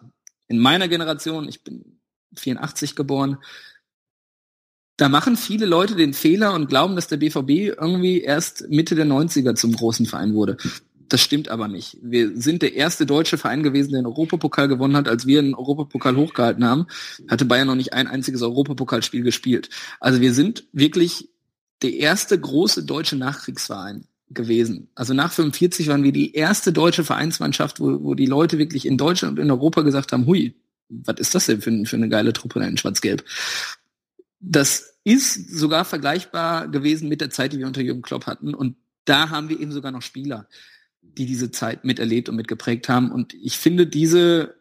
in meiner Generation, ich bin 84 geboren, da machen viele Leute den Fehler und glauben, dass der BVB irgendwie erst Mitte der 90er zum großen Verein wurde. Das stimmt aber nicht. Wir sind der erste deutsche Verein gewesen, der einen Europapokal gewonnen hat. Als wir einen Europapokal hochgehalten haben, hatte Bayern noch nicht ein einziges Europapokalspiel gespielt. Also wir sind wirklich der erste große deutsche Nachkriegsverein gewesen. Also nach 45 waren wir die erste deutsche Vereinsmannschaft, wo, wo die Leute wirklich in Deutschland und in Europa gesagt haben, hui, was ist das denn für, für eine geile Truppe in Schwarz-Gelb? Das ist sogar vergleichbar gewesen mit der Zeit, die wir unter Jürgen Klopp hatten. Und da haben wir eben sogar noch Spieler die diese Zeit miterlebt und mitgeprägt haben. Und ich finde, diese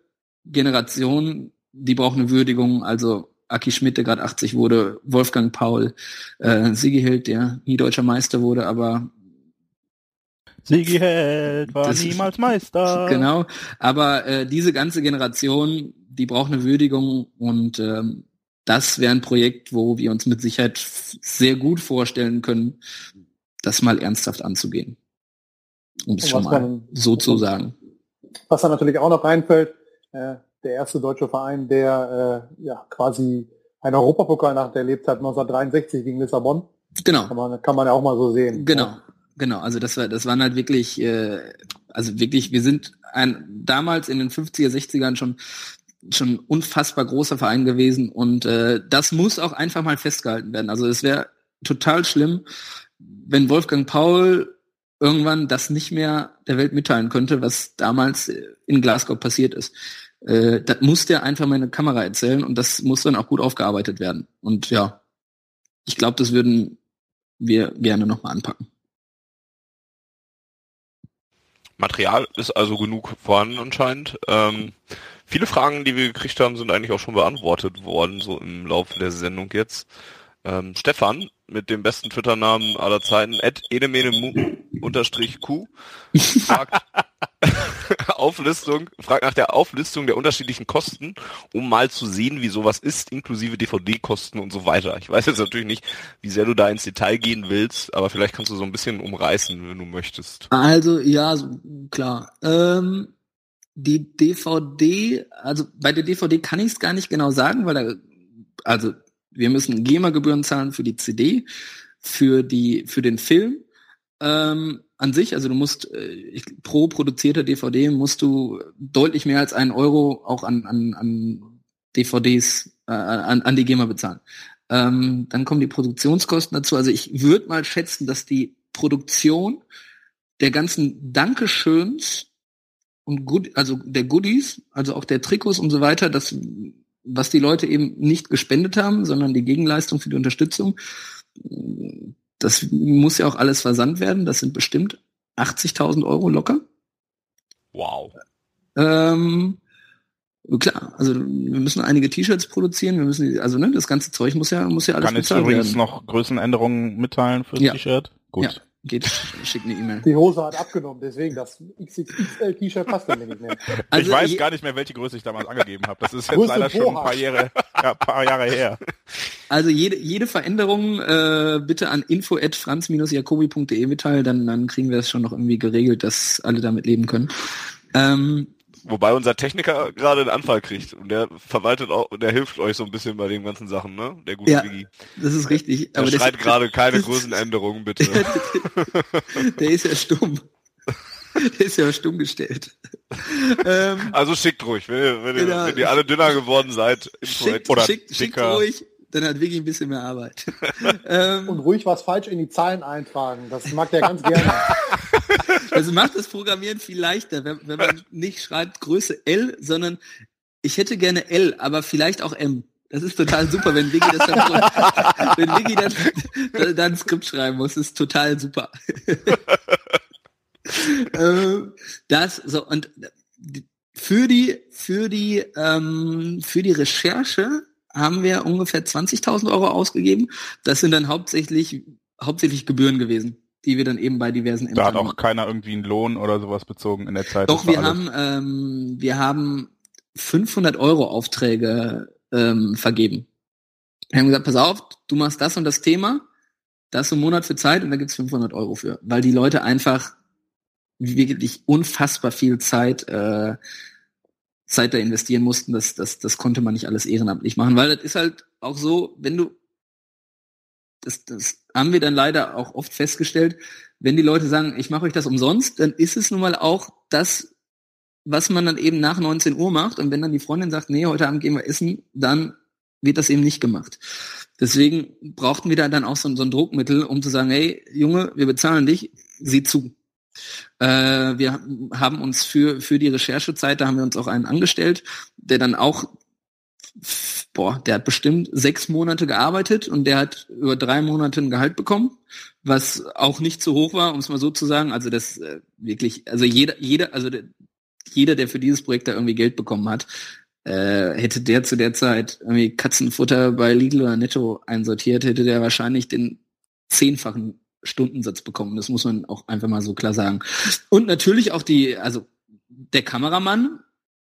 Generation, die braucht eine Würdigung. Also Aki Schmidt, der gerade 80 wurde, Wolfgang Paul, äh, Sigi Hild, der nie deutscher Meister wurde, aber Sigi Held war niemals Meister. Genau, aber äh, diese ganze Generation, die braucht eine Würdigung und ähm, das wäre ein Projekt, wo wir uns mit Sicherheit sehr gut vorstellen können, das mal ernsthaft anzugehen um es schon mal so zu sagen. Was da natürlich auch noch reinfällt, äh, der erste deutsche Verein, der äh, ja quasi einen Europapokal nach erlebt hat, 1963 gegen Lissabon. Genau. Kann man, kann man ja auch mal so sehen. Genau, ja. Genau. Also das war, das waren halt wirklich, äh, also wirklich, wir sind ein, damals in den 50er, 60ern schon schon unfassbar großer Verein gewesen und äh, das muss auch einfach mal festgehalten werden. Also es wäre total schlimm, wenn Wolfgang Paul irgendwann das nicht mehr der Welt mitteilen könnte, was damals in Glasgow passiert ist. Äh, das muss der einfach mal in der Kamera erzählen und das muss dann auch gut aufgearbeitet werden. Und ja, ich glaube, das würden wir gerne nochmal anpacken. Material ist also genug vorhanden anscheinend. Ähm, viele Fragen, die wir gekriegt haben, sind eigentlich auch schon beantwortet worden, so im Laufe der Sendung jetzt. Ähm, Stefan mit dem besten Twitter-Namen aller Zeiten, at unterstrich Q, fragt, Auflistung, fragt nach der Auflistung der unterschiedlichen Kosten, um mal zu sehen, wie sowas ist, inklusive DVD-Kosten und so weiter. Ich weiß jetzt natürlich nicht, wie sehr du da ins Detail gehen willst, aber vielleicht kannst du so ein bisschen umreißen, wenn du möchtest. Also, ja, klar. Ähm, die DVD, also bei der DVD kann ich es gar nicht genau sagen, weil da, also wir müssen GEMA-Gebühren zahlen für die CD, für die, für den Film ähm, an sich. Also du musst äh, ich, pro produzierter DVD musst du deutlich mehr als einen Euro auch an, an, an DVDs äh, an, an die GEMA bezahlen. Ähm, dann kommen die Produktionskosten dazu. Also ich würde mal schätzen, dass die Produktion der ganzen Dankeschöns und Good, also der Goodies, also auch der Trikots und so weiter, das was die Leute eben nicht gespendet haben, sondern die Gegenleistung für die Unterstützung. Das muss ja auch alles versandt werden. Das sind bestimmt 80.000 Euro locker. Wow. Ähm, klar, also wir müssen einige T-Shirts produzieren, wir müssen, also ne, das ganze Zeug muss ja, muss ja alles Kann ich übrigens werden. noch Größenänderungen mitteilen für das ja. T-Shirt? Gut. Ja. Geht, schick eine E-Mail. Die Hose hat abgenommen, deswegen das XXL-T-Shirt passt dann nicht mehr. Also ich weiß je, gar nicht mehr, welche Größe ich damals angegeben habe. Das ist jetzt leider schon ein paar Jahre, ja, paar Jahre her. Also jede, jede Veränderung äh, bitte an info at franz-jacobi.de mitteilen, dann, dann kriegen wir es schon noch irgendwie geregelt, dass alle damit leben können. Ähm, Wobei unser Techniker gerade einen Anfall kriegt und der verwaltet auch, der hilft euch so ein bisschen bei den ganzen Sachen, ne? Der gute ja, Wigi. Das ist richtig. Der aber schreit gerade keine Größenänderungen, bitte. der ist ja stumm. ist ja stumm gestellt. ähm, also schickt ruhig, wenn, wenn, genau. wenn ihr alle dünner geworden seid. Schickt, oder schickt, schickt ruhig, dann hat wirklich ein bisschen mehr Arbeit. ähm, Und ruhig was falsch in die Zahlen eintragen. Das mag der ganz gerne. Also macht das Programmieren viel leichter, wenn, wenn man nicht schreibt Größe L, sondern ich hätte gerne L, aber vielleicht auch M. Das ist total super, wenn Vicky das dann, wenn Vicky dann, dann ein Skript schreiben muss, ist total super. Ähm, das so und für die für die ähm, für die Recherche haben wir ungefähr 20.000 Euro ausgegeben. Das sind dann hauptsächlich hauptsächlich Gebühren gewesen, die wir dann eben bei diversen Ämtern Da hat auch keiner irgendwie einen Lohn oder sowas bezogen in der Zeit. Doch wir haben ähm, wir haben 500 Euro Aufträge ähm, vergeben. Wir haben gesagt, pass auf, du machst das und das Thema, das im Monat für Zeit und da gibt's 500 Euro für, weil die Leute einfach wirklich unfassbar viel Zeit äh, Zeit da investieren mussten, das, das, das konnte man nicht alles ehrenamtlich machen, weil das ist halt auch so, wenn du, das, das haben wir dann leider auch oft festgestellt, wenn die Leute sagen, ich mache euch das umsonst, dann ist es nun mal auch das, was man dann eben nach 19 Uhr macht. Und wenn dann die Freundin sagt, nee, heute Abend gehen wir essen, dann wird das eben nicht gemacht. Deswegen brauchten wir da dann auch so, so ein Druckmittel, um zu sagen, hey, Junge, wir bezahlen dich, sieh zu. Äh, wir haben uns für, für die Recherchezeit, da haben wir uns auch einen angestellt, der dann auch, boah, der hat bestimmt sechs Monate gearbeitet und der hat über drei Monate ein Gehalt bekommen, was auch nicht zu hoch war, um es mal so zu sagen. Also das äh, wirklich, also jeder, jeder, also der, jeder, der für dieses Projekt da irgendwie Geld bekommen hat, äh, hätte der zu der Zeit irgendwie Katzenfutter bei Lidl oder Netto einsortiert, hätte der wahrscheinlich den zehnfachen Stundensatz bekommen. Das muss man auch einfach mal so klar sagen. Und natürlich auch die, also der Kameramann,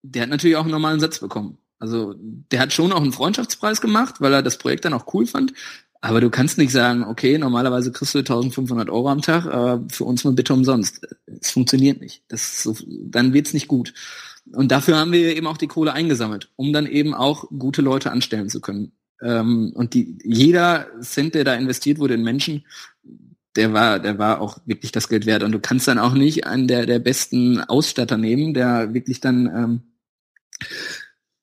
der hat natürlich auch einen normalen Satz bekommen. Also der hat schon auch einen Freundschaftspreis gemacht, weil er das Projekt dann auch cool fand. Aber du kannst nicht sagen, okay, normalerweise kriegst du 1500 Euro am Tag, aber für uns nur bitte umsonst. Es funktioniert nicht. Das so, dann wird's nicht gut. Und dafür haben wir eben auch die Kohle eingesammelt, um dann eben auch gute Leute anstellen zu können. Ähm, und die, jeder Cent, der da investiert wurde in Menschen, der war, der war auch wirklich das Geld wert. Und du kannst dann auch nicht einen der, der besten Ausstatter nehmen, der wirklich dann ähm,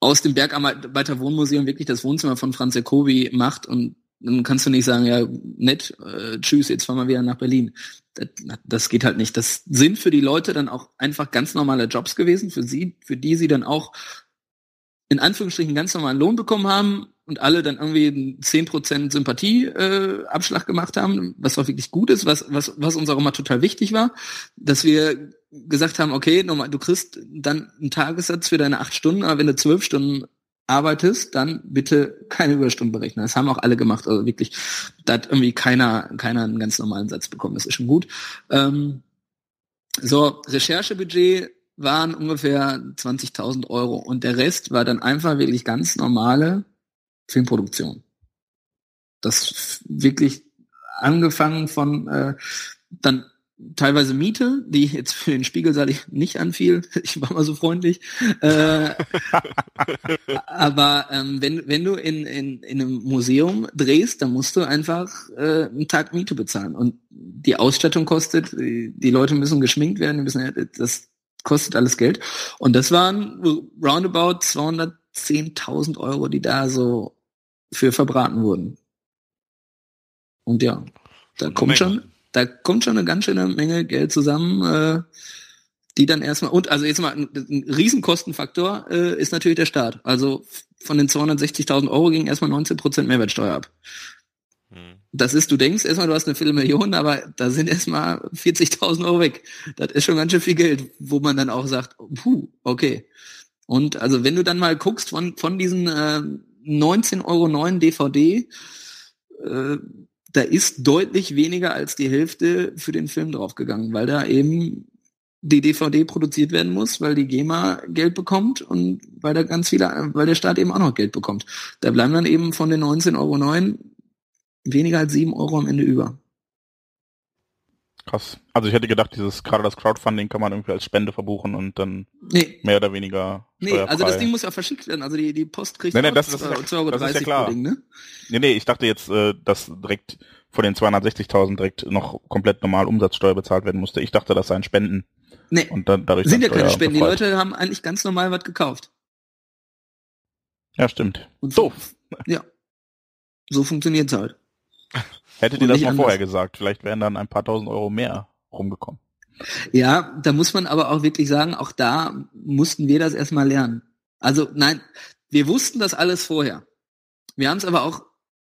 aus dem Bergarbeiter Wohnmuseum wirklich das Wohnzimmer von Franz Jacobi macht und dann kannst du nicht sagen, ja, nett, äh, tschüss, jetzt fahren wir wieder nach Berlin. Das, das geht halt nicht. Das sind für die Leute dann auch einfach ganz normale Jobs gewesen, für sie, für die sie dann auch in Anführungsstrichen ganz normalen Lohn bekommen haben und alle dann irgendwie einen 10% Sympathieabschlag äh, gemacht haben, was auch wirklich gut ist, was, was, was uns auch immer total wichtig war, dass wir gesagt haben, okay, nochmal, du kriegst dann einen Tagessatz für deine acht Stunden, aber wenn du zwölf Stunden arbeitest, dann bitte keine Überstunden berechnen. Das haben auch alle gemacht, also wirklich, da hat irgendwie keiner, keiner einen ganz normalen Satz bekommen, das ist schon gut. Ähm, so, Recherchebudget waren ungefähr 20.000 Euro und der Rest war dann einfach wirklich ganz normale Filmproduktion. Das wirklich angefangen von äh, dann teilweise Miete, die jetzt für den Spiegel sage ich nicht anfiel. Ich war mal so freundlich. Äh, aber ähm, wenn, wenn du in, in, in einem Museum drehst, dann musst du einfach äh, einen Tag Miete bezahlen. Und die Ausstattung kostet, die Leute müssen geschminkt werden, müssen, das kostet alles Geld. Und das waren roundabout 210.000 Euro, die da so für verbraten wurden. Und ja, da kommt schon, da kommt schon eine ganz schöne Menge Geld zusammen, äh, die dann erstmal, und also jetzt mal ein, ein Riesenkostenfaktor äh, ist natürlich der Staat. Also von den 260.000 Euro ging erstmal 19% Mehrwertsteuer ab. Hm. Das ist, du denkst erstmal, du hast eine Viertelmillion, aber da sind erstmal 40.000 Euro weg. Das ist schon ganz schön viel Geld, wo man dann auch sagt, puh, okay. Und also wenn du dann mal guckst von, von diesen äh, 19,09 Euro DVD, äh, da ist deutlich weniger als die Hälfte für den Film draufgegangen, weil da eben die DVD produziert werden muss, weil die GEMA Geld bekommt und weil da ganz viele, weil der Staat eben auch noch Geld bekommt. Da bleiben dann eben von den 19,09 Euro weniger als 7 Euro am Ende über. Krass. Also ich hätte gedacht, dieses gerade das Crowdfunding kann man irgendwie als Spende verbuchen und dann nee. mehr oder weniger. Nee, also das Ding muss ja verschickt werden. Also die, die Post kriegt nee, nee, das, das, ist, 2,30 Euro das ist ja klar. Ding, ne? Nee, nee, ich dachte jetzt, äh, dass direkt von den 260.000 direkt noch komplett normal Umsatzsteuer bezahlt werden musste. Ich dachte, das seien Spenden. Nee, Und dann, dadurch sind ja keine Spenden. Die. Leute haben eigentlich ganz normal was gekauft. Ja, stimmt. Und Doof. Ja. So funktioniert's halt. Hättet ihr das mal anders. vorher gesagt, vielleicht wären dann ein paar tausend Euro mehr rumgekommen. Ja, da muss man aber auch wirklich sagen, auch da mussten wir das erstmal lernen. Also nein, wir wussten das alles vorher. Wir haben es aber auch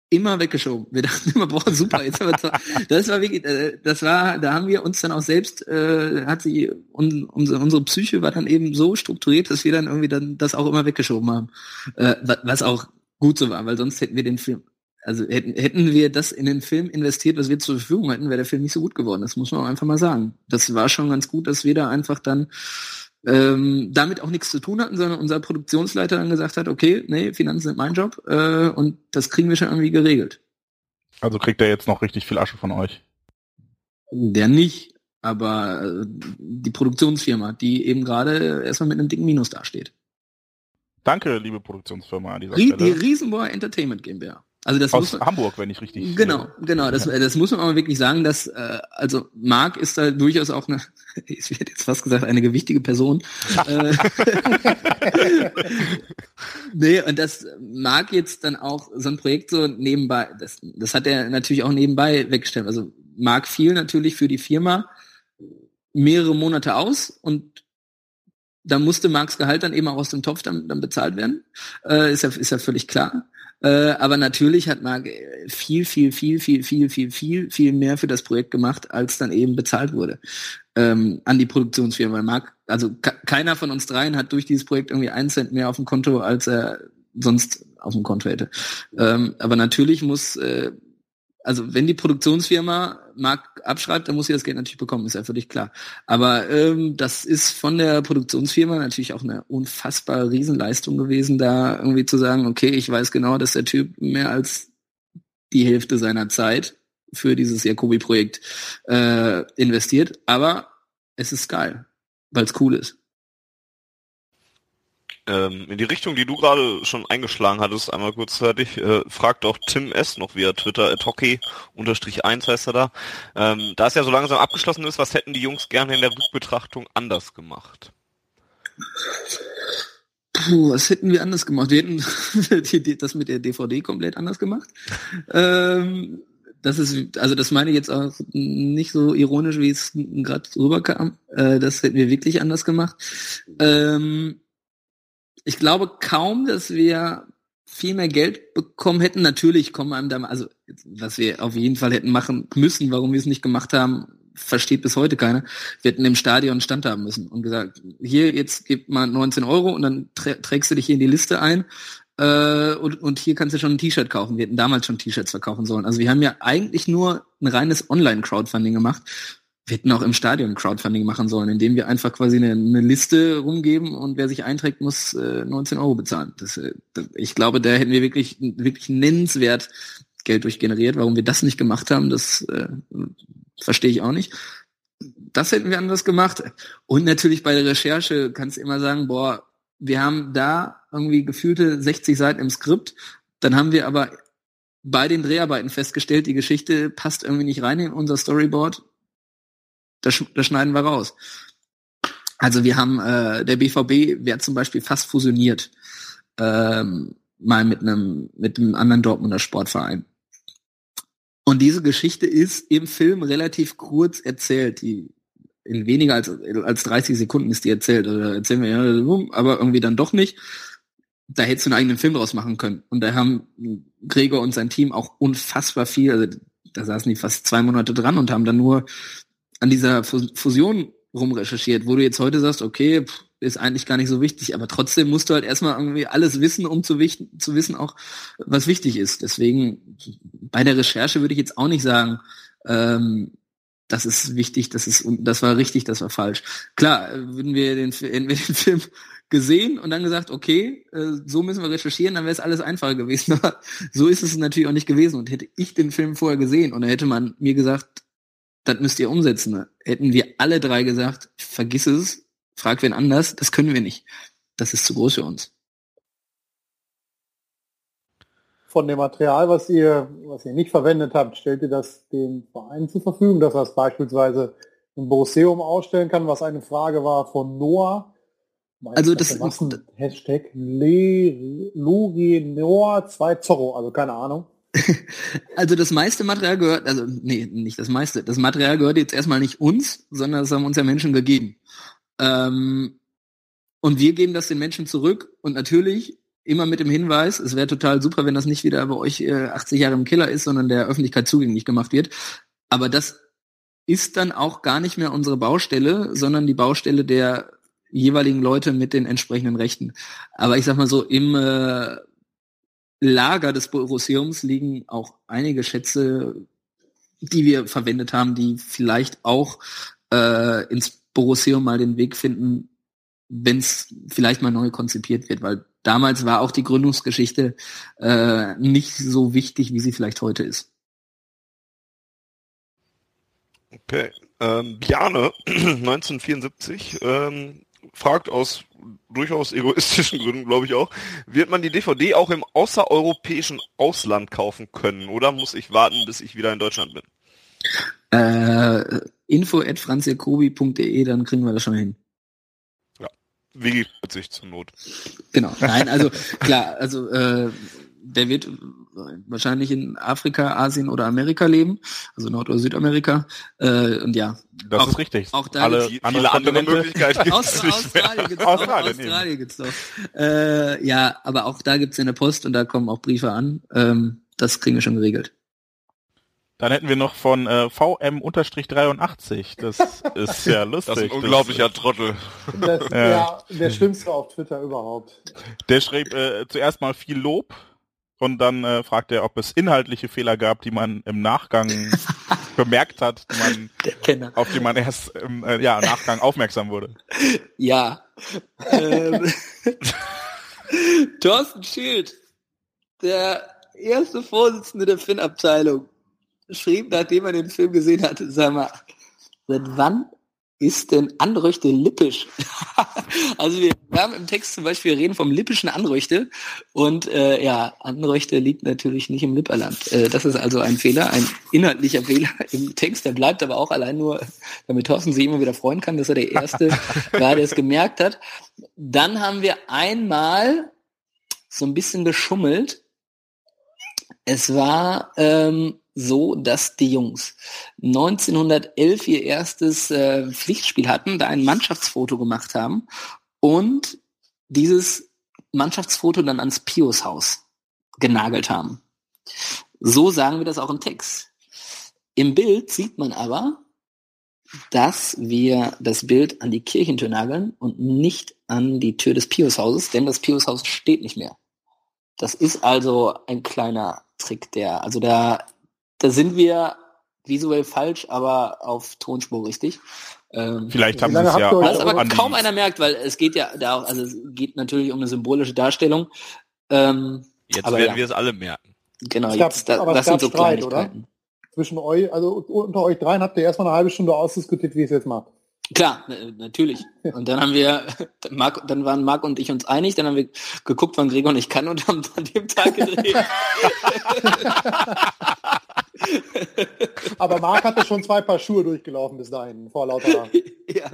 immer weggeschoben. Wir dachten immer, boah, super, jetzt haben wir das war wirklich, äh, das war, da haben wir uns dann auch selbst, äh, hat sie, un, unsere, unsere Psyche war dann eben so strukturiert, dass wir dann irgendwie dann das auch immer weggeschoben haben. Äh, wa- was auch gut so war, weil sonst hätten wir den Film, also hätten, hätten wir das in den Film investiert, was wir zur Verfügung hatten, wäre der Film nicht so gut geworden. Das muss man auch einfach mal sagen. Das war schon ganz gut, dass wir da einfach dann ähm, damit auch nichts zu tun hatten, sondern unser Produktionsleiter dann gesagt hat, okay, nee, Finanzen sind mein Job äh, und das kriegen wir schon irgendwie geregelt. Also kriegt er jetzt noch richtig viel Asche von euch. Der nicht, aber äh, die Produktionsfirma, die eben gerade erstmal mit einem dicken Minus dasteht. Danke, liebe Produktionsfirma an dieser Rie die Stelle. Riesenbohr Entertainment GmbH. Also das muss Aus man, Hamburg, wenn ich richtig. Genau, genau. Das, das muss man aber wirklich sagen, dass äh, also Marc ist da durchaus auch eine, ich werde jetzt fast gesagt, eine gewichtige Person. Äh, nee, und das mag jetzt dann auch so ein Projekt so nebenbei, das, das hat er natürlich auch nebenbei weggestellt. Also Marc fiel natürlich für die Firma mehrere Monate aus und da musste Marks Gehalt dann eben auch aus dem Topf dann, dann bezahlt werden. Äh, ist ja ist ja völlig klar. Äh, aber natürlich hat Marc äh, viel, viel, viel, viel, viel, viel, viel, viel mehr für das Projekt gemacht, als dann eben bezahlt wurde ähm, an die Produktionsfirma. Weil Marc, also keiner von uns dreien hat durch dieses Projekt irgendwie einen Cent mehr auf dem Konto, als er sonst auf dem Konto hätte. Ähm, aber natürlich muss, äh, also wenn die Produktionsfirma Markt abschreibt, dann muss sie das Geld natürlich bekommen, ist ja völlig klar. Aber ähm, das ist von der Produktionsfirma natürlich auch eine unfassbare Riesenleistung gewesen, da irgendwie zu sagen, okay, ich weiß genau, dass der Typ mehr als die Hälfte seiner Zeit für dieses Jacobi-Projekt äh, investiert. Aber es ist geil, weil es cool ist. Ähm, in die Richtung, die du gerade schon eingeschlagen hattest, einmal kurzzeitig, äh, fragt auch Tim S. noch via Twitter, hockey unterstrich 1 heißt er da. Ähm, da es ja so langsam abgeschlossen ist, was hätten die Jungs gerne in der Rückbetrachtung anders gemacht? Puh, was hätten wir anders gemacht? Wir hätten die, die, das mit der DVD komplett anders gemacht. ähm, das ist, also das meine ich jetzt auch nicht so ironisch, wie es gerade rüberkam. Äh, das hätten wir wirklich anders gemacht. Ähm, ich glaube kaum, dass wir viel mehr Geld bekommen hätten. Natürlich kommen einem da, also was wir auf jeden Fall hätten machen müssen, warum wir es nicht gemacht haben, versteht bis heute keiner. Wir hätten im Stadion Stand haben müssen und gesagt, hier jetzt gib mal 19 Euro und dann trä trägst du dich hier in die Liste ein äh, und, und hier kannst du schon ein T-Shirt kaufen. Wir hätten damals schon T-Shirts verkaufen sollen. Also wir haben ja eigentlich nur ein reines Online-Crowdfunding gemacht. Wir hätten auch im Stadion Crowdfunding machen sollen, indem wir einfach quasi eine, eine Liste rumgeben und wer sich einträgt, muss äh, 19 Euro bezahlen. Das, äh, das, ich glaube, da hätten wir wirklich, wirklich nennenswert Geld durchgeneriert. Warum wir das nicht gemacht haben, das äh, verstehe ich auch nicht. Das hätten wir anders gemacht. Und natürlich bei der Recherche kannst du immer sagen, boah, wir haben da irgendwie gefühlte 60 Seiten im Skript. Dann haben wir aber bei den Dreharbeiten festgestellt, die Geschichte passt irgendwie nicht rein in unser Storyboard. Das, das schneiden wir raus. Also wir haben, äh, der BVB wäre zum Beispiel fast fusioniert, ähm, mal mit einem, mit einem anderen Dortmunder Sportverein. Und diese Geschichte ist im Film relativ kurz erzählt. Die in weniger als, als 30 Sekunden ist die erzählt. Oder erzählen wir ja, aber irgendwie dann doch nicht. Da hättest du einen eigenen Film draus machen können. Und da haben Gregor und sein Team auch unfassbar viel, also da saßen die fast zwei Monate dran und haben dann nur an dieser Fusion rumrecherchiert, wo du jetzt heute sagst, okay, ist eigentlich gar nicht so wichtig, aber trotzdem musst du halt erstmal irgendwie alles wissen, um zu, zu wissen auch, was wichtig ist. Deswegen bei der Recherche würde ich jetzt auch nicht sagen, ähm, das ist wichtig, das ist, das war richtig, das war falsch. Klar, würden wir den, hätten wir den Film gesehen und dann gesagt, okay, äh, so müssen wir recherchieren, dann wäre es alles einfacher gewesen. Aber so ist es natürlich auch nicht gewesen. Und hätte ich den Film vorher gesehen und hätte man mir gesagt, das müsst ihr umsetzen, hätten wir alle drei gesagt, vergiss es, frag wen anders, das können wir nicht. Das ist zu groß für uns. von dem Material, was ihr, was ihr nicht verwendet habt, stellt ihr das dem Verein zur Verfügung, dass er es beispielsweise im Borusseum ausstellen kann, was eine Frage war von Noah. Also das ist Hashtag Noah 2 Zorro, also keine Ahnung. Also das meiste Material gehört, also nee, nicht das meiste. Das Material gehört jetzt erstmal nicht uns, sondern das haben uns ja Menschen gegeben. Ähm, und wir geben das den Menschen zurück und natürlich immer mit dem Hinweis, es wäre total super, wenn das nicht wieder bei euch äh, 80 Jahre im Keller ist, sondern der Öffentlichkeit zugänglich gemacht wird. Aber das ist dann auch gar nicht mehr unsere Baustelle, sondern die Baustelle der jeweiligen Leute mit den entsprechenden Rechten. Aber ich sag mal so, im äh, Lager des Boruseums liegen auch einige Schätze, die wir verwendet haben, die vielleicht auch äh, ins Boruseum mal den Weg finden, wenn es vielleicht mal neu konzipiert wird, weil damals war auch die Gründungsgeschichte äh, nicht so wichtig, wie sie vielleicht heute ist. Okay. Ähm, Bjane, 1974, ähm, fragt aus durchaus egoistischen Gründen, glaube ich auch, wird man die DVD auch im außereuropäischen Ausland kaufen können oder muss ich warten, bis ich wieder in Deutschland bin? Äh, info at franzjakobi.de, dann kriegen wir das schon hin. Wigi sich zur Not. Genau. Nein, also klar, also äh, der wird wahrscheinlich in Afrika, Asien oder Amerika leben, also Nord- oder Südamerika. Äh, und ja. Das auch, ist richtig. Auch da Alle gibt's, andere, andere Möglichkeiten Aus, Australien gibt's Australien, auch, Australien gibt's doch. Äh, ja, aber auch da gibt's in der Post und da kommen auch Briefe an. Ähm, das kriegen wir schon geregelt. Dann hätten wir noch von äh, VM-83. Das ist ja lustig. Das ist ein unglaublicher das, Trottel. Das ja. der schlimmste auf Twitter überhaupt. Der schrieb äh, zuerst mal viel Lob und dann äh, fragt er, ob es inhaltliche Fehler gab, die man im Nachgang bemerkt hat, die man, auf die man erst im äh, ja, Nachgang aufmerksam wurde. Ja. ähm, Thorsten Schild, der erste Vorsitzende der Finn-Abteilung, schrieb, nachdem er den Film gesehen hatte, sag mal, seit wann ist denn Anröchte lippisch? also wir, haben im Text zum Beispiel, wir reden vom lippischen Anröchte und äh, ja, Anröchte liegt natürlich nicht im Lipperland. Äh, das ist also ein Fehler, ein inhaltlicher Fehler im Text, der bleibt aber auch allein nur, damit Thorsten sich immer wieder freuen kann, dass er der Erste war, der es gemerkt hat. Dann haben wir einmal so ein bisschen geschummelt. Es war ähm, so, dass die Jungs 1911 ihr erstes äh, Pflichtspiel hatten, da ein Mannschaftsfoto gemacht haben und dieses Mannschaftsfoto dann ans Pius-Haus genagelt haben. So sagen wir das auch im Text. Im Bild sieht man aber, dass wir das Bild an die Kirchentür nageln und nicht an die Tür des Pius-Hauses, denn das Pius-Haus steht nicht mehr. Das ist also ein kleiner Trick, der, also da da sind wir visuell falsch, aber auf Tonspur richtig. Ähm, Vielleicht haben sie es ja. Was aber kaum einer merkt, weil es geht ja da auch, also es geht natürlich um eine symbolische Darstellung. Ähm, jetzt werden ja. wir es alle merken. Genau, gab, jetzt, da, das sind so Streit, oder? Zwischen euch, also unter euch dreien habt ihr erstmal eine halbe Stunde ausdiskutiert, wie es jetzt macht. Klar, natürlich. Und dann haben wir, Marc, dann waren Marc und ich uns einig, dann haben wir geguckt, wann Gregor nicht kann und haben an dem Tag gedreht. Aber Marc hatte schon zwei Paar Schuhe durchgelaufen bis dahin, vor lauter. ja.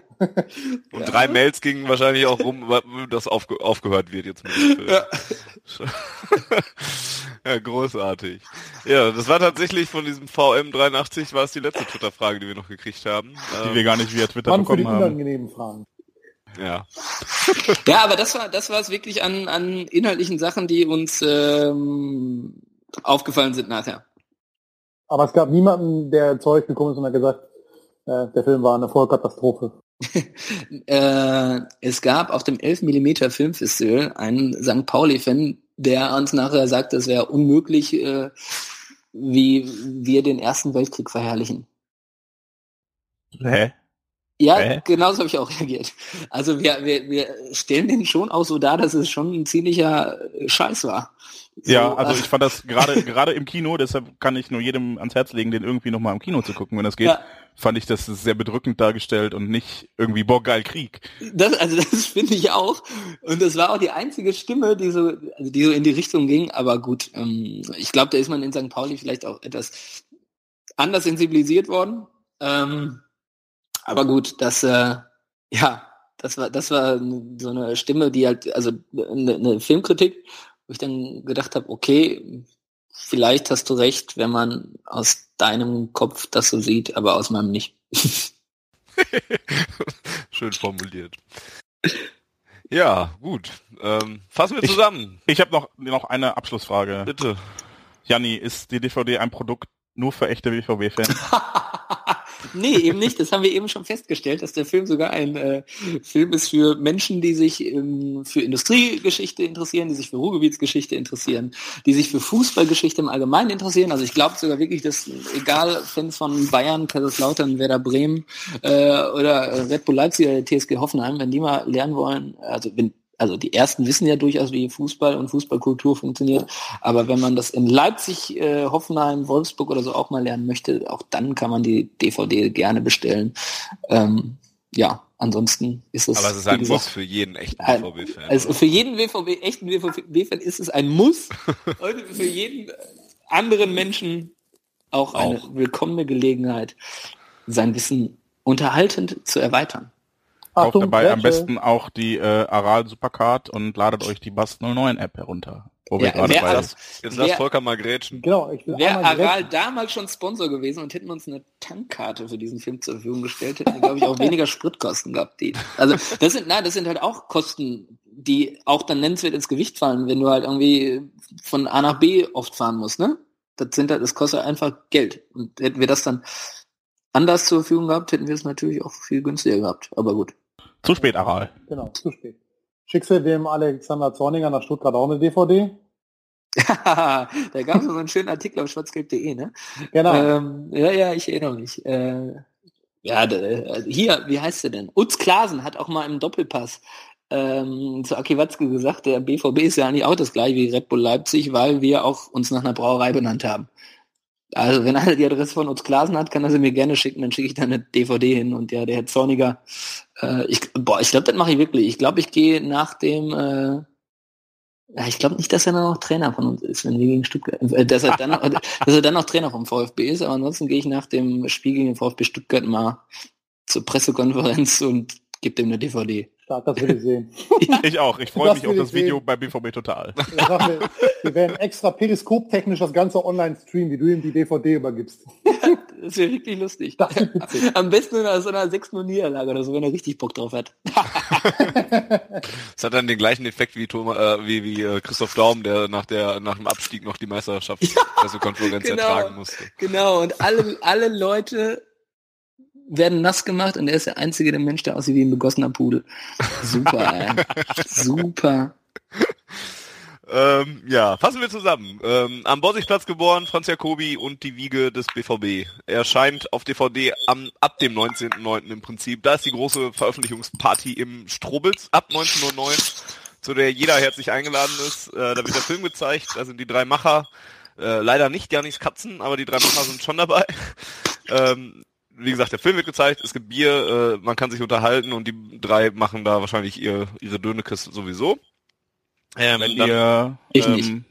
Und ja. drei Mails gingen wahrscheinlich auch rum, dass aufge aufgehört wird jetzt. Mit ja. ja, großartig. Ja, das war tatsächlich von diesem VM83 war es die letzte Twitter-Frage, die wir noch gekriegt haben. Die ähm, wir gar nicht via Twitter Mann bekommen für die haben. unangenehmen Fragen. Ja. ja, aber das war das war es wirklich an, an inhaltlichen Sachen, die uns ähm, aufgefallen sind nachher. Aber es gab niemanden, der zu euch gekommen ist und hat gesagt, äh, der Film war eine Vollkatastrophe. äh, es gab auf dem 11 mm Filmfestival einen St. Pauli-Fan, der uns nachher sagte, es wäre unmöglich, äh, wie wir den Ersten Weltkrieg verherrlichen. Hä? Ja, Hä? genauso habe ich auch reagiert. Also wir, wir, wir stellen den schon auch so dar, dass es schon ein ziemlicher äh, Scheiß war. So, Ja, also äh, ich fand das gerade gerade im Kino, deshalb kann ich nur jedem ans Herz legen, den irgendwie nochmal im Kino zu gucken, wenn das geht. Ja. Fand ich das sehr bedrückend dargestellt und nicht irgendwie boah geil Krieg. Das, also das finde ich auch. Und das war auch die einzige Stimme, die so, also die so in die Richtung ging. Aber gut, ähm, ich glaube, da ist man in St. Pauli vielleicht auch etwas anders sensibilisiert worden. Ähm, aber gut, das, äh, ja, das war, das war so eine Stimme, die halt, also eine, eine Filmkritik, wo ich dann gedacht habe, okay, vielleicht hast du recht, wenn man aus deinem Kopf das so sieht, aber aus meinem nicht. Schön formuliert. Ja, gut. Ähm, fassen wir Ich- zusammen. Ich habe noch noch eine Abschlussfrage. Bitte. Janni, ist die DVD ein Produkt nur für echte BVB-Fans? nee, eben nicht. Das haben wir eben schon festgestellt, dass der Film sogar ein äh, Film ist für Menschen, die sich ähm, für Industriegeschichte interessieren, die sich für Ruhrgebietsgeschichte interessieren, die sich für Fußballgeschichte im Allgemeinen interessieren. Also ich glaube sogar wirklich, dass egal Fans von Bayern, Kaiserslautern, Werder Bremen äh, oder Red Bull Leipzig oder TSG Hoffenheim, wenn die mal lernen wollen, also wenn also die ersten wissen ja durchaus, wie Fußball und Fußballkultur funktioniert. Aber wenn man das in Leipzig, äh, Hoffenheim, Wolfsburg oder so auch mal lernen möchte, auch dann kann man die DVD gerne bestellen. Ähm, ja, ansonsten ist es. Aber es ist ein gesagt, Muss für jeden echten BVB-Fan. Also für jeden WVB, echten WVB-Fan ist es ein Muss und für jeden anderen Menschen auch eine Auch. willkommene Gelegenheit, sein Wissen unterhaltend zu erweitern. Kauft dabei am Grätsche. besten auch die äh, Aral Supercard und ladet euch die Bast 09 App herunter. Wo wir Ja, gerade wer bei alles- Jetzt lass Wer- Volker mal grätschen. Genau, ich Wäre Aral damals schon Sponsor gewesen und hätten uns eine Tankkarte für diesen Film zur Verfügung gestellt, hätten wir, glaube ich, auch weniger Spritkosten gehabt. Die. Also das sind, nein, das sind halt auch Kosten, die auch dann nennenswert ins Gewicht fallen, wenn du halt irgendwie von A nach B oft fahren musst, ne? Das sind halt, das kostet einfach Geld. Und hätten wir das dann anders zur Verfügung gehabt, hätten wir es natürlich auch viel günstiger gehabt. Aber gut. Zu spät, Aral. Genau, zu spät. Schickst du dem Alexander Zorninger nach Stuttgart auch eine DVD? da gab es so einen schönen Artikel auf schwarzgelb.de, ne? Genau. Ähm, ja, ja, ich erinnere mich. Äh, ja, äh, hier, wie heißt der denn? Utz Klasen hat auch mal im Doppelpass ähm, zu Aki Watzke gesagt, der BVB ist ja eigentlich auch das gleiche wie Red Bull Leipzig, weil wir auch uns nach einer Brauerei benannt haben. Also wenn einer die Adresse von Utz Klasen hat, kann er sie mir gerne schicken, dann schicke ich da eine DVD hin. Und ja, der Herr Zorniger, äh, ich, boah, ich glaube, das mache ich wirklich. Ich glaube, ich gehe nach dem äh, ja, ich glaube nicht, dass er dann noch Trainer von uns ist, wenn wir gegen Stuttgart, äh, dass er dann, noch- dass er dann noch Trainer vom VfB ist, aber ansonsten gehe ich nach dem Spiel gegen den VfB Stuttgart mal zur Pressekonferenz und gebe dem eine DVD. Stark, das will ich sehen. Ich auch. Ich freue Das mich auf das ich sehen. Video bei BVB Total. Mir, wir werden extra periskoptechnisch das Ganze online streamen, wie du ihm die DVD übergibst. Das wäre wirklich lustig. Das wird witzig. Am besten in so einer 6 Niederlage oder so, wenn er richtig Bock drauf hat. Es hat dann den gleichen Effekt wie Thomas, äh, wie, wie äh, Christoph Daum, der nach der nach dem Abstieg noch die Meisterschaftspressekonferenz genau. ertragen musste. Genau, und alle, alle Leute werden nass gemacht und er ist der einzige der Mensch, der aussieht wie ein begossener Pudel. Super, ey. Super. Ähm, ja, fassen wir zusammen. Ähm, am Borsigplatz geboren, Franz Jacobi und die Wiege des BVB. Er erscheint auf DVD am, ab dem 19.09. im Prinzip. Da ist die große Veröffentlichungsparty im Strobels ab 19.09 zu der jeder herzlich eingeladen ist. Äh, da wird der Film gezeigt, da sind die drei Macher. Äh, leider nicht Janis Katzen, aber die drei Macher sind schon dabei. Ähm, wie gesagt, der Film wird gezeigt, es gibt Bier, äh, man kann sich unterhalten und die drei machen da wahrscheinlich ihr, ihre Dönekes sowieso. Ähm, Wenn dann- ihr, Ich nicht. ähm,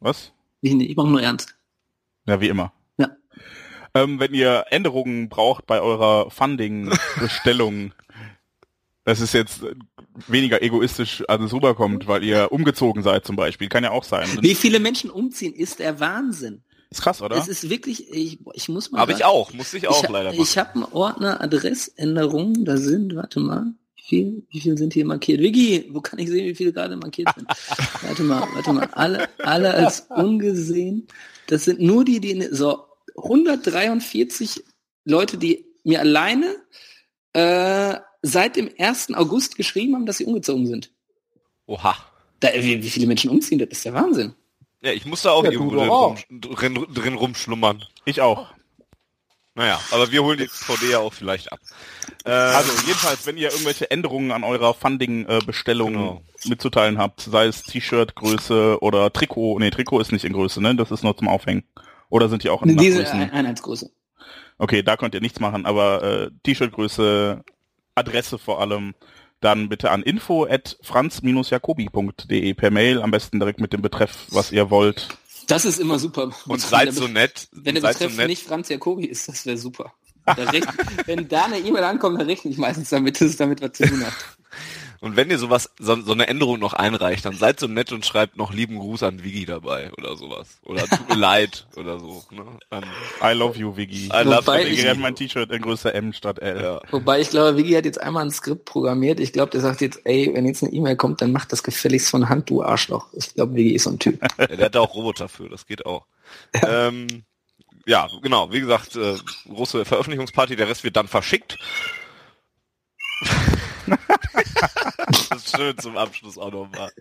was? Ich, ich mache nur ernst. Ja, wie immer. Ja. Ähm, wenn ihr Änderungen braucht bei eurer Funding-Bestellung, das ist jetzt weniger egoistisch, als es rüberkommt, weil ihr umgezogen seid zum Beispiel. Kann ja auch sein. Wie viele Menschen umziehen, ist der Wahnsinn. Ist krass, oder? Es ist wirklich, ich, ich muss mal Aber ich auch, musste ich auch ich, leider machen. Ich habe einen Ordner Adressänderungen, da sind, warte mal, wie viel, wie viel sind hier markiert? Vicky, wo kann ich sehen, wie viele gerade markiert sind? warte mal, warte mal, alle, alle als ungesehen. Das sind nur die, die, so, 143 Leute, die mir alleine äh, seit dem 1. August geschrieben haben, dass sie umgezogen sind. Oha. Da, wie, wie viele Menschen umziehen, das ist der Wahnsinn. Ja, ich musste auch Ja, irgendwo drin, auch. rum, drin, drin rumschlummern. ich auch. Naja, aber wir holen die VD ja auch vielleicht ab. Äh, also jedenfalls, wenn ihr irgendwelche Änderungen an eurer Funding-Bestellung genau. mitzuteilen habt, sei es T-Shirt-Größe oder Trikot, nee, Trikot ist nicht in Größe, ne? Das ist nur zum Aufhängen. Oder sind die auch in Diese Einheitsgröße. Okay, da könnt ihr nichts machen, aber äh, T-Shirt-Größe, Adresse vor allem, dann bitte an info at franz-jacobi.de per Mail, am besten direkt mit dem Betreff, was ihr wollt. Das ist immer super. Und seid so nett. Wenn der Betreff so nicht Franz Jacobi ist, das wäre super. Da wenn da eine E-Mail ankommt, dann rechne ich meistens damit, dass es damit was zu tun hat. Und wenn ihr sowas, so, so, eine Änderung noch einreicht, dann seid so nett und schreibt noch lieben Gruß an Vigi dabei oder sowas. Oder tut mir leid oder so. Ne? Dann, I love you, Vigi. I love Wobei you. Ich werde mein T-Shirt in Größe M statt L. Ja. Wobei ich glaube, Vigi hat jetzt einmal ein Skript programmiert. Ich glaube, der sagt jetzt, ey, wenn jetzt eine E-Mail kommt, dann macht das gefälligst von Hand, du Arschloch. Ich glaube, Vigi ist so ein Typ. Ja, der hat auch Roboter für, das geht auch. Ja. Ähm, ja, genau. Wie gesagt, äh, große Veröffentlichungsparty. Der Rest wird dann verschickt. Das ist schön zum Abschluss auch nochmal.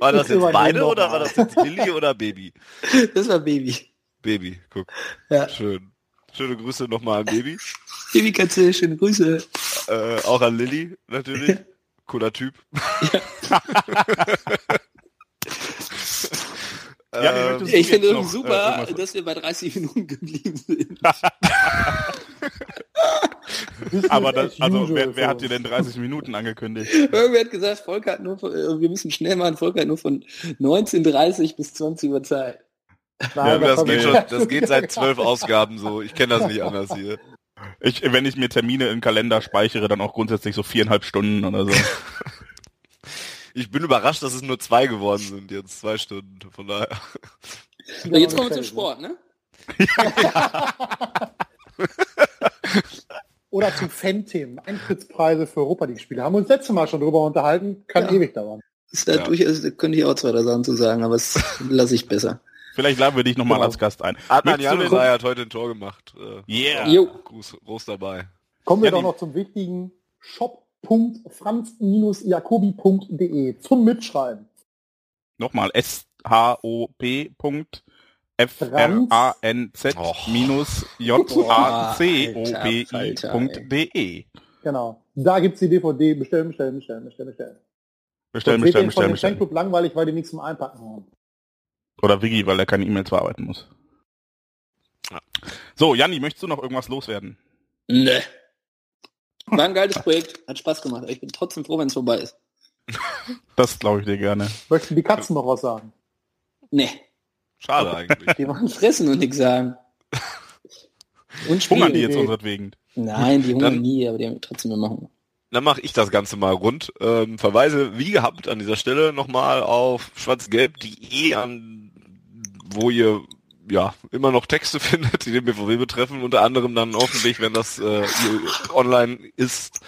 War das jetzt beide oder war das jetzt Lilly oder Baby? Das war Baby. Baby, guck. Ja. Schön. Schöne Grüße nochmal an Baby. Babykatze, schöne Grüße. Äh, auch an Lilly, natürlich. Cooler Typ. Ja. Ja, ähm, ich finde es super, äh, dass wir bei 30 Minuten geblieben sind. Aber das, also wer, wer, hat dir denn 30 Minuten angekündigt? Irgendwer hat gesagt, Volker hat nur von, äh, wir müssen schnell machen, Volker hat nur von 19.30 bis 20 Uhr Zeit. Ja, das, geht schon, das geht seit zwölf Ausgaben so. Ich kenne das nicht anders hier. Ich, wenn ich mir Termine im Kalender speichere, dann auch grundsätzlich so viereinhalb Stunden oder so. ich bin überrascht, dass es nur zwei geworden sind jetzt, zwei Stunden. Von daher. Ja, jetzt kommen wir zum Sport, ne? Oder zu Fan-Themen, Eintrittspreise für Europa League-Spiele. Haben wir uns letztes Mal schon drüber unterhalten, kann ja. ewig dauern. Ist da ja. durchaus, könnte ich auch zwei drei Sachen zu sagen, aber das lasse ich besser. Vielleicht laden wir dich nochmal genau. als Gast ein. Adnan Januzaj hat heute ein Tor gemacht. Äh, yeah. Jo. Groß, groß dabei. Kommen wir ja, doch noch zum wichtigen shop.franz-jacobi.de zum Mitschreiben. Nochmal S-H-O-P. F-R-A-N-Z-J-A-C-O-B-I.de. Genau. Da gibt's die DVD. Bestellen, bestellen, bestellen, bestellen, bestellen. Bestellen, bestellen, bestellen. bestellen. Fanclub langweilig, weil die nichts zum Einpacken haben. Oder Wiggy, weil er keine E-Mails bearbeiten muss. Ja. So, Janni, möchtest du noch irgendwas loswerden? Ne. War ein geiles Projekt, hat Spaß gemacht. Ich bin trotzdem froh, wenn es vorbei ist. Das glaube ich dir gerne. Möchten die Katzen noch was sagen? Nee. Schade eigentlich. Die machen fressen und nichts sagen. Und. Hungern die jetzt unseretwegen? Nein, die hungern nie, aber die haben trotzdem immer Hunger. Dann mache ich das Ganze mal rund. Ähm, verweise wie gehabt an dieser Stelle nochmal auf schwarzgelb.de an wo ihr ja immer noch Texte findet, die den BVW betreffen, unter anderem dann hoffentlich, wenn das äh, online ist,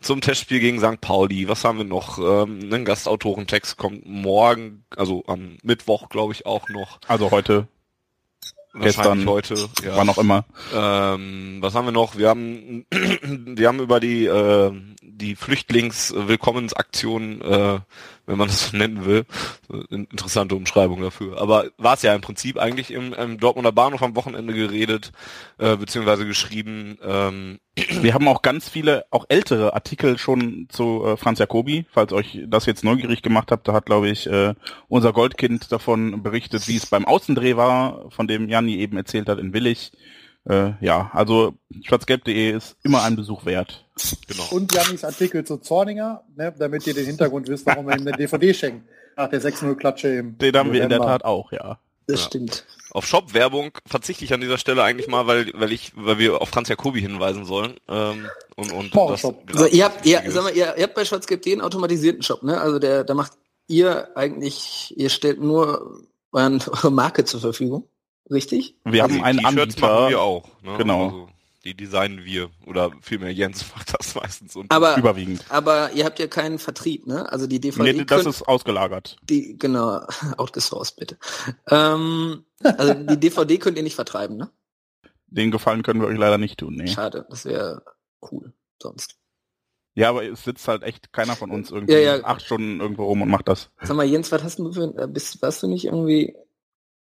zum Testspiel gegen St. Pauli. Was haben wir noch? Ähm, ein Gastautorentext kommt morgen, also am Mittwoch, glaube ich, auch noch. Also heute. Gestern, heute, ja. wann auch immer. Ähm, was haben wir noch? Wir haben, wir haben über die äh, die Flüchtlingswillkommensaktion äh, wenn man das so nennen will. Interessante Umschreibung dafür. Aber war es ja im Prinzip eigentlich im, im Dortmunder Bahnhof am Wochenende geredet, äh, beziehungsweise geschrieben. Ähm, Wir haben auch ganz viele, auch ältere Artikel schon zu äh, Franz Jacobi, falls euch das jetzt neugierig gemacht habt. Da hat, glaube ich, äh, unser Goldkind davon berichtet, wie es beim Außendreh war, von dem Janni eben erzählt hat in Willig. Äh, ja, also schwarzgelb.de ist immer ein Besuch wert. Genau. Und Jannis Artikel zu Zorninger, ne, damit ihr den Hintergrund wisst, warum wir ihm eine DVD schenken. Nach der 6-0-Klatsche im Den haben wir in der Tat auch, ja. Das ja. stimmt. Auf Shop-Werbung verzichte ich an dieser Stelle eigentlich mal, weil, weil ich, weil wir auf Franz Jacobi hinweisen sollen. Ähm, und, und oh, das Shop. Also ihr habt, ihr, sag mal, ihr, ihr habt bei schwarzgelb.de einen automatisierten Shop, ne? Also der, da macht ihr eigentlich, ihr stellt nur euren, eure Marke zur Verfügung. Richtig? Wir also haben einen Anbieter. machen wir auch. Ne? Genau. Also die designen wir oder vielmehr Jens macht das meistens und aber, überwiegend. Aber ihr habt ja keinen Vertrieb, ne? Also die DVD. Nee, das ist ausgelagert. Die genau outgesourced bitte. Ähm, also die DVD könnt ihr nicht vertreiben, ne? Den Gefallen können wir euch leider nicht tun, nee. Schade, das wäre cool sonst. Ja, aber es sitzt halt echt keiner von uns irgendwie ja, ja. acht Stunden irgendwo rum und macht das. Sag mal, Jens, was hast du für äh, bist warst du nicht irgendwie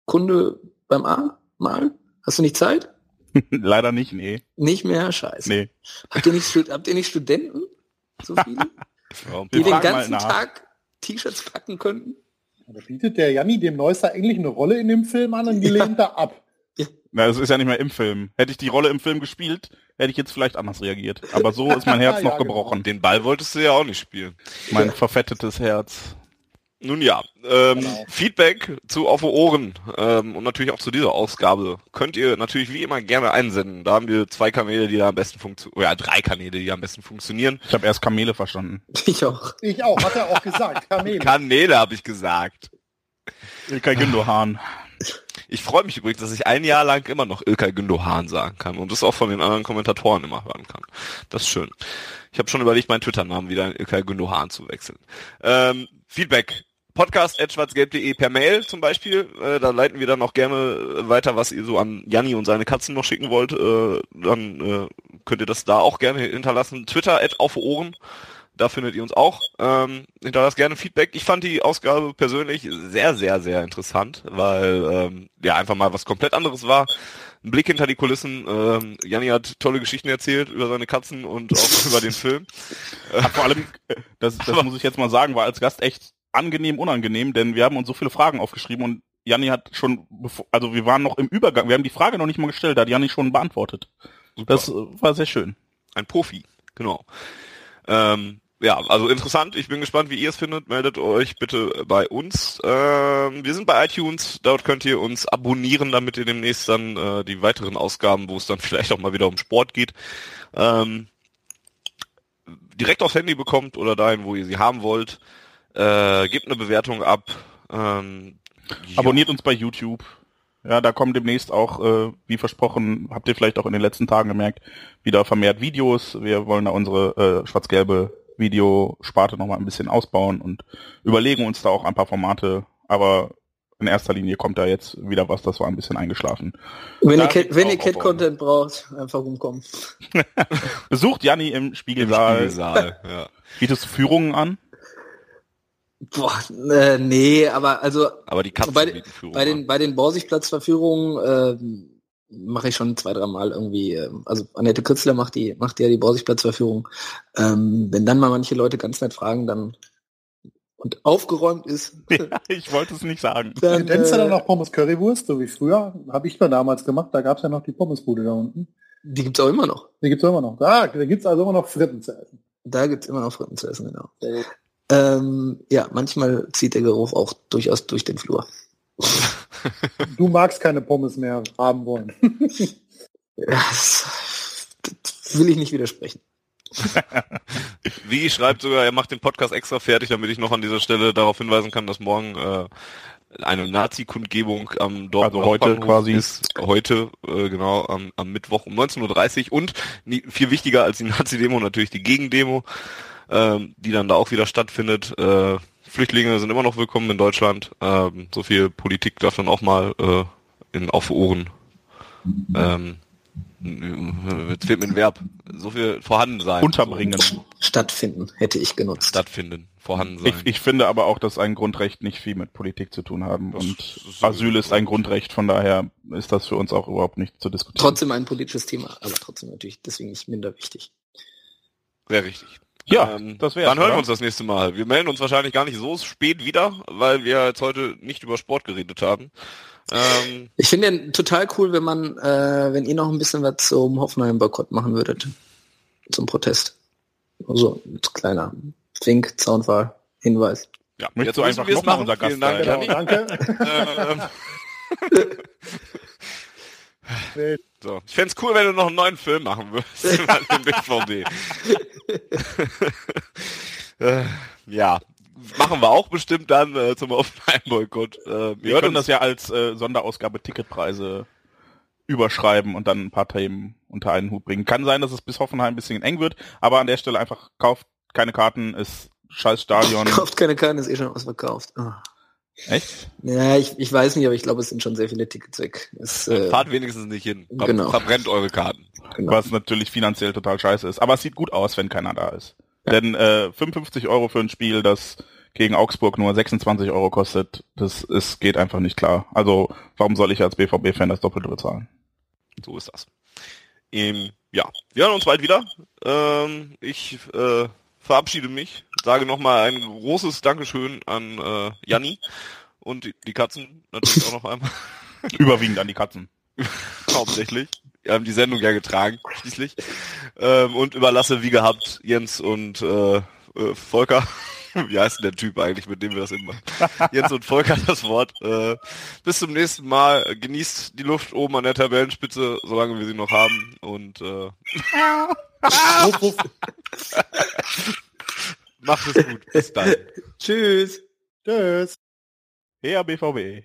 Kunde beim A mal? Hast du nicht Zeit? Leider nicht, nee. Nicht mehr? Scheiße. Nee. Habt, ihr nicht, habt ihr nicht Studenten? So viele? Ja, Die den ganzen. Tag T-Shirts packen könnten? Da bietet der Janni dem Neusser eigentlich eine Rolle in dem Film an und die lehnt da ab. Na, das ist ja nicht mehr im Film. Hätte ich die Rolle im Film gespielt, hätte ich jetzt vielleicht anders reagiert. Aber so ist mein Herz Ja, noch genau. gebrochen. Den Ball wolltest du ja auch nicht spielen. Mein verfettetes Herz. Nun ja, ähm, Genau. Feedback zu Auf Ohren ähm, und natürlich auch zu dieser Ausgabe könnt ihr natürlich wie immer gerne einsenden. Da haben wir zwei Kanäle, die da am besten funktionieren, oder drei Kanäle, die am besten funktionieren. Ich habe erst Kamele verstanden. Ich auch. Ich auch, hat er auch gesagt. Kamele. Kanäle habe ich gesagt. Ilkay Gündoğan. Ich freue mich übrigens, dass ich ein Jahr lang immer noch Ilkay Gündoğan sagen kann und das auch von den anderen Kommentatoren immer hören kann. Das ist schön. Ich habe schon überlegt, meinen Twitter-Namen wieder in Ilkay Gündoğan zu wechseln. Ähm, Feedback. Podcast.schwarzgelb.de per Mail zum Beispiel. Äh, da leiten wir dann auch gerne weiter, was ihr so an Janni und seine Katzen noch schicken wollt. Äh, dann äh, könnt ihr das da auch gerne hinterlassen. Twitter auf Ohren. Da findet ihr uns auch. Ähm, hinterlasst gerne Feedback. Ich fand die Ausgabe persönlich sehr, sehr, sehr interessant, weil ähm, ja einfach mal was komplett anderes war. Ein Blick hinter die Kulissen. Ähm, Janni hat tolle Geschichten erzählt über seine Katzen und auch über den Film. Hat vor allem, das, das muss ich jetzt mal sagen, war als Gast echt angenehm, unangenehm, denn wir haben uns so viele Fragen aufgeschrieben und Janni hat schon, also wir waren noch im Übergang, wir haben die Frage noch nicht mal gestellt, da hat Janni schon beantwortet. Das äh, war sehr schön. Ein Profi, genau. Ähm, ja, also interessant. Ich bin gespannt, wie ihr es findet. Meldet euch bitte bei uns. Ähm, wir sind bei iTunes. Dort könnt ihr uns abonnieren, damit ihr demnächst dann äh, die weiteren Ausgaben, wo es dann vielleicht auch mal wieder um Sport geht, ähm, direkt aufs Handy bekommt oder dahin, wo ihr sie haben wollt. Äh, gebt eine Bewertung ab. Ähm, ja. Abonniert uns bei YouTube. Ja, da kommen demnächst auch, äh, wie versprochen, habt ihr vielleicht auch in den letzten Tagen gemerkt, wieder vermehrt Videos. Wir wollen da unsere äh, schwarz-gelbe Videosparte nochmal ein bisschen ausbauen und überlegen uns da auch ein paar Formate. Aber in erster Linie kommt da jetzt wieder was, das war ein bisschen eingeschlafen. Wenn Da ihr, Cat, wenn ihr Cat-Content braucht, einfach rumkommen. Besucht Janni im im Spiegelsaal. Spiegelsaal. ja. Bietest du Führungen an? Boah, äh, nee, aber also Aber die Katzen bei, bei den bei den Borsigplatzverführungen ähm, mache ich schon zwei, drei Mal irgendwie, ähm, also Annette Kritzler macht die, macht ja die Borsigplatzverführung. Ähm, wenn dann mal manche Leute ganz nett fragen, dann und aufgeräumt ist, Ja, ich wollte es nicht sagen. dann, da äh, noch Pommes Currywurst, so wie früher? Habe ich mal damals gemacht, da gab's ja noch die Pommesbude da unten. die gibt's auch immer noch. Die gibt's immer noch. Da, da gibt's also immer noch Fritten zu essen. Da gibt's immer noch Fritten zu essen, genau. Ähm, ja, manchmal zieht der Geruch auch durchaus durch den Flur. Du magst keine Pommes mehr haben wollen. Das, das will ich nicht widersprechen. Wie schreibt sogar, er macht den Podcast extra fertig, damit ich noch an dieser Stelle darauf hinweisen kann, dass morgen äh, eine Nazi-Kundgebung am Dorf Also heute quasi. ist. Heute, äh, genau, am, am Mittwoch um 19.30 Uhr und nie, viel wichtiger als die Nazi-Demo natürlich die Gegendemo, ähm, die dann da auch wieder stattfindet. Äh, Flüchtlinge sind immer noch willkommen in Deutschland. Ähm, so viel Politik darf dann auch mal äh, in auf Ohren. Ähm, jetzt fehlt mir ein Verb. So viel vorhanden sein. Unterbringen. Stattfinden hätte ich genutzt. stattfinden, vorhanden sein. Ich, ich finde aber auch, dass ein Grundrecht nicht viel mit Politik zu tun haben. Das und ist Asyl ist ein. Grundrecht, von daher ist das für uns auch überhaupt nicht zu diskutieren. Trotzdem ein politisches Thema, aber trotzdem natürlich deswegen nicht minder wichtig. Sehr richtig. Ja, Ähm, das wär's, Dann hören oder? wir uns das nächste Mal. Wir melden uns wahrscheinlich gar nicht so spät wieder, weil wir jetzt heute nicht über Sport geredet haben. Ähm, Ich finde ja total cool, wenn man, äh, wenn ihr noch ein bisschen was zum Hoffenheim-Boykott machen würdet. Zum Protest. Also, ein kleiner Fink, Zaunfall, Hinweis. ja, Möchtest jetzt du müssen einfach wir es noch mal machen. unser Gast Vielen Dank? Genau, danke. Ähm, so. Ich fänd's cool, wenn du noch einen neuen Film machen würdest. BVB. äh, ja. Machen wir auch bestimmt dann äh, zum Hoffenheim-Boykott. Äh, wir Wir können das ja als äh, Sonderausgabe Ticketpreise überschreiben und dann ein paar Themen unter einen Hut bringen. Kann sein, dass es bis Hoffenheim ein bisschen eng wird, aber an der Stelle einfach kauft keine Karten, ist scheiß Stadion. Kauft keine Karten, ist eh schon ausverkauft. Ah. Echt? Ja, ich, ich weiß nicht, aber ich glaube, es sind schon sehr viele Tickets weg. Es, äh, Fahrt wenigstens nicht hin. Ver genau. Verbrennt eure Karten. genau. Was natürlich finanziell total scheiße ist. Aber es sieht gut aus, wenn keiner da ist. Denn äh, 55 Euro für ein Spiel, das gegen Augsburg nur 26 Euro kostet, das ist, geht einfach nicht klar. Also warum soll ich als BVB-Fan das Doppelte bezahlen? So ist das. Ähm, ja, wir hören uns bald wieder. Ähm, ich äh, verabschiede mich, sage nochmal ein großes Dankeschön an äh, Janni und die, die Katzen natürlich auch noch einmal. Überwiegend an die Katzen. Hauptsächlich. Wir haben die Sendung ja getragen, schließlich. Ähm, und überlasse wie gehabt Jens und äh, äh, Volker. Wie heißt denn der Typ eigentlich, mit dem wir das immer machen? Jens und Volker das Wort. Äh, bis zum nächsten Mal. Genießt die Luft oben an der Tabellenspitze, solange wir sie noch haben. Und äh, macht es gut. Bis dann. Tschüss. Tschüss. Her BVB.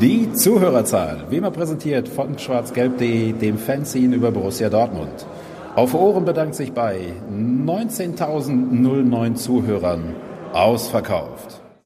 Die Zuhörerzahl, wie immer präsentiert von schwarzgelb.de, dem Fanzine über Borussia Dortmund. Auf Ohren bedankt sich bei 19.009 Zuhörern ausverkauft.